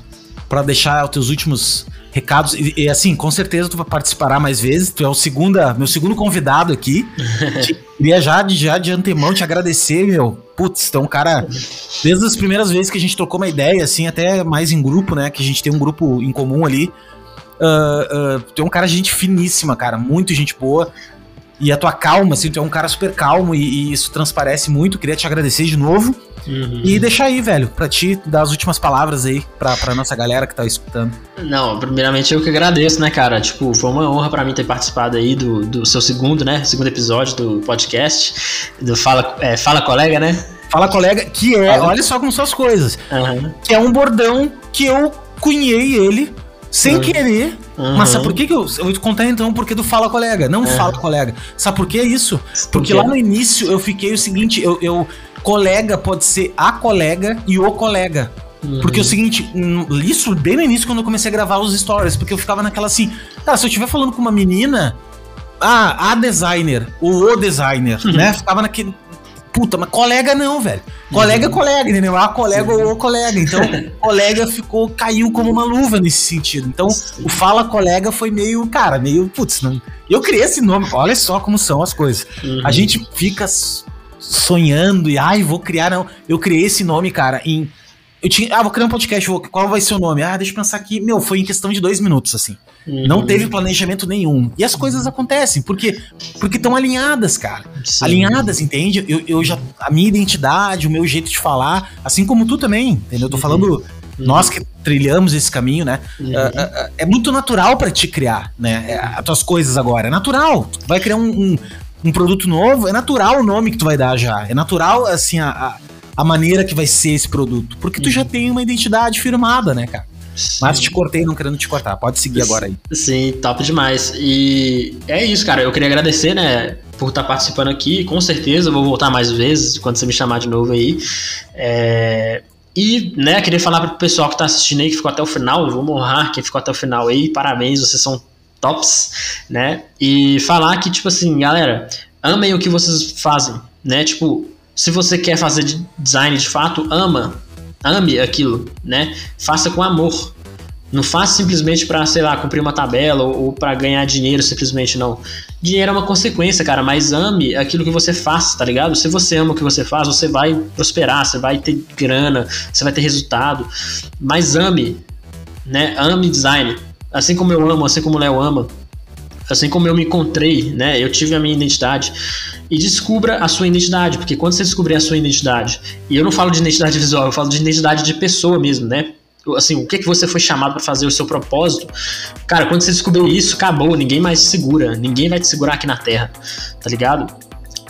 pra deixar os teus últimos recados. E, e, assim, com certeza tu vai participar mais vezes. Tu é o segunda, meu segundo convidado aqui. te, queria já, já de antemão te agradecer, meu. Putz, então, cara, desde as primeiras vezes que a gente trocou uma ideia, assim, até mais em grupo, né? Que a gente tem um grupo em comum ali. Uh, uh, tu é um cara gente finíssima, cara. Muito gente boa. E a tua calma, assim, tu é um cara super calmo e, e isso transparece muito. Queria te agradecer de novo. Uhum. E deixar aí, velho, pra ti dar as últimas palavras aí pra, pra nossa galera que tá escutando. Não, primeiramente eu que agradeço, né, cara? Tipo, foi uma honra para mim ter participado aí do, do seu segundo, né? Segundo episódio do podcast. Do Fala, é, Fala Colega, né? Fala Colega, que é, Fala. olha só como são as coisas. Uhum. Que é um bordão que eu cunhei ele sem uhum. querer. Uhum. Mas sabe por que, que eu, eu vou te contar então porque do Fala Colega, não uhum. Fala Colega. Sabe por que isso? Porque lá no início eu fiquei o seguinte, eu, eu colega pode ser a colega e o colega. Uhum. Porque é o seguinte, isso bem no início quando eu comecei a gravar os stories, porque eu ficava naquela assim, cara, se eu estiver falando com uma menina, ah, a designer, ou o designer, né? Ficava naquele, Puta, mas colega não, velho. Colega é uhum. colega, entendeu? Ah, colega ou colega. Então, colega ficou, caiu como uma luva nesse sentido. Então, o fala colega foi meio, cara, meio, putz, não. Eu criei esse nome, olha só como são as coisas. Uhum. A gente fica sonhando e, ai, vou criar, não. Eu criei esse nome, cara, em. Eu tinha, ah, vou criar um podcast, vou, qual vai ser o nome? Ah, deixa eu pensar aqui. Meu, foi em questão de dois minutos, assim. Uhum. Não teve planejamento nenhum. E as coisas acontecem, porque porque estão alinhadas, cara. Sim. Alinhadas, entende? Eu, eu já. A minha identidade, o meu jeito de falar, assim como tu também, entendeu? Eu tô uhum. falando. Uhum. Nós que trilhamos esse caminho, né? Uhum. Uh, uh, é muito natural para te criar, né? É, as tuas coisas agora. É natural. Tu vai criar um, um, um produto novo, é natural o nome que tu vai dar já. É natural, assim, a, a, a maneira que vai ser esse produto. Porque tu já uhum. tem uma identidade firmada, né, cara? Sim. Mas te cortei não querendo te cortar. Pode seguir agora aí. Sim, top demais. E é isso, cara. Eu queria agradecer, né, por estar participando aqui. Com certeza vou voltar mais vezes quando você me chamar de novo aí. É... E, né, queria falar pro pessoal que tá assistindo aí, que ficou até o final, vou honrar quem ficou até o final aí, parabéns, vocês são tops, né? E falar que, tipo assim, galera, amem o que vocês fazem, né? Tipo, se você quer fazer design de fato, ama, ame aquilo, né? Faça com amor. Não faça simplesmente para, sei lá, cumprir uma tabela ou, ou para ganhar dinheiro simplesmente, não. Dinheiro é uma consequência, cara, mas ame aquilo que você faz, tá ligado? Se você ama o que você faz, você vai prosperar, você vai ter grana, você vai ter resultado. Mas ame, né? Ame design. Assim como eu amo, assim como o Léo ama, assim como eu me encontrei, né? Eu tive a minha identidade e descubra a sua identidade, porque quando você descobrir a sua identidade, e eu não falo de identidade visual, eu falo de identidade de pessoa mesmo, né? assim, o que que você foi chamado para fazer o seu propósito, cara, quando você descobrir isso, acabou, ninguém mais te segura, ninguém vai te segurar aqui na Terra, tá ligado?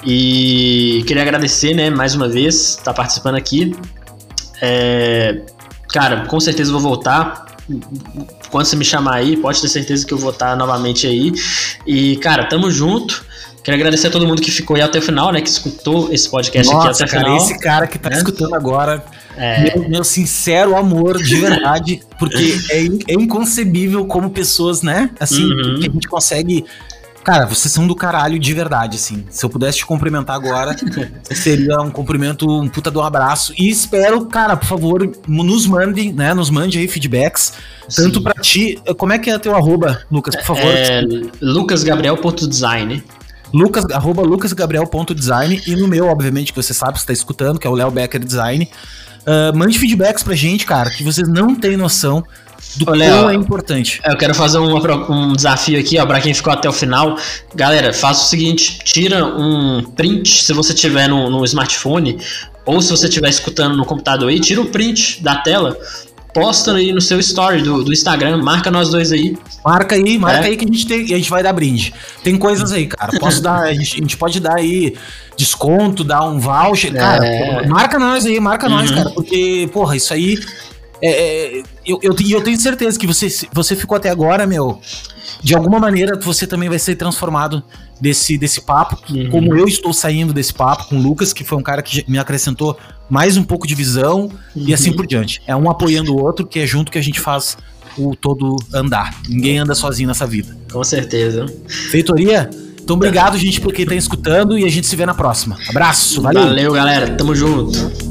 E queria agradecer, né, mais uma vez, tá participando aqui. É, cara, com certeza vou voltar. Quando você me chamar aí, pode ter certeza que eu vou estar novamente aí. E, cara, tamo junto. Quero agradecer a todo mundo que ficou aí até o final, né? Que escutou esse podcast Nossa, aqui até o final. Esse cara que tá né? escutando agora é... Meu, meu, sincero amor, de verdade, porque é, é, inconcebível como pessoas, né? Assim, uhum. que a gente consegue. Cara, vocês são do caralho de verdade, assim. Se eu pudesse te cumprimentar agora, seria um cumprimento, um puta de um abraço. E espero, cara, por favor, nos mande, né? Nos mande aí feedbacks. Sim. Tanto para ti. Como é que é teu arroba, Lucas, por favor? É, lucasgabriel.design. Lucas, arroba lucasgabriel.design e no meu, obviamente, que você sabe, você tá escutando, que é o Léo Becker Design. Uh, mande feedbacks pra gente, cara, que vocês não têm noção do Ô, é importante. Eu quero fazer um, um desafio aqui, ó, pra quem ficou até o final. Galera, faça o seguinte: tira um print se você tiver no, no smartphone, ou se você estiver escutando no computador aí, tira o print da tela posta aí no seu story do, do Instagram, marca nós dois aí. Marca aí, marca é. aí que a gente, tem, a gente vai dar brinde. Tem coisas aí, cara. Posso dar, a gente, a gente pode dar aí desconto, dar um voucher. Cara, é. marca nós aí, marca uhum. nós, cara. Porque, porra, isso aí. É, é, eu, eu, eu tenho certeza que você, você ficou até agora, meu. De alguma maneira você também vai ser transformado desse, desse papo, uhum. como eu estou saindo desse papo com o Lucas, que foi um cara que me acrescentou mais um pouco de visão uhum. e assim por diante. É um apoiando o outro, que é junto que a gente faz o todo andar. Ninguém anda sozinho nessa vida. Com certeza. Feitoria? Então, obrigado, gente, por quem tá escutando e a gente se vê na próxima. Abraço, valeu. Valeu, galera. Tamo junto.